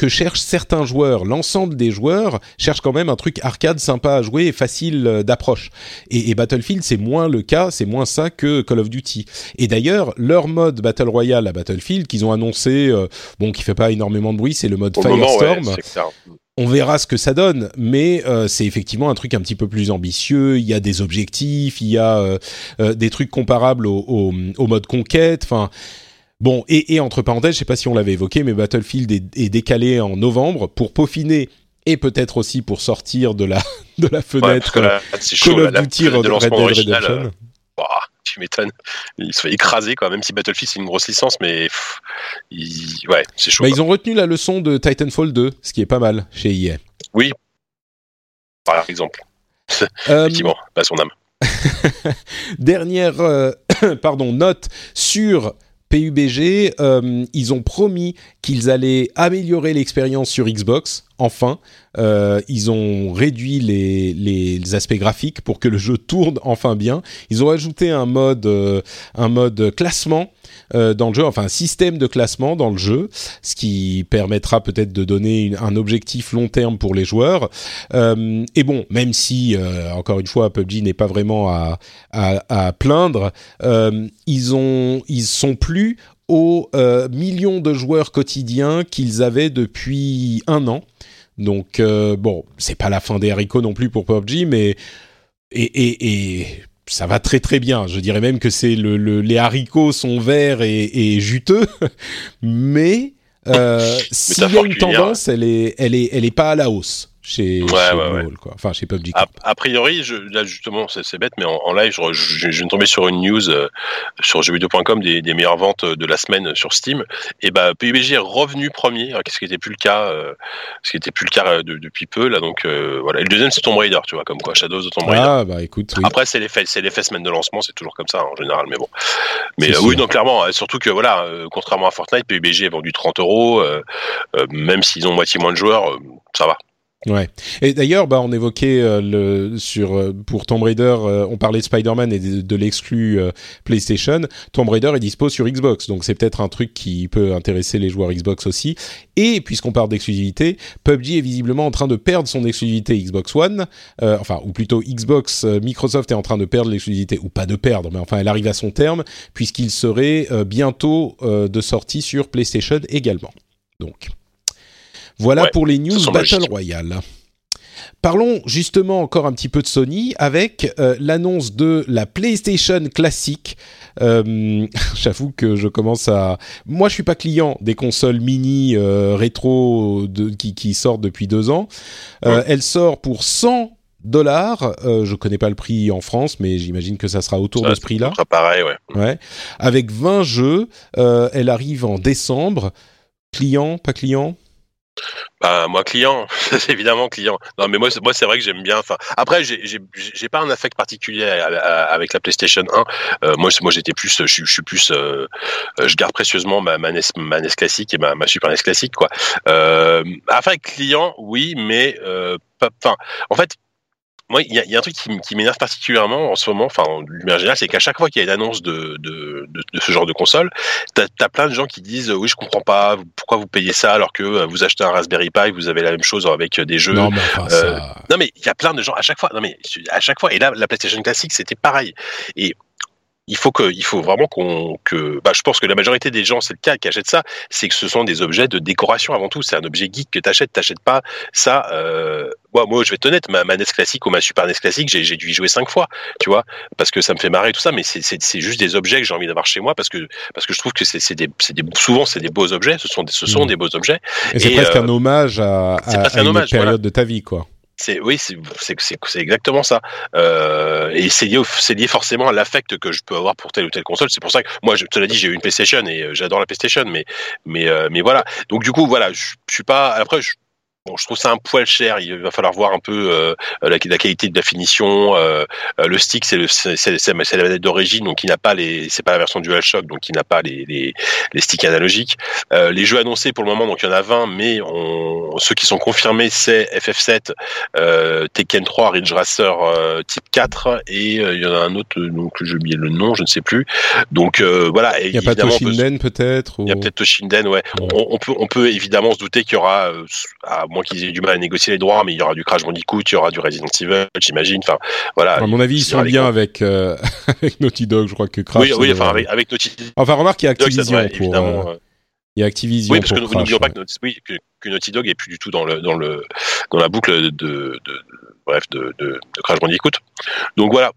[SPEAKER 1] que cherchent certains joueurs. L'ensemble des joueurs cherchent quand même un truc arcade sympa à jouer et facile euh, d'approche. Et, et, Battlefield, c'est moins le cas, c'est moins ça que Call of Duty. Et d'ailleurs, leur mode Battle Royale à Battlefield, qu'ils ont annoncé, euh, bon, qui fait pas énormément de bruit, c'est le mode Firestorm. Moment, ouais, on verra ce que ça donne, mais euh, c'est effectivement un truc un petit peu plus ambitieux. Il y a des objectifs, il y a euh, euh, des trucs comparables au, mode conquête. Enfin, bon, et, entre parenthèses, je sais pas si on l'avait évoqué, mais Battlefield est, décalé en novembre pour peaufiner et peut-être aussi pour sortir de la de la fenêtre
[SPEAKER 2] Call of Duty Red Dead Redemption tu m'étonnes. Il se fait écraser, quoi, même si Battlefield c'est une grosse licence, mais ouais, c'est chaud.
[SPEAKER 1] Bah, ils ont retenu la leçon de Titanfall 2, ce qui est pas mal chez EA.
[SPEAKER 2] Oui, par exemple. Euh, Effectivement, pas son âme.
[SPEAKER 1] Dernière euh, pardon, note sur PUBG, euh, ils ont promis qu'ils allaient améliorer l'expérience sur Xbox. Enfin, euh, ils ont réduit les, aspects graphiques pour que le jeu tourne enfin bien. Ils ont ajouté un mode, euh, classement euh, dans le jeu, enfin un système de classement dans le jeu, ce qui permettra peut-être de donner un objectif long terme pour les joueurs. Et bon, même si encore une fois PUBG n'est pas vraiment à, plaindre, ils ont ils sont plus aux millions de joueurs quotidiens qu'ils avaient depuis un an. Donc bon, c'est pas la fin des haricots non plus pour PUBG, mais et, et, et ça va très très bien. Je dirais même que c'est le, le, les haricots sont verts et, et juteux, mais euh, s'il y a une tendance, elle est, elle est, elle est pas à la hausse chez, ouais, quoi. Enfin, chez PUBG.
[SPEAKER 2] A, priori, je, là justement, c'est bête, mais en, live, je, je, je, viens de tomber sur une news euh, sur jeuxvideo.com des, des, meilleures ventes de la semaine sur Steam. Et bah, PUBG est revenu premier, ce qui n'était plus le cas, euh, ce qui était plus le cas euh, depuis peu là. Donc euh, voilà. Et le deuxième, c'est Tomb Raider, tu vois, comme quoi Shadows de Tomb Raider.
[SPEAKER 1] Ah bah écoute. Oui.
[SPEAKER 2] Après, c'est l'effet, c'est l'effet semaine de lancement, c'est toujours comme ça en général, mais bon. Mais oui, donc clairement, surtout que voilà, contrairement à Fortnite, PUBG est vendu 30 euros, même s'ils ont moitié moins de joueurs, ça va.
[SPEAKER 1] Ouais. Et d'ailleurs, bah, on évoquait euh, le sur euh, pour Tomb Raider, euh, on parlait de Spider-Man et de, de l'exclu PlayStation. Tomb Raider est dispo sur Xbox, donc c'est peut-être un truc qui peut intéresser les joueurs Xbox aussi. Et puisqu'on parle d'exclusivité, PUBG est visiblement en train de perdre son exclusivité Xbox One, enfin ou plutôt Xbox Microsoft est en train de perdre l'exclusivité ou pas de perdre, mais enfin elle arrive à son terme puisqu'il serait bientôt de sortie sur PlayStation également. Donc. Voilà pour les news Battle Royale. Parlons justement encore un petit peu de Sony avec euh, l'annonce de la PlayStation classique. Euh, J'avoue que je commence à. Moi, je suis pas client des consoles mini euh, rétro de, qui, qui, sortent depuis deux ans. Elle sort pour 100 dollars. Euh, je connais pas le prix en France, mais j'imagine que ça sera autour de ce prix-là.
[SPEAKER 2] Ça pareil, ouais.
[SPEAKER 1] ouais. Avec 20 jeux, elle arrive en décembre. Client, pas client?
[SPEAKER 2] Bah, moi client, évidemment client. Non mais moi moi c'est vrai que j'aime bien. Enfin après j'ai pas un affect particulier avec la PlayStation 1. Euh, moi j'étais plus je, suis plus euh, je garde précieusement ma, NES NES classique et ma, Super NES classique quoi. Euh, client oui mais enfin en fait moi, il y, a un truc qui, m'énerve particulièrement en ce moment, enfin, en général, c'est qu'à chaque fois qu'il y a une annonce de, de, de, ce genre de console, t'as as plein de gens qui disent oui, je comprends pas, pourquoi vous payez ça alors que euh, vous achetez un Raspberry Pi, vous avez la même chose avec des jeux.
[SPEAKER 1] Non, mais, euh,
[SPEAKER 2] non, mais il y a plein de gens à chaque fois. Non, mais à chaque fois. Et là, la PlayStation classique, c'était pareil. Et il faut que, il faut vraiment qu'on, que, bah, je pense que la majorité des gens, c'est le cas, qui achètent ça, c'est que ce sont des objets de décoration avant tout. C'est un objet geek que t'achètes, t'achètes pas ça. Euh, moi, moi, je vais être honnête, ma, NES classique ou ma Super NES classique, j'ai dû y jouer cinq fois, tu vois, parce que ça me fait marrer tout ça. Mais c'est juste des objets que j'ai envie d'avoir chez moi parce que parce que je trouve que c'est des, des, souvent c'est des beaux objets. Ce sont des, ce sont mmh. des beaux objets.
[SPEAKER 1] Et c'est presque un euh, hommage à, à, une hommage, période de ta vie, quoi.
[SPEAKER 2] C'est oui, c'est exactement ça. Euh, et c'est lié, lié forcément à l'affect que je peux avoir pour telle ou telle console. C'est pour ça que moi, je te l'ai dit, j'ai eu une PlayStation et euh, j'adore la PlayStation, mais mais euh, mais voilà. Donc du coup, voilà, je, je suis pas. Après, je, Bon, je trouve ça un poil cher. Il va falloir voir un peu euh, la, qualité de la finition. Euh, euh le stick, c'est c'est la manette d'origine, donc il n'a pas les, c'est pas la version DualShock, donc il n'a pas les, les, les, sticks analogiques. Euh, les jeux annoncés pour le moment, donc il y en a 20, mais on, ceux qui sont confirmés, c'est FF7, euh, Tekken 3, Ridge Racer Type 4, et il y en a un autre, donc j'ai oublié le nom, je ne sais plus. Donc voilà.
[SPEAKER 1] Il n'y a pas Toshinden peut-être.
[SPEAKER 2] Il y a peut-être Toshinden, ouais. On, on, peut, on peut évidemment se douter qu'il y aura moins qu'ils aient du mal à négocier les droits, mais il y aura du Crash Bandicoot, il y aura du Resident Evil, j'imagine. Enfin, voilà.
[SPEAKER 1] À mon avis, ils sont bien avec, euh, avec Naughty Dog, je crois que Crash.
[SPEAKER 2] Oui, oui, enfin, avec, avec, Naughty Dog.
[SPEAKER 1] Enfin, remarque, il y a Activision pour. Évidemment, euh, il y a Activision.
[SPEAKER 2] Oui, parce que nous n'oublions pas que, oui, que, que, Naughty Dog est plus du tout dans le dans le dans la boucle de, de, de bref de, de, de Crash Bandicoot. Donc voilà,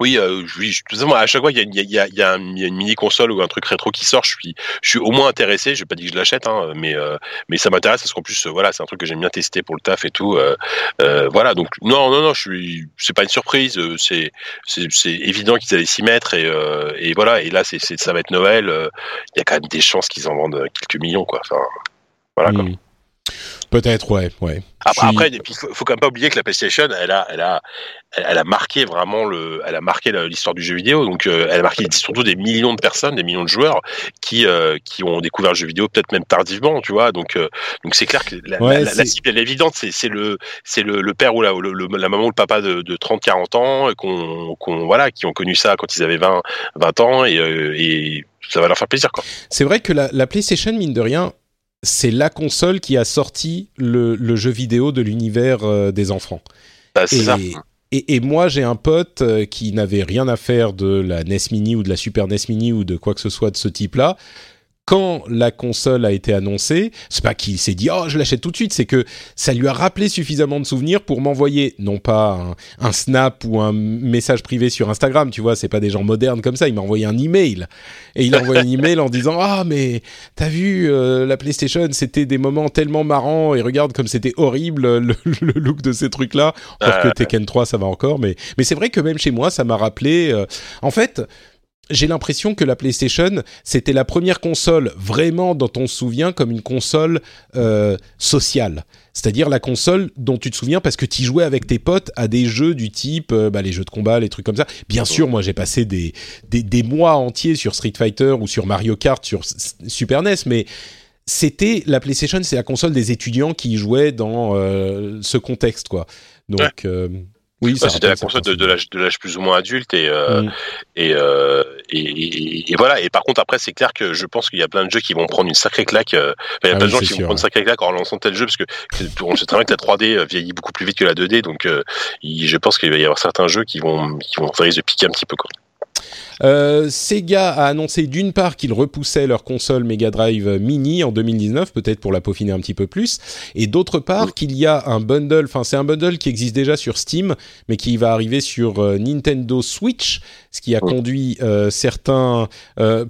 [SPEAKER 2] oui, euh, oui, à chaque fois il y a, y, a, y a, une mini console ou un truc rétro qui sort, je suis, je suis au moins intéressé. Je vais pas dire que je l'achète, hein, mais euh, mais ça m'intéresse parce qu'en plus, euh, voilà, c'est un truc que j'aime bien tester pour le taf et tout. Euh, euh voilà, donc non, non, non, je suis, c'est pas une surprise. C'est c'est évident qu'ils allaient s'y mettre et, et voilà. Et là, c'est ça va être Noël. Il y a quand même des chances qu'ils en vendent quelques millions, quoi. Enfin, voilà. Quoi.
[SPEAKER 1] Peut-être, ouais, ouais.
[SPEAKER 2] Après, il faut, faut quand même pas oublier que la PlayStation, elle a, elle a, elle a marqué vraiment le, elle a marqué l'histoire du jeu vidéo. Donc, euh, elle a marqué surtout des millions de personnes, des millions de joueurs qui, euh, qui ont découvert le jeu vidéo peut-être même tardivement, tu vois. Donc, euh, donc c'est clair que la, la, cible elle est évidente. C'est, c'est le, c'est le, le, père ou la, le, la maman ou le papa de, de 30, 40 ans, qu'on, qu'on, voilà, qui ont connu ça quand ils avaient 20, 20 ans et, et ça va leur faire plaisir, quoi.
[SPEAKER 1] C'est vrai que la, la PlayStation, mine de rien, c'est la console qui a sorti le, jeu vidéo de l'univers euh, des enfants.
[SPEAKER 2] Bah, et, ça.
[SPEAKER 1] Et, moi, j'ai un pote euh, qui n'avait rien à faire de la NES Mini ou de la Super NES Mini ou de quoi que ce soit de ce type-là, quand la console a été annoncée, c'est pas qu'il s'est dit oh je l'achète tout de suite, c'est que ça lui a rappelé suffisamment de souvenirs pour m'envoyer non pas un, snap ou un message privé sur Instagram, tu vois, c'est pas des gens modernes comme ça. Il m'a envoyé un email et il a envoyé un email en disant ah mais t'as vu euh, la PlayStation, c'était des moments tellement marrants et regarde comme c'était horrible le, look de ces trucs là. Alors que Tekken 3 ça va encore, mais mais c'est vrai que même chez moi ça m'a rappelé. Euh, en fait j'ai l'impression que la PlayStation, c'était la première console vraiment dont on se souvient comme une console euh, sociale. C'est-à-dire la console dont tu te souviens parce que tu jouais avec tes potes à des jeux du type euh, bah, les jeux de combat, les trucs comme ça. Bien sûr, moi j'ai passé des, des, des, mois entiers sur Street Fighter ou sur Mario Kart sur Super NES, mais c'était la PlayStation, c'est la console des étudiants qui jouaient dans euh, ce contexte, quoi. Donc, oui,
[SPEAKER 2] c'était la console de, de l'âge plus ou moins adulte et, euh, mm. euh, et, et, voilà. Et par contre, après, c'est clair que je pense qu'il y a plein de jeux qui vont prendre une sacrée claque. Euh, il y a ah plein de gens qui vont prendre une sacrée claque en lançant tel jeu parce que on sait très bien que la 3D vieillit beaucoup plus vite que la 2D. Donc, je pense qu'il va y avoir certains jeux qui vont qui vont risquer de piquer un petit peu. Quoi.
[SPEAKER 1] Euh, Sega a annoncé d'une part qu'ils repoussaient leur console Mega Drive Mini en 2019, peut-être pour la peaufiner un petit peu plus, et d'autre part qu'il y a un bundle, enfin c'est un bundle qui existe déjà sur Steam, mais qui va arriver sur euh, Nintendo Switch, ce qui a conduit euh, certains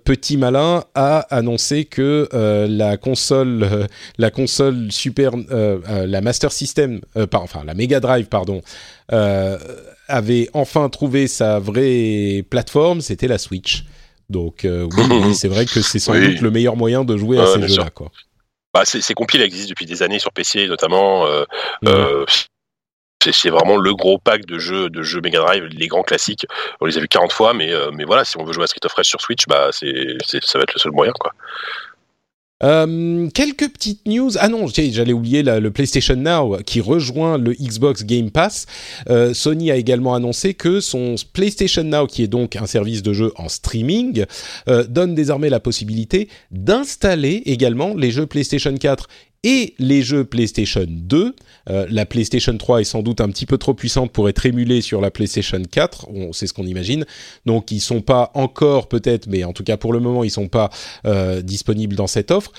[SPEAKER 1] petits malins à annoncer que la console, la console Super, la Master System, enfin la Mega Drive, pardon, avait enfin trouvé sa vraie plateforme, c'était la Switch. Donc euh, oui, c'est vrai que c'est sans doute le meilleur moyen de jouer à ces jeux-là.
[SPEAKER 2] bah, c'est compilé, il existe depuis des années sur PC notamment. Euh, euh, c'est vraiment le gros pack de jeux de jeux Mega Drive, les grands classiques. On les a vus 40 fois, mais, mais voilà, si on veut jouer à Street of Rage sur Switch, bah c'est ça va être le seul moyen, quoi.
[SPEAKER 1] Euh, quelques petites news. Ah non, j'allais oublier le PlayStation Now qui rejoint le Xbox Game Pass. Euh, Sony a également annoncé que son PlayStation Now, qui est donc un service de jeu en streaming, euh, donne désormais la possibilité d'installer également les jeux PlayStation 4 et les jeux PlayStation 2. Euh, la PlayStation 3 est sans doute un petit peu trop puissante pour être émulée sur la PlayStation 4, c'est ce qu'on imagine. Donc ils sont pas encore peut-être, mais en tout cas pour le moment ils sont pas euh, disponibles dans cette offre.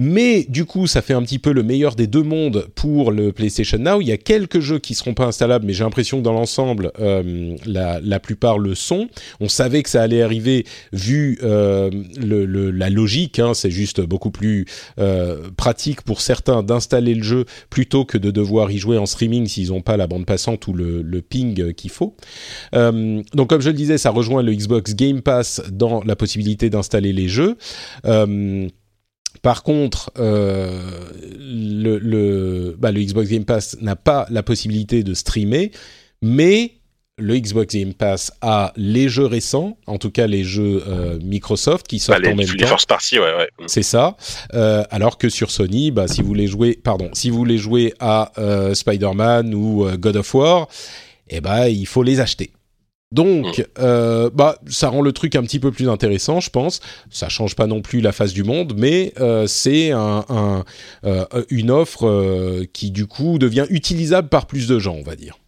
[SPEAKER 1] Mais du coup, ça fait un petit peu le meilleur des deux mondes pour le PlayStation Now. Il y a quelques jeux qui seront pas installables, mais j'ai l'impression que dans l'ensemble, euh, la, la, plupart le sont. On savait que ça allait arriver vu euh, le, le, la logique. Hein, c'est juste beaucoup plus euh, pratique pour certains d'installer le jeu plutôt que de devoir y jouer en streaming s'ils n'ont pas la bande passante ou le, le ping qu'il faut. Euh, donc, comme je le disais, ça rejoint le Xbox Game Pass dans la possibilité d'installer les jeux. Par contre, euh, le, le, bah, le, Xbox Game Pass n'a pas la possibilité de streamer, mais le Xbox Game Pass a les jeux récents, en tout cas les jeux euh, Microsoft qui sortent
[SPEAKER 2] bah,
[SPEAKER 1] en même
[SPEAKER 2] les
[SPEAKER 1] temps.
[SPEAKER 2] Party, ouais, ouais.
[SPEAKER 1] C'est ça. Euh, alors que sur Sony, bah, si vous voulez jouer, pardon, si vous voulez jouer à Spider-Man ou God of War, eh ben il faut les acheter. Donc, euh, bah, ça rend le truc un petit peu plus intéressant, je pense. Ça change pas non plus la face du monde, mais euh, c'est un, un, euh, une offre qui du coup devient utilisable par plus de gens, on va dire.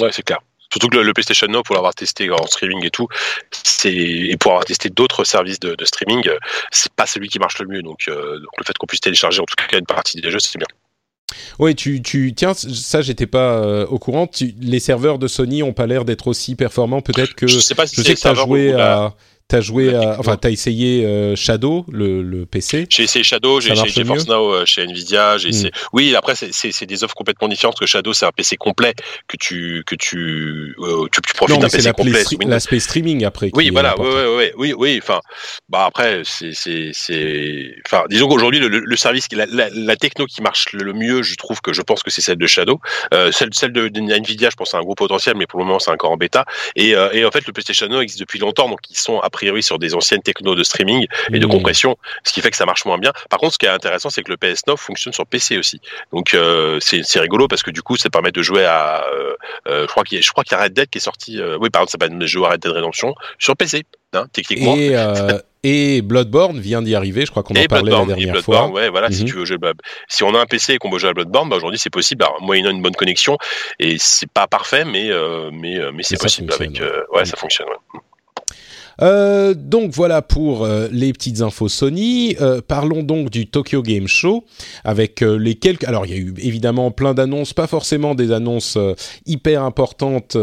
[SPEAKER 2] Ouais, c'est clair. Surtout que le, le, PlayStation Now, pour l'avoir testé en streaming et tout, et pour avoir testé d'autres services de, de streaming, c'est pas celui qui marche le mieux. Donc, donc le fait qu'on puisse télécharger en tout cas une partie des jeux, c'est bien.
[SPEAKER 1] Oui, tu, tu tiens, ça j'étais pas euh, au courant. Tu, les serveurs de Sony ont pas l'air d'être aussi performants. Peut-être que
[SPEAKER 2] je sais, pas si
[SPEAKER 1] je sais que as joué à, T'as joué à, enfin t'as essayé euh, Shadow le, le PC.
[SPEAKER 2] J'ai essayé Shadow, j'ai essayé GeForce Now euh, chez Nvidia. J'ai essayé... mm. Oui, après c'est des offres complètement différentes que Shadow, c'est un PC complet que tu que tu euh, tu, tu profites d'un PC complet.
[SPEAKER 1] L'aspect streaming après.
[SPEAKER 2] Oui, voilà, oui, oui, oui, oui, enfin, bah après c'est c'est c'est, enfin disons qu'aujourd'hui le, le, service, la, la, la, techno qui marche le mieux, je trouve que je pense que c'est celle de Shadow, euh, celle celle de, de, Nvidia, je pense c'est un gros potentiel, mais pour le moment c'est encore en bêta. Et, euh, et en fait le PlayStation Now existe depuis longtemps, donc ils sont priori sur des anciennes technos de streaming et de mmh. compression, ce qui fait que ça marche moins bien. Par contre, ce qui est intéressant, c'est que le PS9 fonctionne sur PC aussi. Donc euh, c'est rigolo parce que du coup, ça permet de jouer à. Euh, euh, je crois qu'il y, je crois qu'il y a Red Dead qui est sorti. Euh, oui, par exemple, ça permet de jouer à Red Dead Redemption sur PC, hein, techniquement.
[SPEAKER 1] Et et Bloodborne vient d'y arriver, je crois qu'on en parlait la dernière fois.
[SPEAKER 2] Ouais, voilà, mm -hmm. si tu veux jouer, si on a un PC et qu'on veut jouer à Bloodborne, bah, aujourd'hui c'est possible, alors, moyennant une bonne connexion, et c'est pas parfait, mais euh, mais mais c'est possible avec, euh, ouais, mmh. ça fonctionne. Ouais.
[SPEAKER 1] Euh, donc voilà pour euh, les petites infos Sony. Euh, parlons donc du Tokyo Game Show avec les quelques. Alors il y a eu évidemment plein d'annonces, pas forcément des annonces hyper importantes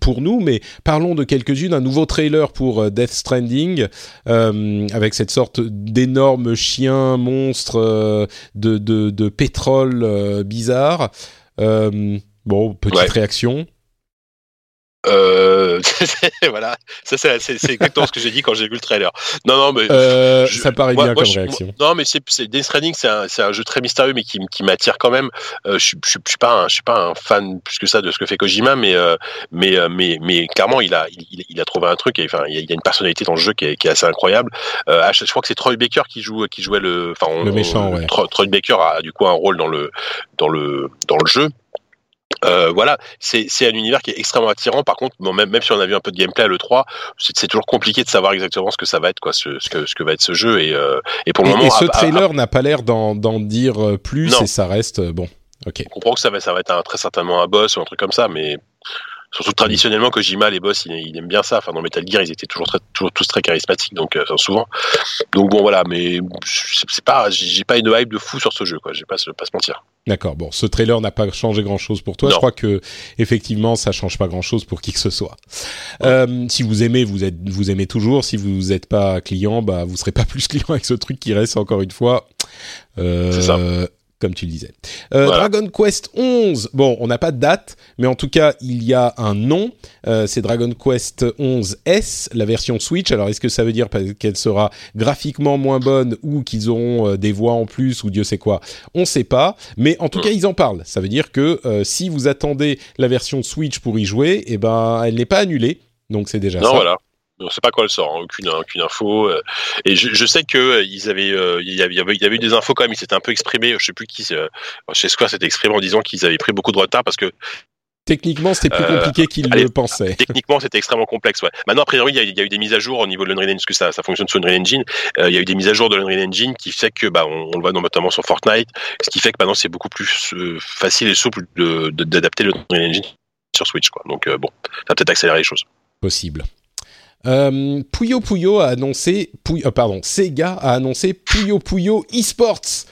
[SPEAKER 1] pour nous, mais parlons de quelques-unes. Un nouveau trailer pour Death Stranding avec cette sorte d'énorme chien monstre de, de, de, pétrole bizarre. bon, petite ouais. réaction.
[SPEAKER 2] Euh, voilà, ça c'est exactement ce que j'ai dit quand j'ai vu le trailer. Non, non, mais
[SPEAKER 1] euh, je, ça paraît moi, bien moi, comme je, réaction.
[SPEAKER 2] non, mais c'est Death Stranding, c'est un, un, jeu très mystérieux, mais qui, qui m'attire quand même. Euh, je, je, je, suis pas, un, je suis pas un fan plus que ça de ce que fait Kojima, mais euh, mais euh, mais mais clairement, il a il, il a trouvé un truc. Et, enfin, il y a une personnalité dans le jeu qui est, qui est assez incroyable. Euh, je crois que c'est Troy Baker qui joue qui jouait le, enfin,
[SPEAKER 1] le méchant. Ouais.
[SPEAKER 2] Troy, Troy Baker a du coup un rôle dans le dans le dans le jeu. Euh, voilà, c'est un univers qui est extrêmement attirant. Par contre, bon, même, même si on a vu un peu de gameplay à l'E3, c'est toujours compliqué de savoir exactement ce que ça va être, quoi, ce, ce, que, ce que va être ce jeu. Et, euh, et pour le
[SPEAKER 1] et,
[SPEAKER 2] moment.
[SPEAKER 1] Et ce trailer n'a pas l'air d'en dire plus non. et ça reste bon. Ok.
[SPEAKER 2] On comprend que ça va, ça va être un, très certainement un boss ou un truc comme ça, mais surtout traditionnellement Kojima les boss il, il, aime bien ça enfin dans Metal Gear ils étaient toujours très, toujours tous très charismatiques donc euh, souvent donc bon voilà mais c'est pas j'ai pas une hype de fou sur ce jeu quoi j'ai pas pas se mentir
[SPEAKER 1] D'accord. Bon, ce trailer n'a pas changé grand-chose pour toi. Non. Je crois que effectivement, ça change pas grand-chose pour qui que ce soit. Ouais. Euh, si vous aimez, vous êtes, vous aimez toujours. Si vous n'êtes pas client, bah vous serez pas plus client avec ce truc qui reste encore une fois.
[SPEAKER 2] Euh, C'est ça
[SPEAKER 1] comme tu le disais. Euh, Dragon Quest 11, bon, on n'a pas de date, mais en tout cas, il y a un nom. Euh, c'est Dragon Quest 11 S, la version Switch. Alors, est-ce que ça veut dire qu'elle sera graphiquement moins bonne ou qu'ils auront euh, des voix en plus ou Dieu sait quoi? On ne sait pas. Mais en tout cas, ils en parlent. Ça veut dire que si vous attendez la version Switch pour y jouer, eh ben, elle n'est pas annulée. Donc, c'est déjà
[SPEAKER 2] non,
[SPEAKER 1] ça.
[SPEAKER 2] Voilà. On ne sait pas quand elle sort, hein. aucune, aucune info. Euh. et je, je, sais que euh, ils avaient, euh, il y avait, il y avait eu des infos quand même. Ils s'étaient un peu exprimés. Je sais plus qui, chez Square s'était exprimé en disant qu'ils avaient pris beaucoup de retard parce que
[SPEAKER 1] Techniquement, c'était plus compliqué qu'ils le pensaient.
[SPEAKER 2] Techniquement, c'était extrêmement complexe. Ouais. Maintenant, a priori, il y, a, il y, a eu des mises à jour au niveau de l'Unreal Engine, parce que ça, ça fonctionne sur Unreal Engine. il y a eu des mises à jour de l'Unreal Engine qui fait que, bah, on, le voit notamment sur Fortnite, ce qui fait que maintenant, c'est beaucoup plus facile et souple d'adapter l'Unreal Engine sur Switch. Quoi. Donc, bon, ça va peut-être accélérer les choses.
[SPEAKER 1] Possible. Euh, Puyo Puyo a annoncé, euh, pardon, Sega a annoncé Puyo Puyo eSports.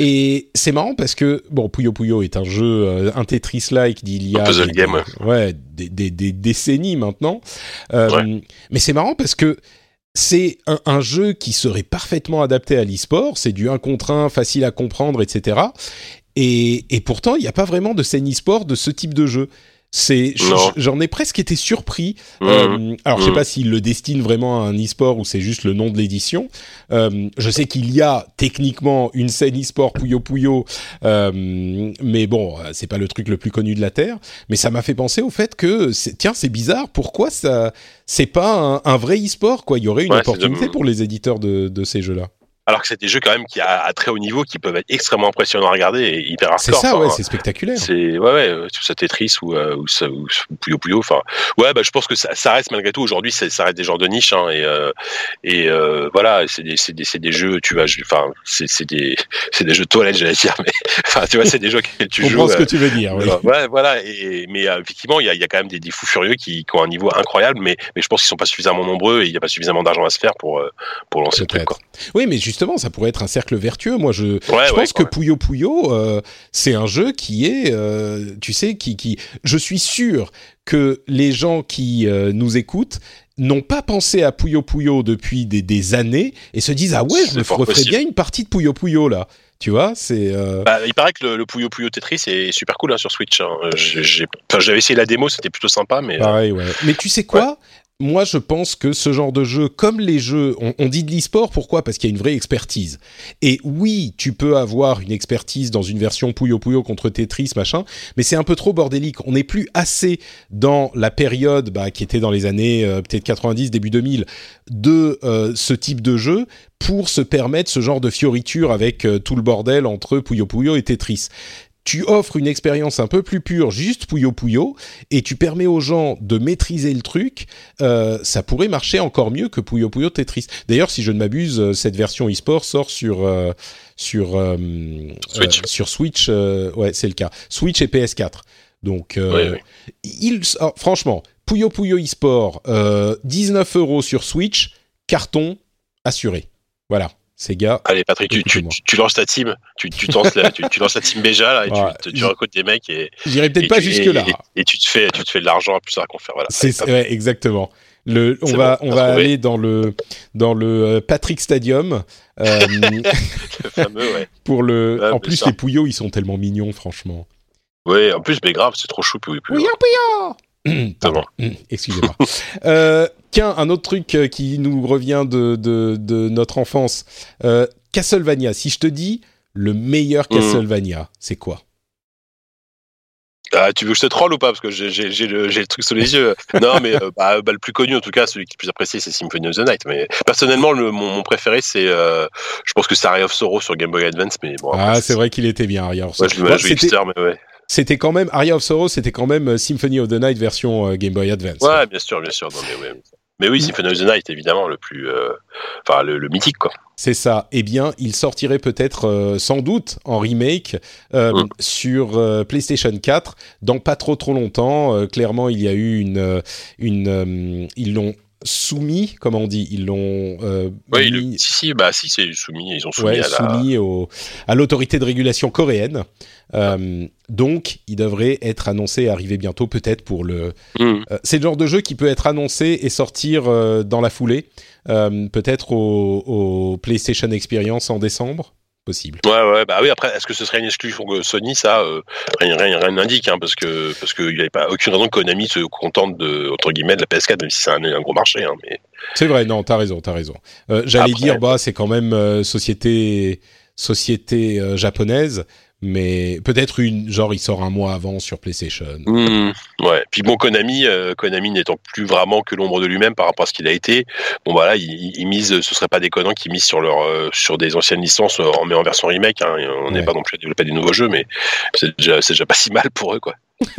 [SPEAKER 1] Et c'est marrant parce que bon, Puyo Puyo est un jeu euh, un Tetris-like d'il y a
[SPEAKER 2] des, game.
[SPEAKER 1] ouais, des, des, des, décennies maintenant. Mais c'est marrant parce que c'est un, un, jeu qui serait parfaitement adapté à l'e-sport. C'est du 1 contre 1, facile à comprendre, etc. Et, et pourtant, il n'y a pas vraiment de scène e-sport de ce type de jeu. C'est, j'en ai presque été surpris. Mmh. Euh, alors, je sais mmh. pas s'il le destine vraiment à un e-sport ou c'est juste le nom de l'édition. Euh, je sais qu'il y a techniquement une scène e-sport Puyo Puyo, euh, mais bon, c'est pas le truc le plus connu de la terre. Mais ça m'a fait penser au fait que, tiens, c'est bizarre. Pourquoi ça, c'est pas un, vrai e-sport quoi? Il y aurait une opportunité pour les éditeurs de, de ces jeux-là
[SPEAKER 2] alors que c'est des jeux quand même qui à, à, très haut niveau qui peuvent être extrêmement impressionnants à regarder et hyper hardcore.
[SPEAKER 1] C'est ça, ouais, c'est spectaculaire.
[SPEAKER 2] C'est ouais, ouais, tout ça Tetris ou euh, ou, ou, ou Puyo Puyo. Enfin, ouais, bah je pense que ça, ça reste malgré tout aujourd'hui, ça reste des genres de niche hein, et euh, et euh, voilà, c'est des c'est des c'est des jeux, tu vois, enfin c'est c'est des c'est des jeux de toilette, j'allais dire, mais enfin tu vois, c'est des jeux que tu joues.
[SPEAKER 1] Ce que tu veux dire. Oui.
[SPEAKER 2] Ouais, voilà. Et mais effectivement, il y a, y a quand même des, des fous furieux qui, qui, ont un niveau incroyable, mais mais je pense qu'ils sont pas suffisamment nombreux et il y a pas suffisamment d'argent à se faire pour pour lancer le truc. Quoi.
[SPEAKER 1] Oui, mais justement, ça pourrait être un cercle vertueux. Moi, je, je pense que Puyo Puyo, euh, c'est un jeu qui est, euh, tu sais, qui, qui, je suis sûr que les gens qui euh, nous écoutent n'ont pas pensé à Puyo Puyo depuis des, des, années et se disent ah ouais, je me referais bien une partie de Puyo Puyo là. Tu vois, c'est.
[SPEAKER 2] Bah, il paraît que le, le, Puyo Puyo Tetris est super cool hein, sur Switch. Hein. J'avais essayé la démo, c'était plutôt sympa, mais.
[SPEAKER 1] Pareil, ouais. Mais tu sais quoi? Moi, je pense que ce genre de jeu, comme les jeux, on, dit de l'e-sport, pourquoi? Parce qu'il y a une vraie expertise. Et oui, tu peux avoir une expertise dans une version Puyo Puyo contre Tetris, machin, mais c'est un peu trop bordélique. On n'est plus assez dans la période bah, qui était dans les années euh, peut-être 90, début 2000, de euh, ce type de jeu pour se permettre ce genre de fioriture avec euh, tout le bordel entre Puyo Puyo et Tetris tu offres une expérience un peu plus pure, juste Puyo Puyo, et tu permets aux gens de maîtriser le truc, euh, ça pourrait marcher encore mieux que Puyo Puyo Tetris. D'ailleurs, si je ne m'abuse, euh, cette version e-sport sort sur euh, sur
[SPEAKER 2] Switch.
[SPEAKER 1] sur Switch, ouais, c'est le cas. Switch et PS4. Donc, Il, franchement, Puyo Puyo e-sport, 19 euros sur Switch, carton assuré. Voilà. Sega.
[SPEAKER 2] Allez Patrick, tu, tu, tu, lances ta team, tu, tu, la, tu, lances ta team Béja là, et tu, tu recrutes des mecs et.
[SPEAKER 1] J'irai peut-être pas jusque là.
[SPEAKER 2] Et, tu te fais, tu te fais de l'argent à plus tard qu'on faire. Voilà.
[SPEAKER 1] C'est ouais, exactement. Le, on va, on va aller dans le dans le euh, Patrick Stadium. Euh,
[SPEAKER 2] le fameux, ouais.
[SPEAKER 1] Pour le. en plus, les Pouillots, ils sont tellement mignons, franchement.
[SPEAKER 2] Ouais, en plus, mais grave, c'est trop chou, Pouillot.
[SPEAKER 1] Pouillot, Pouillot Pardon, excusez-moi. euh, tiens, un autre truc euh, qui nous revient de, de, de notre enfance. Euh, Castlevania, si je te dis le meilleur hmm. Castlevania, c'est quoi?
[SPEAKER 2] Ah, tu veux que je te troll ou pas? Parce que j'ai le, le, truc sous les yeux. non, mais euh, bah, bah, le plus connu, en tout cas, celui qui est le plus apprécié, c'est Symphony of the Night. Mais personnellement, le, mon, mon, préféré, c'est. Euh, je pense que c'est Area of Sorrow sur Game Boy Advance. Mais bon,
[SPEAKER 1] ah, c'est vrai qu'il était bien, Area of
[SPEAKER 2] Sorrow. Ouais, je hipster, mais ouais
[SPEAKER 1] c'était quand même Aria of Sorrow, c'était quand même Symphony of the Night version euh, Game Boy Advance.
[SPEAKER 2] Ouais, bien sûr, bien sûr. mais, oui, Symphony of the Night, évidemment, le plus, euh, enfin, le, mythique, quoi.
[SPEAKER 1] C'est ça. Eh bien, il sortirait peut-être, sans doute, en remake mm. sur PlayStation 4 dans pas trop trop longtemps. clairement, il y a eu une, une, ils l'ont soumis, comme on dit, ils l'ont.
[SPEAKER 2] Euh, oui, si, si, bah si, c'est soumis, ils ont soumis, à,
[SPEAKER 1] soumis au, à l'autorité de régulation coréenne. Euh, donc, il devrait être annoncé, arriver bientôt, peut-être pour le. Hmm. Euh, c'est le genre de jeu qui peut être annoncé et sortir dans la foulée, peut-être au, au, PlayStation Experience en décembre. Possible.
[SPEAKER 2] Ouais, ouais, bah oui. Après, est-ce que ce serait une exclu pour Sony Ça, rien, rien, rien n'indique, hein, parce que parce qu'il n'y avait pas aucune raison que Konami se contente de entre guillemets de la PS4, même si c'est un, un, gros marché. Hein, mais
[SPEAKER 1] c'est vrai, non, t'as raison, t'as raison. J'allais dire, bah, c'est quand même société société japonaise mais peut-être une genre il sort un mois avant sur PlayStation.
[SPEAKER 2] Mmh, ouais. Puis bon Konami, euh, Konami n'étant plus vraiment que l'ombre de lui-même par rapport à ce qu'il a été, bon voilà, il, il, mise, ce serait pas déconnant qu'ils misent sur leur euh, sur des anciennes licences euh, en mais en version remake. Hein, on n'est pas non plus à développer des nouveaux jeux, mais c'est déjà c'est déjà pas si mal pour eux quoi.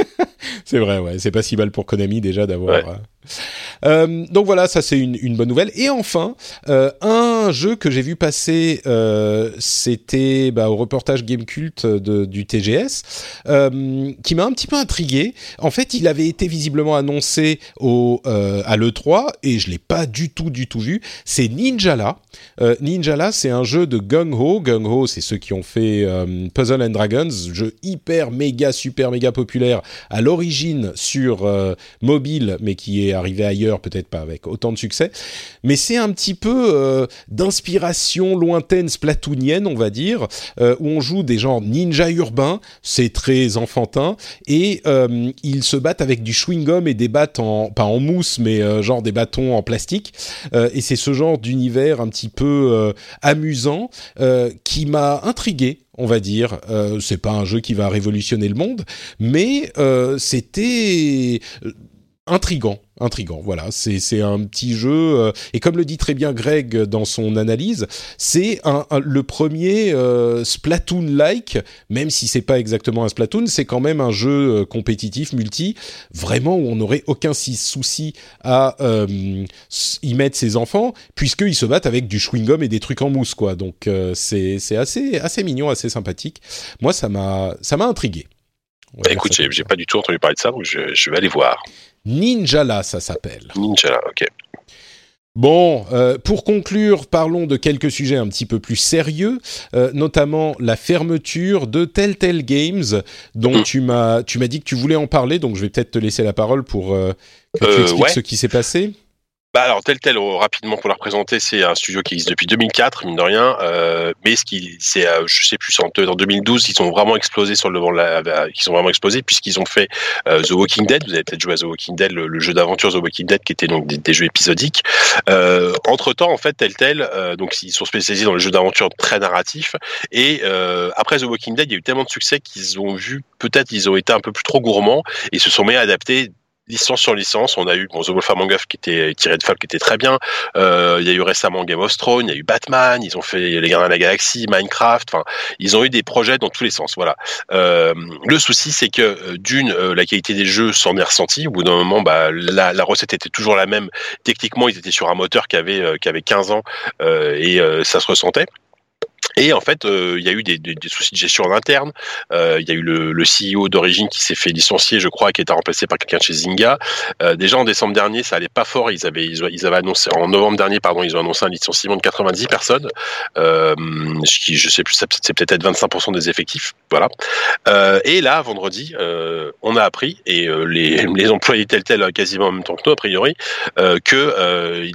[SPEAKER 1] c'est vrai, ouais, c'est pas si mal pour Konami déjà d'avoir. Ouais. Euh, donc voilà, ça c'est une, bonne nouvelle. Et enfin, euh, un jeu que j'ai vu passer, euh, c'était bah, au reportage Game Cult du TGS, qui m'a un petit peu intrigué. En fait, il avait été visiblement annoncé au, à l'E3 et je l'ai pas du tout, du tout vu. C'est Ninjala. Ninjala, c'est un jeu de Gung Ho. Gung Ho, c'est ceux qui ont fait Puzzle and Dragons, jeu hyper méga super méga populaire à l'origine sur mobile, mais qui arrivé ailleurs, peut-être pas avec autant de succès, mais c'est un petit peu euh, d'inspiration lointaine splatoonienne, on va dire, euh, où on joue des genres ninja urbains, c'est très enfantin, et euh, ils se battent avec du chewing-gum et des battes pas en mousse, mais genre des bâtons en plastique, et c'est ce genre d'univers un petit peu amusant qui m'a intrigué on va dire. C'est pas un jeu qui va révolutionner le monde, mais c'était intrigant, intrigant. Voilà, c'est un petit jeu euh, et comme le dit très bien Greg dans son analyse, c'est un, le premier euh, Splatoon-like, même si c'est pas exactement un Splatoon, c'est quand même un jeu euh, compétitif multi, vraiment où on n'aurait aucun souci à y mettre ses enfants, puisqu'ils se battent avec du chewing gum et des trucs en mousse, quoi. Donc c'est assez assez mignon, assez sympathique. Moi, ça m'a ça m'a intrigué.
[SPEAKER 2] Bah, écoute, j'ai pas du tout entendu parler de ça, donc je, je vais aller voir.
[SPEAKER 1] Ninjala, ça s'appelle.
[SPEAKER 2] Ninjala, ok.
[SPEAKER 1] Bon, euh, pour conclure, parlons de quelques sujets un petit peu plus sérieux, euh, notamment la fermeture de Telltale Games, dont mm. tu m'as tu m'as dit que tu voulais en parler, donc je vais peut-être te laisser la parole pour euh, que tu expliques ce qui s'est passé.
[SPEAKER 2] Bah alors tel tel oh, rapidement pour la représenter, c'est un studio qui existe depuis 2004 mine de rien, euh, mais ce qui c'est euh, je sais plus en, en 2012 ils ont vraiment explosé sur le devant de la, euh, ils ont vraiment explosé puisqu'ils ont fait euh, The Walking Dead. Vous avez peut-être joué à The Walking Dead, le, jeu d'aventure The Walking Dead qui était donc des, jeux épisodiques. Euh, entre temps en fait tel tel donc ils sont spécialisés dans le jeu d'aventure très narratif et après The Walking Dead il y a eu tellement de succès qu'ils ont vu peut-être ils ont été un peu plus trop gourmands et se sont mis à adapter licence sur licence. On a eu bon, The Wolf Among Us qui était tiré de Fall qui était très bien. Euh, il y a eu récemment Game of Thrones, il y a eu Batman, ils ont fait Les Gardiens de la Galaxie, Minecraft. Enfin, ils ont eu des projets dans tous les sens. Voilà. Euh, le souci, c'est que euh, d'une, la qualité des jeux s'en est ressentie. Au bout d'un moment, bah, la, la, recette était toujours la même. Techniquement, ils étaient sur un moteur qui avait qui avait 15 ans et ça se ressentait. Et en fait, euh, il y a eu des, soucis de gestion en interne. Euh, il y a eu le, CEO d'origine qui s'est fait licencier, je crois, qui a été remplacé par quelqu'un chez Zynga. Euh, déjà en décembre dernier, ça allait pas fort. Ils avaient, annoncé en novembre dernier, pardon, ils ont annoncé un licenciement de 90 personnes, ce qui, je sais plus, c'est peut-être 25% des effectifs, voilà. Et là, vendredi, on a appris et les, employés tels tels quasiment en même temps que nous, a priori, que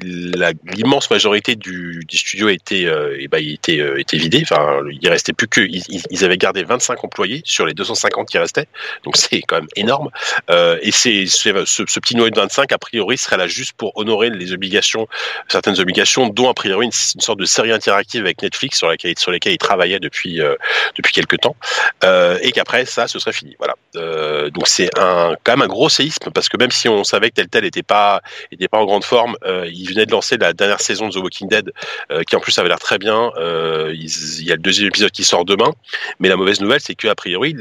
[SPEAKER 2] l'immense majorité du, studio était, et ben, il était, était vidé. Enfin, il restait plus que ils, avaient gardé 25 employés sur les 250 qui restaient. Donc c'est quand même énorme. Euh, et c'est ce, ce, petit noyau de 25 a priori serait là juste pour honorer les obligations, certaines obligations, dont a priori une, sorte de série interactive avec Netflix sur laquelle sur lesquelles ils travaillaient depuis euh, depuis quelques temps. Euh, et qu'après ça, ce serait fini. Voilà. Euh, donc c'est un quand même un gros séisme parce que même si on savait que tel tel était pas était pas en grande forme, euh, il venait de lancer la dernière saison de The Walking Dead, euh, qui en plus avait l'air très bien. Il y a le deuxième épisode qui sort demain, mais la mauvaise nouvelle, c'est qu'a priori,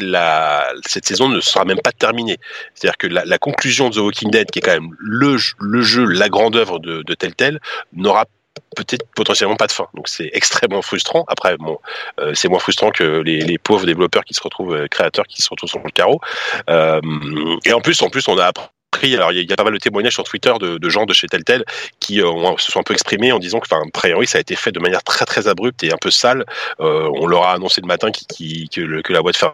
[SPEAKER 2] cette saison ne sera même pas terminée. C'est-à-dire que la, conclusion de The Walking Dead, qui est quand même le, jeu, la grande œuvre de, de Telltale, n'aura peut-être potentiellement pas de fin. Donc c'est extrêmement frustrant. Après, bon, euh, c'est moins frustrant que les, les, pauvres développeurs qui se retrouvent, euh, créateurs qui se retrouvent sur le carreau. Euh, et en plus, en plus, on a appris alors il y, a pas mal de témoignages sur Twitter de, gens de chez Telltale qui euh, se sont un peu exprimés en disant que, enfin, priori, ça a été fait de manière très très abrupte et un peu sale. Euh, on leur a annoncé le matin que, la boîte ferme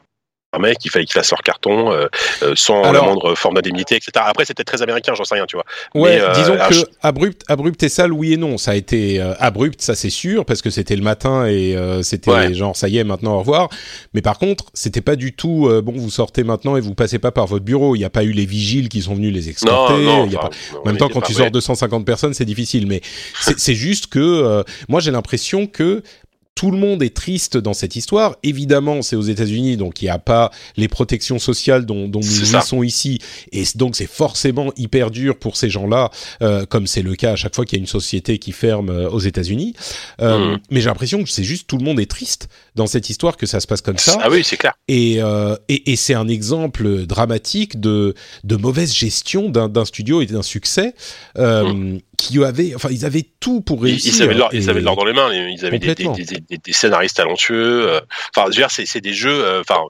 [SPEAKER 2] permet qu'il fallait qu'ils fassent leur carton euh, euh, sans la moindre forme d'indemnité, etc. Après, c'était très américain, j'en sais rien, tu vois.
[SPEAKER 1] Ouais, euh, disons que abrupt, abrupt et sale, oui et non. Ça a été abrupt, ça c'est sûr, parce que c'était le matin et c'était genre ça y est, maintenant au revoir. Mais par contre, c'était pas du tout bon. Vous sortez maintenant et vous passez pas par votre bureau. Il n'y a pas eu les vigiles qui sont venus les escorter. Non, non, en même temps, quand tu sors 250 personnes, c'est difficile. Mais c'est juste que moi j'ai l'impression que tout le monde est triste dans cette histoire. Évidemment, c'est aux États-Unis, donc il n'y a pas les protections sociales dont, dont nous jouissons ici, et donc c'est forcément hyper dur pour ces gens-là, euh, comme c'est le cas à chaque fois qu'il y a une société qui ferme euh, aux États-Unis. Euh, mmh. Mais j'ai l'impression que c'est juste tout le monde est triste dans cette histoire que ça se passe comme ça.
[SPEAKER 2] Ah oui, c'est clair.
[SPEAKER 1] Et, euh, et, et c'est un exemple dramatique de, de mauvaise gestion d'un studio et d'un succès. Euh, mmh qui avaient, enfin, ils avaient tout pour réussir.
[SPEAKER 2] Ils, avaient avaient l'or dans les mains. Ils avaient des, des, des, des, scénaristes talentueux. Euh, enfin, je veux dire, c'est des jeux. Euh, enfin,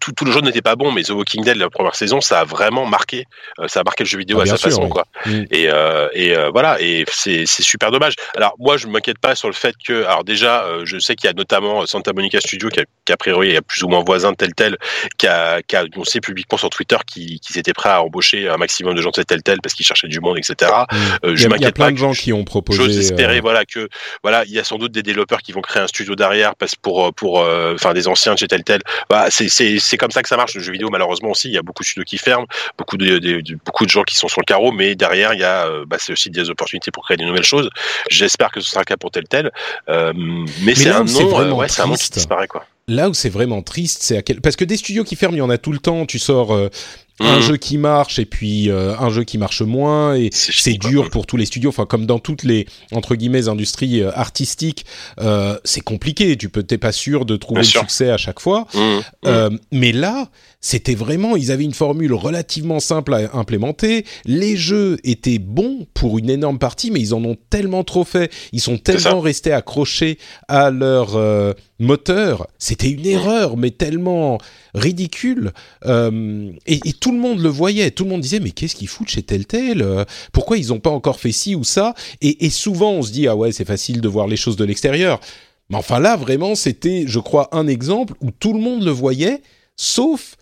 [SPEAKER 2] tout, tout, le jeu n'était pas bon, mais The Walking Dead, la première saison, ça a vraiment marqué. Euh, ça a marqué le jeu vidéo ah, à sa façon, quoi. Mm. Et, et voilà. Et c'est super dommage. Alors, moi, je m'inquiète pas sur le fait que, alors déjà, je sais qu'il y a notamment Santa Monica Studio qui, a, qui a priori est plus ou moins voisin de tel tel, qui a, qui a publiquement sur Twitter qu'ils qu étaient prêts à embaucher un maximum de gens de tel tel parce qu'ils cherchaient du monde, etc.
[SPEAKER 1] Mm. je m'inquiète plein de gens qui ont proposé.
[SPEAKER 2] J'ose espérer, euh, voilà, que voilà, il y a sans doute des développeurs qui vont créer un studio derrière, parce pour euh, pour, euh, enfin, des anciens de chez tel tel. Bah, c'est c'est c'est comme ça que ça marche. Le jeu vidéo, malheureusement aussi, il y a beaucoup de studios qui ferment, beaucoup de, de, beaucoup de gens qui sont sur le carreau, mais derrière, il y a, bah, c'est aussi des opportunités pour créer des nouvelles choses. J'espère que ce sera le cas pour tel tel. mais, c'est un nom, ouais, c'est un nom qui disparaît, quoi.
[SPEAKER 1] Là où c'est vraiment triste, c'est à quel... parce que des studios qui ferment, il y en a tout le temps. Tu sors un mhm. jeu qui marche et puis euh, un jeu qui marche moins et c'est dur pour tous les studios. Enfin comme dans toutes les entre guillemets industries euh, artistiques euh, c'est compliqué. Tu peux t'es pas sûr de trouver le succès à chaque fois. Mhm. Mhm. mais là c'était vraiment ils avaient une formule relativement simple à implémenter. Les jeux étaient bons pour une énorme partie mais ils en ont tellement trop fait. Ils sont tellement restés accrochés à leur moteur. C'était une erreur mais tellement ridicule et, et tout le monde le voyait, tout le monde disait mais qu'est-ce qu'ils foutent chez tel tel euh, Pourquoi ils n'ont pas encore fait ci ou ça et, souvent on se dit ah ouais c'est facile de voir les choses de l'extérieur. Mais enfin là vraiment c'était je crois un exemple où tout le monde le voyait sauf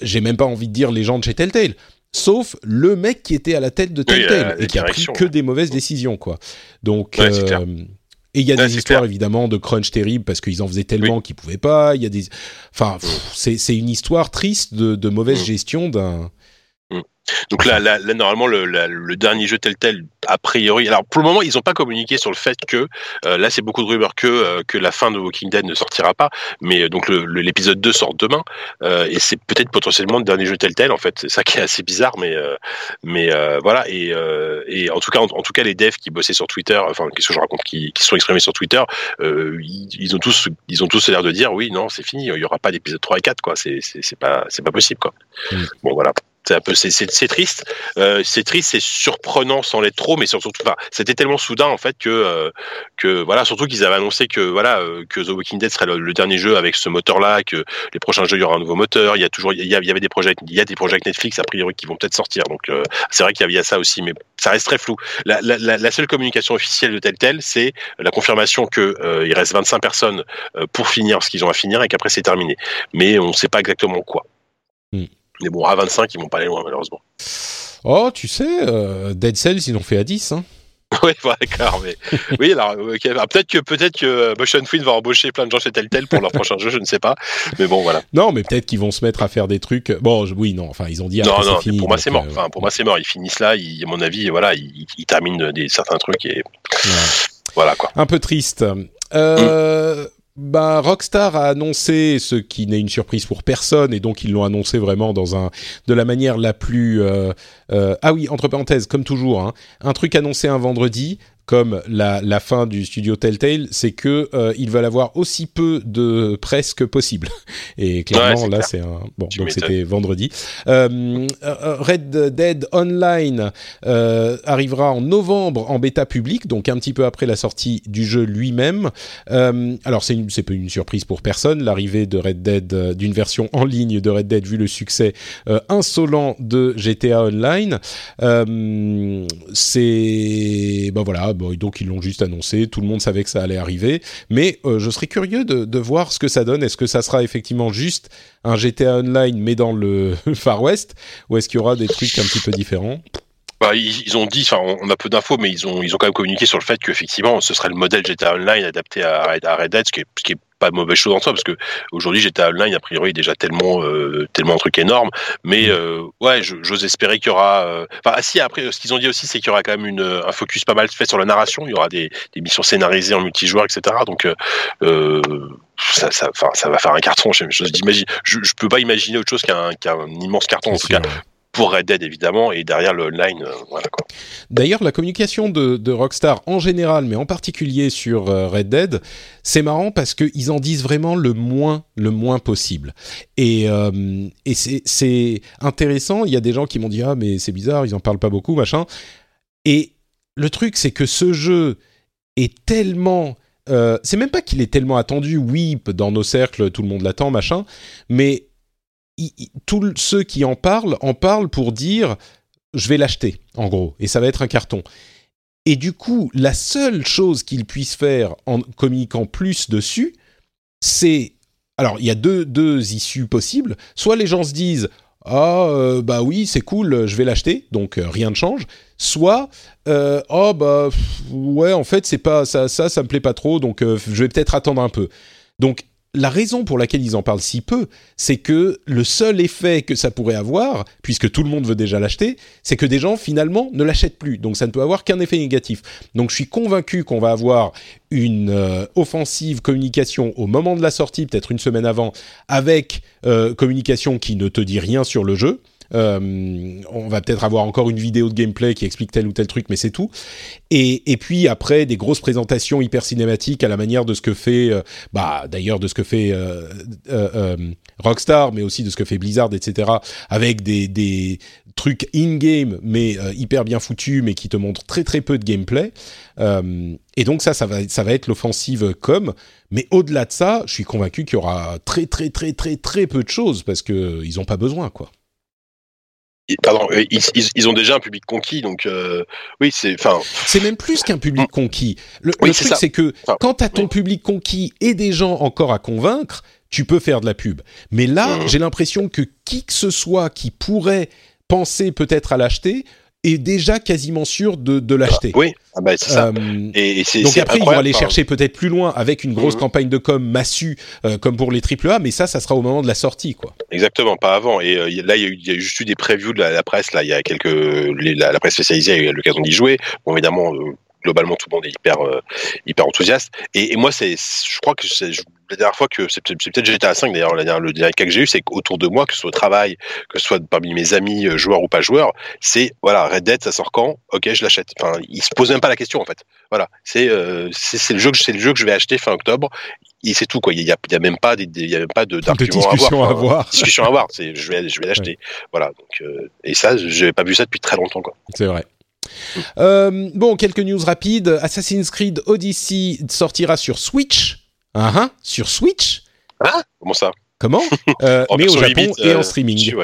[SPEAKER 1] j'ai même pas envie de dire les gens de chez Telltale sauf le mec qui était à la tête de Telltale et qui a pris que des mauvaises décisions quoi. Donc euh, et il y a des histoires évidemment de crunch terrible parce qu'ils en faisaient tellement qu'ils pouvaient pas. Il y a des, enfin, c'est une histoire triste de, de mauvaise mm. gestion d'un
[SPEAKER 2] donc là, là, normalement, le, le, dernier jeu tel tel, a priori, alors pour le moment, ils n'ont pas communiqué sur le fait que euh, là, c'est beaucoup de rumeurs que euh, que la fin de Walking Dead ne sortira pas, mais euh, donc l'épisode 2 sort demain et c'est peut-être potentiellement le dernier jeu tel tel. En fait, c'est ça qui est assez bizarre, mais mais voilà et, et en tout cas, en, tout cas, les devs qui bossaient sur Twitter, enfin, qu'est-ce que je raconte, qui, qui sont exprimés sur Twitter, ils, ils, ont tous ils ont tous l'air de dire oui, non, c'est fini, il y aura pas d'épisode 3 et 4 quoi, c'est c'est pas c'est pas possible quoi. Mm. Bon voilà c'est un peu c'est triste. Euh, c'est triste c'est surprenant sans l'être trop mais surtout enfin c'était tellement soudain en fait que euh, que voilà surtout qu'ils avaient annoncé que voilà euh, que The Walking Dead serait le, dernier jeu avec ce moteur là que les prochains jeux il y aura un nouveau moteur. Il y a toujours il y, avait des projets il y a des projets Netflix a priori qui vont peut-être sortir. Donc c'est vrai qu'il y avait ça aussi mais ça reste très flou. La seule communication officielle de Telltale c'est la confirmation que il reste 25 personnes pour finir ce qu'ils ont à finir et qu'après c'est terminé. Mais on ne sait pas exactement quoi. Hmm. Mais bon, à 25, ils vont pas aller loin, malheureusement.
[SPEAKER 1] Oh, tu sais, euh, Dead Cells, ils ont fait à 10. Hein.
[SPEAKER 2] oui, d'accord, mais oui, alors ah, peut-être que peut-être que euh, Motion Twin va embaucher plein de gens chez Telltale pour leur prochain jeu, je ne sais pas, mais bon voilà.
[SPEAKER 1] Non, mais peut-être qu'ils vont se mettre à faire des trucs. Bon, oui, non, enfin ils ont dit.
[SPEAKER 2] Non, non,
[SPEAKER 1] fini,
[SPEAKER 2] pour moi c'est mort. Euh, enfin, pour moi c'est mort. Ils finissent là, ils, à mon avis, voilà, ils, terminent des certains trucs et voilà quoi.
[SPEAKER 1] Un peu triste. Euh, bah, Rockstar a annoncé ce qui n'est une surprise pour personne et donc ils l'ont annoncé vraiment dans un de la manière la plus euh, euh, ah oui entre parenthèses comme toujours hein, un truc annoncé un vendredi comme la, la fin du studio Telltale, c'est que euh, ils veulent avoir aussi peu de presse que possible. Et clairement, là, c'est un bon. donc c'était vendredi. Euh, euh, Red Dead Online euh, arrivera en novembre en bêta publique, donc un petit peu après la sortie du jeu lui-même. Alors c'est c'est pas une surprise pour personne l'arrivée de Red Dead d'une version en ligne de Red Dead vu le succès insolent de GTA Online. c'est ben voilà bon, donc ils l'ont juste annoncé, tout le monde savait que ça allait arriver, mais euh, je serais curieux de, voir ce que ça donne. Est-ce que ça sera effectivement juste un GTA Online mais dans le Far West, ou est-ce qu'il y aura des trucs un petit peu différents?
[SPEAKER 2] Bah, ils, ont dit, enfin, on a peu d'infos, mais ils ont, ils ont quand même communiqué sur le fait qu'effectivement, ce serait le modèle GTA Online adapté à, Red Dead, ce qui est pas mauvaise chose en soi parce que aujourd'hui GTA Online a priori déjà tellement euh, tellement un truc énorme mais mm. euh, ouais j'ose espérer qu'il y aura euh, enfin ah, si après ce qu'ils ont dit aussi c'est qu'il y aura quand même une, un focus pas mal fait sur la narration il y aura des, des missions scénarisées en multijoueur etc donc ça, ça, ça va faire un carton. Je, je, je, peux pas imaginer autre chose qu'un qu'un immense carton en tout cas pour Red Dead évidemment et derrière le online euh, voilà quoi.
[SPEAKER 1] D'ailleurs la communication de, Rockstar en général mais en particulier sur euh, Red Dead c'est marrant parce qu'ils en disent vraiment le moins le moins possible. Et, euh, et c'est intéressant. Il y a des gens qui m'ont dit ah mais c'est bizarre ils en parlent pas beaucoup machin. Et le truc c'est que ce jeu est tellement euh, c'est même pas qu'il est tellement attendu. Oui dans nos cercles tout le monde l'attend machin. Mais tous ceux qui en parlent en parlent pour dire je vais l'acheter, en gros, et ça va être un carton. Et du coup, la seule chose qu'ils puissent faire en communiquant plus dessus, c'est... Alors, il y a deux, deux issues possibles. Soit les gens se disent ah euh, bah oui c'est cool je vais l'acheter donc euh, rien ne change soit euh, oh bah ouais en fait c'est pas ça ça ça me plaît pas trop donc je vais peut-être attendre un peu donc la raison pour laquelle ils en parlent si peu, c'est que le seul effet que ça pourrait avoir, puisque tout le monde veut déjà l'acheter, c'est que des gens finalement ne l'achètent plus. Donc ça ne peut avoir qu'un effet négatif. Donc je suis convaincu qu'on va avoir une euh, offensive communication au moment de la sortie, peut-être une semaine avant, avec euh, communication qui ne te dit rien sur le jeu. Euh, on va peut-être avoir encore une vidéo de gameplay qui explique tel ou tel truc, mais c'est tout. Et, et, puis après des grosses présentations hyper cinématiques à la manière de ce que fait, euh, bah d'ailleurs de ce que fait euh, euh, Rockstar, mais aussi de ce que fait Blizzard, etc. Avec des, des trucs in-game mais hyper bien foutus, mais qui te montrent très très peu de gameplay. et donc ça, ça va, ça va être l'offensive com. Mais au-delà de ça, je suis convaincu qu'il y aura très très très très très peu de choses parce que ils ont pas besoin quoi
[SPEAKER 2] pardon, euh, ils, ont déjà un public conquis, donc euh, oui, c'est, enfin.
[SPEAKER 1] C'est même plus qu'un public mm. conquis. Le, truc, c'est que quand tu as ton public conquis et des gens encore à convaincre, tu peux faire de la pub. Mais là, mm. j'ai l'impression que qui que ce soit qui pourrait penser peut-être à l'acheter est déjà quasiment sûr de, de l'acheter.
[SPEAKER 2] Oui, ah bah, c'est ça. Euh,
[SPEAKER 1] et, donc après, ils vont aller chercher peut-être plus loin avec une grosse mhm. campagne de com massue euh, comme pour les AAA, mais ça, ça sera au moment de la sortie, quoi.
[SPEAKER 2] Exactement, pas avant. Et euh, là, il y, a eu, y a juste eu des previews de la, presse. Là, il y a quelques la, la, presse spécialisée a eu l'occasion d'y jouer. Bon, évidemment, globalement tout le monde est hyper euh, hyper enthousiaste et, et moi c'est je crois que c'est la dernière fois que c'est peut-être GTA 5 d'ailleurs le dernier cas que j'ai eu c'est qu'autour de moi que ce soit au travail que ce soit parmi mes amis euh, joueurs ou pas joueurs c'est voilà Red Dead ça sort quand? Ok je l'achète. Enfin ils se posent même pas la question en fait. Voilà c'est euh, c'est le jeu que c'est le jeu que je vais acheter fin octobre. Et c'est tout quoi. Il y a, il y a même pas des, il y a même pas de
[SPEAKER 1] discussion à avoir,
[SPEAKER 2] discussion à avoir c'est je vais je vais l'acheter. Voilà donc et ça j'ai pas vu ça depuis très longtemps quoi.
[SPEAKER 1] C'est vrai. Euh, bon, quelques news rapides. Assassin's Creed Odyssey sortira sur Switch. Uh -huh, sur Switch.
[SPEAKER 2] Ah, comment ça?
[SPEAKER 1] Comment? Euh, Mais au Japon et en euh, streaming.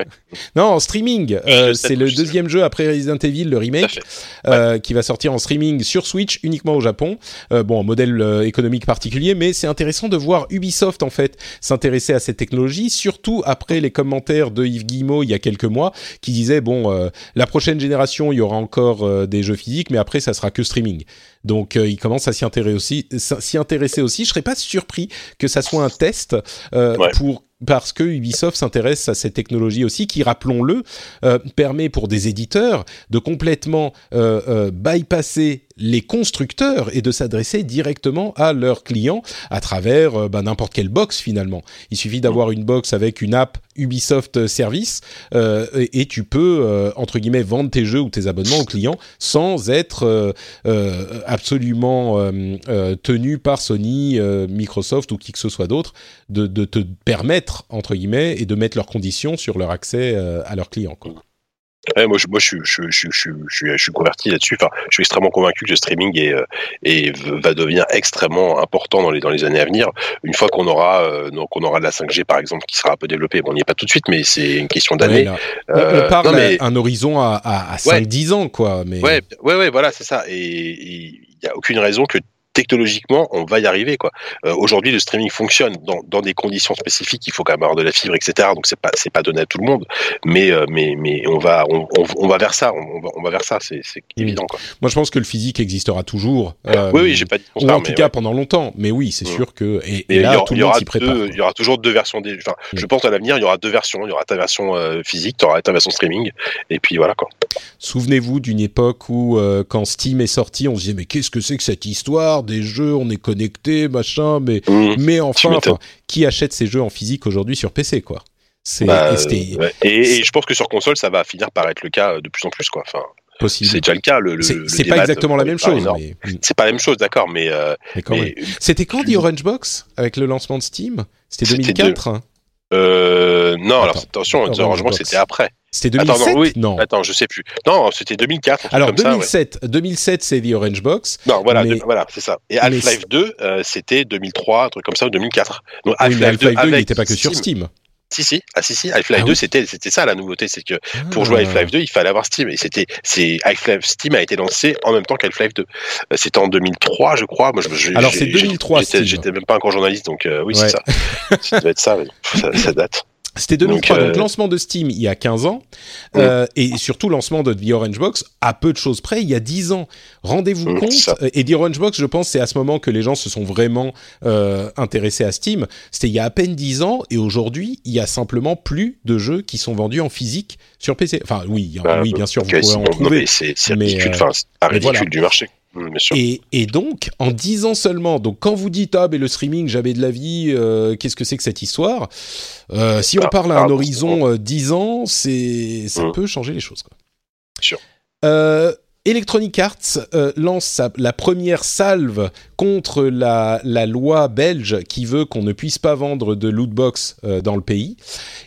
[SPEAKER 1] Non, en streaming. Euh, c'est le deuxième jeu après Resident Evil, le remake, euh, qui va sortir en streaming sur Switch uniquement au Japon. Euh, bon, modèle économique particulier, mais c'est intéressant de voir Ubisoft en fait s'intéresser à cette technologie, surtout après les commentaires de Yves Guillemot il y a quelques mois, qui disait bon, la prochaine génération, il y aura encore des jeux physiques, mais après ça sera que streaming. Donc il commence à s'y intéresser aussi. S'y intéresser aussi. Je serais pas surpris que ça soit un test euh, pour parce que Ubisoft s'intéresse à cette technologie aussi, qui, rappelons-le, euh, permet pour des éditeurs de complètement euh, euh, bypasser les constructeurs et de s'adresser directement à leurs clients à travers bah, n'importe quelle box finalement. Il suffit d'avoir une box avec une app Ubisoft Service et, et, tu peux entre guillemets vendre tes jeux ou tes abonnements aux clients sans être absolument tenu par Sony, Microsoft ou qui que ce soit d'autre de, de te permettre entre guillemets, et de mettre leurs conditions sur leur accès euh, à leurs clients.
[SPEAKER 2] Moi, je, moi je, je, je, je, je, suis converti là-dessus. Enfin, je suis extrêmement convaincu que le streaming est, et euh, va devenir extrêmement important dans les, dans les années à venir. Une fois qu'on aura, euh, donc on aura de la 5G, par exemple, qui sera un peu développée. Bon, on n'y est pas tout de suite, mais c'est une question d'années.
[SPEAKER 1] on, parle d'un un horizon à, à, 5-10 ans, quoi. Mais...
[SPEAKER 2] Ouais, ouais, ouais, voilà, c'est ça. Et, n'y a aucune raison que technologiquement, on va y arriver. quoi. Euh, aujourd'hui, le streaming fonctionne dans, dans, des conditions spécifiques. Il faut quand même avoir de la fibre, etc. Donc c'est pas c'est pas donné à tout le monde, mais euh, mais mais on va on, on, va vers ça. On va, on va vers ça. C'est évident. Quoi.
[SPEAKER 1] Moi, je pense que le physique existera toujours.
[SPEAKER 2] Euh, oui, oui, j'ai pas dit
[SPEAKER 1] Ou en tout cas pendant longtemps. Mais oui, c'est mmh. sûr que et,
[SPEAKER 2] là, il y, tout le monde s'y prépare. Il y aura toujours deux versions. Des... Enfin, je pense à l'avenir, il y aura deux versions. Il y aura ta version physique, tu auras ta version streaming, et puis voilà quoi.
[SPEAKER 1] Souvenez-vous d'une époque où quand Steam est sorti, on se disait mais qu'est-ce que c'est que cette histoire des jeux On est connecté, machin, mais, mmh. mais enfin, qui achète ces jeux en physique aujourd'hui sur PC, quoi?
[SPEAKER 2] Bah, et, je pense que sur console, ça va finir par être le cas euh, de plus en plus, quoi. Enfin, C'est déjà le cas. Le,
[SPEAKER 1] c'est pas exactement la même chose. Mais...
[SPEAKER 2] C'est pas la même chose, d'accord, mais. Euh,
[SPEAKER 1] C'était quand dit Orange Box avec le lancement de Steam? C'était 2004 hein?
[SPEAKER 2] Euh, Non, alors attention, Orange Box c'était après.
[SPEAKER 1] C'était 2007 Attends, non, oui.
[SPEAKER 2] non, Attends, je sais plus. Non, c'était 2004.
[SPEAKER 1] Alors 2007, 2007 c'est The Orange Box.
[SPEAKER 2] Non, voilà, voilà, c'est ça. Et Half-Life 2, euh, c'était 2003, un truc comme ça, ou 2004.
[SPEAKER 1] Donc Half-Life 2, il n'était pas que sur Steam.
[SPEAKER 2] Si si, ah si si, Half-Life 2 ah c'était c'était ça la nouveauté, c'est que pour jouer à ah. Half-Life 2, il fallait avoir Steam et c'était c'est Half-Life Steam a été lancé en même temps qu'Half-Life 2. Euh, c'était en 2003, je crois. Moi, je,
[SPEAKER 1] Alors c'est 2003.
[SPEAKER 2] J'étais même pas encore journaliste, donc euh, oui c'est ça. ça doit être ça, ça date.
[SPEAKER 1] C'était 2003, donc, euh, lancement de Steam il y a 15 ans, euh, et surtout lancement de The Orange Box à peu de choses près il y a 10 ans. Rendez-vous compte, et The Orange Box, je pense, c'est à ce moment que les gens se sont vraiment euh, intéressés à Steam. C'était il y a à peine 10 ans, et aujourd'hui, il y a simplement plus de jeux qui sont vendus en physique sur PC. Enfin, oui, bah, oui, bien sûr, vous pouvez en trouver.
[SPEAKER 2] C'est ridicule, enfin, ridicule du marché.
[SPEAKER 1] Mm, et, et, donc, en 10 ans seulement, donc quand vous dites ah mais le streaming jamais de la vie, euh, qu'est-ce que c'est que cette histoire euh, Si on ah, parle à un horizon euh, 10 ans, c'est ça mm. peut changer les choses. Quoi.
[SPEAKER 2] Sûr.
[SPEAKER 1] Electronic Arts euh, lance la première salve contre la, loi belge qui veut qu'on ne puisse pas vendre de loot box euh, dans le pays.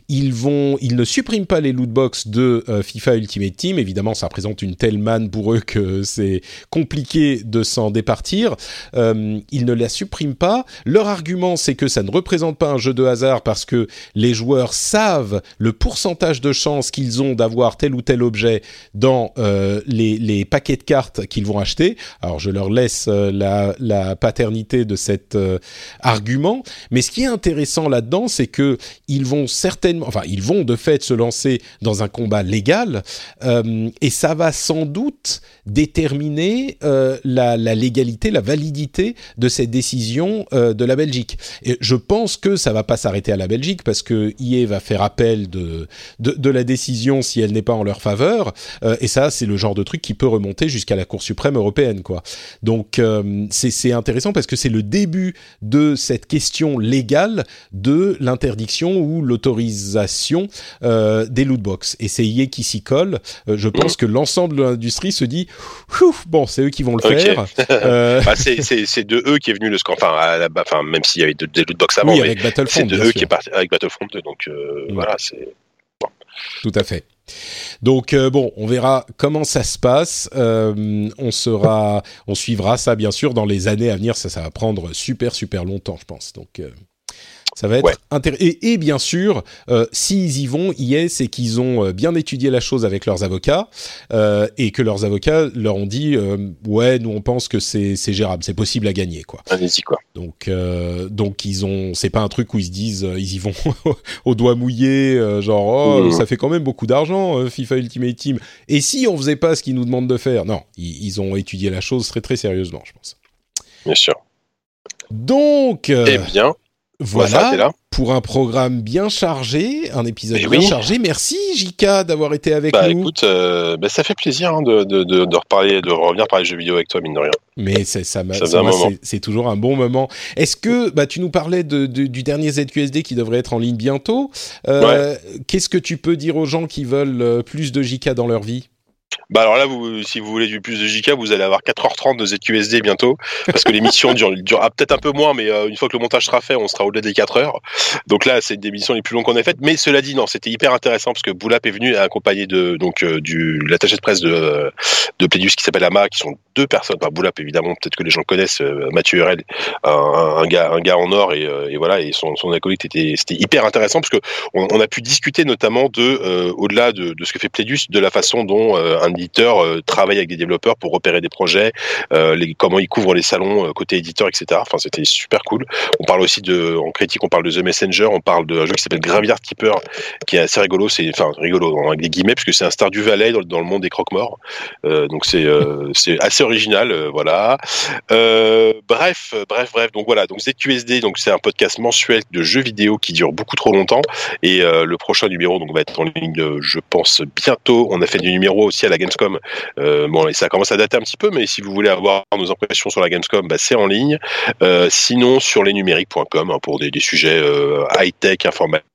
[SPEAKER 1] Ils vont, ils ne suppriment pas les loot box de euh, FIFA Ultimate Team. Évidemment, ça représente une telle manne pour eux que c'est compliqué de s'en départir. ils ne la suppriment pas. Leur argument, c'est que ça ne représente pas un jeu de hasard parce que les joueurs savent le pourcentage de chances qu'ils ont d'avoir tel ou tel objet dans les paquets de cartes qu'ils vont acheter. Alors je leur laisse euh, la, paternité de cet euh, argument, mais ce qui est intéressant là-dedans, c'est que ils vont certainement, enfin ils vont de fait se lancer dans un combat légal, euh, et ça va sans doute déterminer la, légalité, la validité de cette décision de la Belgique. Et je pense que ça va pas s'arrêter à la Belgique parce que IE va faire appel de, de, de la décision si elle n'est pas en leur faveur, et ça c'est le genre de truc qui peut monter jusqu'à la Cour suprême européenne, quoi. Donc euh, c'est intéressant parce que c'est le début de cette question légale de l'interdiction ou l'autorisation euh, des loot box. Et c'est IE qui s'y colle. Euh, je pense que l'ensemble de l'industrie se dit, bon, c'est eux qui vont le faire.
[SPEAKER 2] bah, c'est de eux qui est venu le enfin, enfin même s'il y avait des loot box avant,
[SPEAKER 1] oui, avec Battlefront,
[SPEAKER 2] c'est de eux qui est parti avec Battlefront 2. Donc voilà, c'est
[SPEAKER 1] tout à fait. Donc euh, bon, on verra comment ça se passe. Euh, on sera, on suivra ça bien sûr dans les années à venir. Ça, ça va prendre super super longtemps, je pense. Donc euh, ça va être intéressant. Et, bien sûr, euh, s'ils y vont, est, c'est qu'ils ont euh, bien étudié la chose avec leurs avocats euh, et que leurs avocats leur ont dit ouais, nous on pense que c'est gérable, c'est possible à gagner quoi.
[SPEAKER 2] Allez-y quoi.
[SPEAKER 1] Donc donc ils ont, c'est pas un truc où ils se disent ils y vont au doigt mouillé, genre oh mmh. ça fait quand même beaucoup d'argent FIFA Ultimate Team. Et si on faisait pas ce qu'ils nous demandent de faire, non, ils, ils ont étudié la chose très très sérieusement, je pense.
[SPEAKER 2] Bien sûr.
[SPEAKER 1] Donc.
[SPEAKER 2] Eh bien.
[SPEAKER 1] Voilà, pour un programme bien chargé, un épisode bien chargé. Merci Jika d'avoir été avec
[SPEAKER 2] bah,
[SPEAKER 1] nous.
[SPEAKER 2] Écoute, euh, bah, ça fait plaisir hein, de, de, de, reparler, de revenir parler de jeux vidéo avec toi, mine de rien.
[SPEAKER 1] Mais ça, ça, c'est toujours un bon moment. Est-ce que bah, tu nous parlais de, du dernier ZQSD qui devrait être en ligne bientôt euh, Qu'est-ce que tu peux dire aux gens qui veulent euh, plus de Jika dans leur vie?
[SPEAKER 2] Bah alors là, vous, si vous voulez du plus de JK, vous allez avoir 4h30 de ZQSD bientôt, parce que l'émission dure, durera peut-être un peu moins, mais euh, une fois que le montage sera fait, on sera au-delà des 4 heures. Donc là, c'est une des émissions les plus longues qu'on ait faites. Mais cela dit, non, c'était hyper intéressant parce que Boulap est venu accompagné de donc euh, du l'attaché de presse de de Plédius qui s'appelle Ama, qui sont deux personnes. Bah, Boulap évidemment, peut-être que les gens connaissent euh, Mathieu Hurel, un, un, gars un gars en or et, et voilà et son son acolyte était c'était hyper intéressant parce que on, a pu discuter notamment de au-delà de, de, ce que fait Plédius, de la façon dont un éditeur travaille avec des développeurs pour repérer des projets, les, comment ils couvrent les salons côté éditeur, etc. Enfin, c'était super cool. On parle aussi de, en critique, on parle de The Messenger, on parle d'un jeu qui s'appelle Graveyard Keeper, qui est assez rigolo. C'est, enfin, rigolo avec des guillemets, puisque c'est un Star du Valais dans, le monde des croque-morts. donc c'est, c'est assez original, voilà. bref, bref, bref. Donc voilà. Donc ZQSD, donc c'est un podcast mensuel de jeux vidéo qui dure beaucoup trop longtemps. Et le prochain numéro donc va être en ligne, je pense bientôt. On a fait du numéro aussi à la Gamescom. bon, et ça commence à dater un petit peu, mais si vous voulez avoir nos impressions sur la Gamescom, bah, c'est en ligne. Euh, sinon, sur lesnumériques.com hein, pour des, des sujets euh, high-tech, informatiques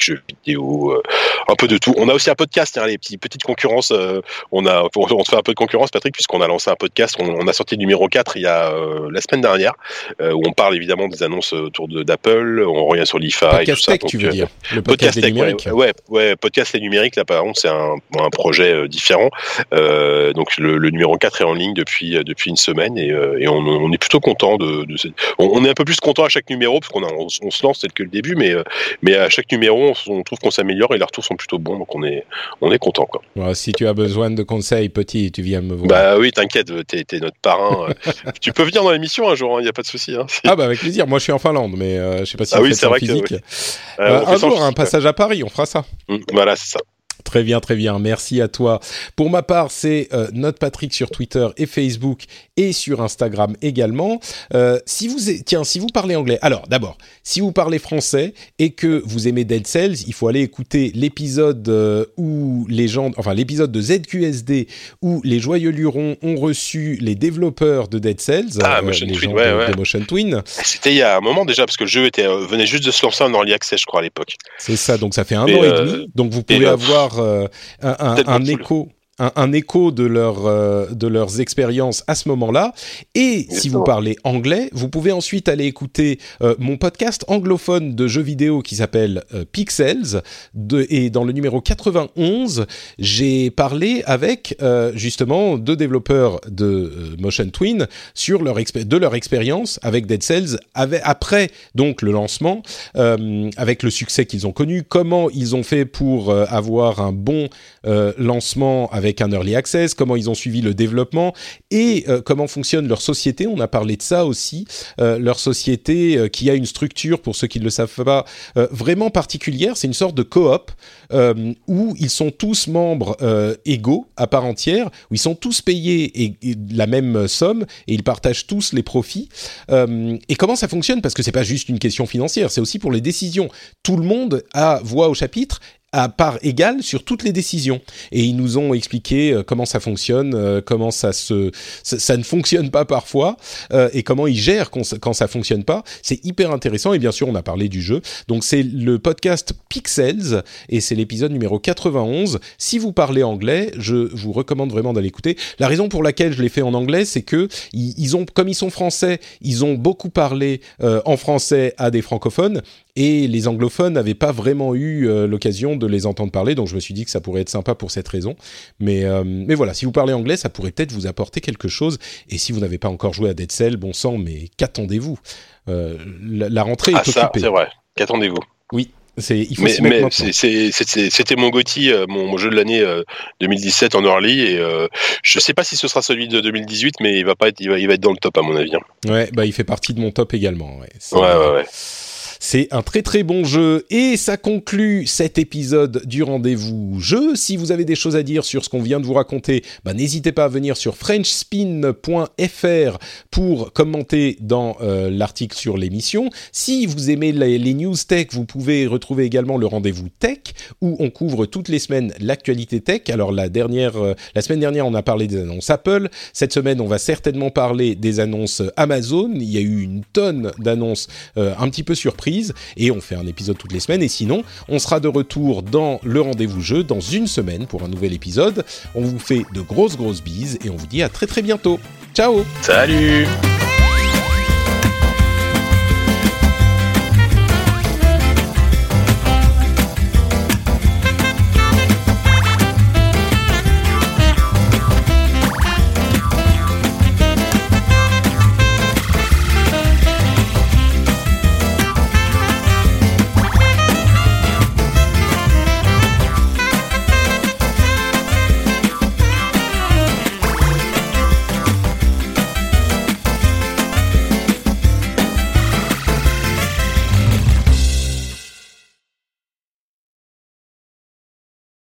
[SPEAKER 2] jeux vidéo, euh, un peu de tout. On a aussi un podcast, hein, les petites, petites concurrences. Euh, on a, on fait un peu de concurrence, Patrick, puisqu'on a lancé un podcast. On, a sorti le numéro 4 il y a euh, la semaine dernière, où on parle évidemment des annonces autour d'Apple. On revient sur l'IFA
[SPEAKER 1] et tout ça. Tech, tu veux dire
[SPEAKER 2] Le podcast, podcast numérique. Ouais, ouais, podcast et numérique. Là, par contre, c'est un, un, projet différent. donc le, le, numéro 4 est en ligne depuis depuis une semaine et, et on, on, est plutôt content de. de on, est un peu plus content à chaque numéro parce qu'on on, on, se lance, c'est que le début, mais mais à chaque numéro, on, trouve qu'on s'améliore et les retours sont plutôt bons, donc on est, on est content. Quoi.
[SPEAKER 1] si tu as besoin de conseils, petit, tu viens me voir.
[SPEAKER 2] Bah oui, t'inquiète, t'es es notre parrain. tu peux venir dans l'émission un jour, il hein, n'y a pas de souci. Hein,
[SPEAKER 1] ah bah avec plaisir, moi je suis en Finlande, mais je euh, je sais pas si ah oui, c'est vrai physique. Euh, un jour, un passage à Paris, on fera ça.
[SPEAKER 2] Mmh, voilà, c'est ça.
[SPEAKER 1] Très bien, très bien. Merci à toi. Pour ma part, c'est euh, Note Patrick sur Twitter et Facebook et sur Instagram également. Euh, si vous tiens, si vous parlez anglais, alors d'abord, si vous parlez français et que vous aimez Dead Cells, il faut aller écouter l'épisode euh, où les gens, enfin l'épisode de ZQSD où les joyeux lurons ont reçu les développeurs de Dead Cells,
[SPEAKER 2] ah, euh, Motion
[SPEAKER 1] les
[SPEAKER 2] Twin,
[SPEAKER 1] gens
[SPEAKER 2] ouais,
[SPEAKER 1] de,
[SPEAKER 2] ouais.
[SPEAKER 1] de Motion Twin.
[SPEAKER 2] C'était il y a un moment déjà parce que le jeu était venait juste de se lancer en early access, je crois à l'époque.
[SPEAKER 1] C'est ça, donc ça fait un
[SPEAKER 2] Et,
[SPEAKER 1] an et demi. Donc vous pouvez avoir un, un- écho. Un, un écho de, leur, euh, de leurs expériences à ce moment-là. Et si vous parlez anglais, vous pouvez ensuite aller écouter euh, mon podcast anglophone de jeux vidéo qui s'appelle euh, Pixels. De, et dans le numéro 91, j'ai parlé avec justement deux développeurs de Motion Twin sur leur de leur expérience avec Dead Cells avec, après donc le lancement, avec le succès qu'ils ont connu, comment ils ont fait pour avoir un bon lancement avec un early access, comment ils ont suivi le développement et euh, comment fonctionne leur société. On a parlé de ça aussi, euh, leur société euh, qui a une structure, pour ceux qui ne le savent pas, vraiment particulière. C'est une sorte de coop où ils sont tous membres égaux à part entière, où ils sont tous payés et, la même somme et ils partagent tous les profits. Et comment ça fonctionne? Parce que c'est pas juste une question financière, c'est aussi pour les décisions. Tout le monde a voix au chapitre à part égale sur toutes les décisions. Et ils nous ont expliqué euh, comment ça fonctionne, euh, comment ça se, ça, ne fonctionne pas parfois, euh, et comment ils gèrent quand, ça- quand ça fonctionne pas. C'est hyper intéressant. Et bien sûr, on a parlé du jeu. Donc c'est le podcast Pixels et c'est l'épisode numéro 91. Si vous parlez anglais, je vous recommande vraiment d'aller écouter. La raison pour laquelle je l'ai fait en anglais, c'est que ils, ils ont, comme ils sont français, ils ont beaucoup parlé euh, en français à des francophones et les anglophones n'avaient pas vraiment eu euh, l'occasion de les entendre parler, donc je me suis dit que ça pourrait être sympa pour cette raison. Mais, euh, mais voilà, si vous parlez anglais, ça pourrait peut-être vous apporter quelque chose. Et si vous n'avez pas encore joué à Dead Cell, bon sang, mais qu'attendez-vous? Euh, la, la rentrée
[SPEAKER 2] Ah
[SPEAKER 1] est
[SPEAKER 2] ça,
[SPEAKER 1] occupée.
[SPEAKER 2] c'est vrai. Qu'attendez-vous?
[SPEAKER 1] Oui, c'est il faut
[SPEAKER 2] Mais, c'était mon Gotti, mon, mon jeu de l'année euh, 2017 en early, et euh, je sais pas si ce sera celui de 2018, mais il va pas être, il va, il va être dans le top à mon avis. hein.
[SPEAKER 1] Ouais, bah il fait partie de mon top également. Ouais,
[SPEAKER 2] Ouais, ouais, ouais.
[SPEAKER 1] C'est un très très bon jeu et ça conclut cet épisode du rendez-vous jeu. Si vous avez des choses à dire sur ce qu'on vient de vous raconter, bah, n'hésitez pas à venir sur frenchspin.fr pour commenter dans euh, l'article sur l'émission. Si vous aimez les, news tech, vous pouvez retrouver également le rendez-vous tech où on couvre toutes les semaines l'actualité tech. Alors euh, la semaine dernière, on a parlé des annonces Apple. Cette semaine, on va certainement parler des annonces Amazon. Il y a eu une tonne d'annonces euh, un petit peu surprises et on fait un épisode toutes les semaines. Et sinon, on sera de retour dans le rendez-vous jeu dans une semaine pour un nouvel épisode. On vous fait de grosses grosses bises et on vous dit à très très bientôt. Ciao
[SPEAKER 2] Salut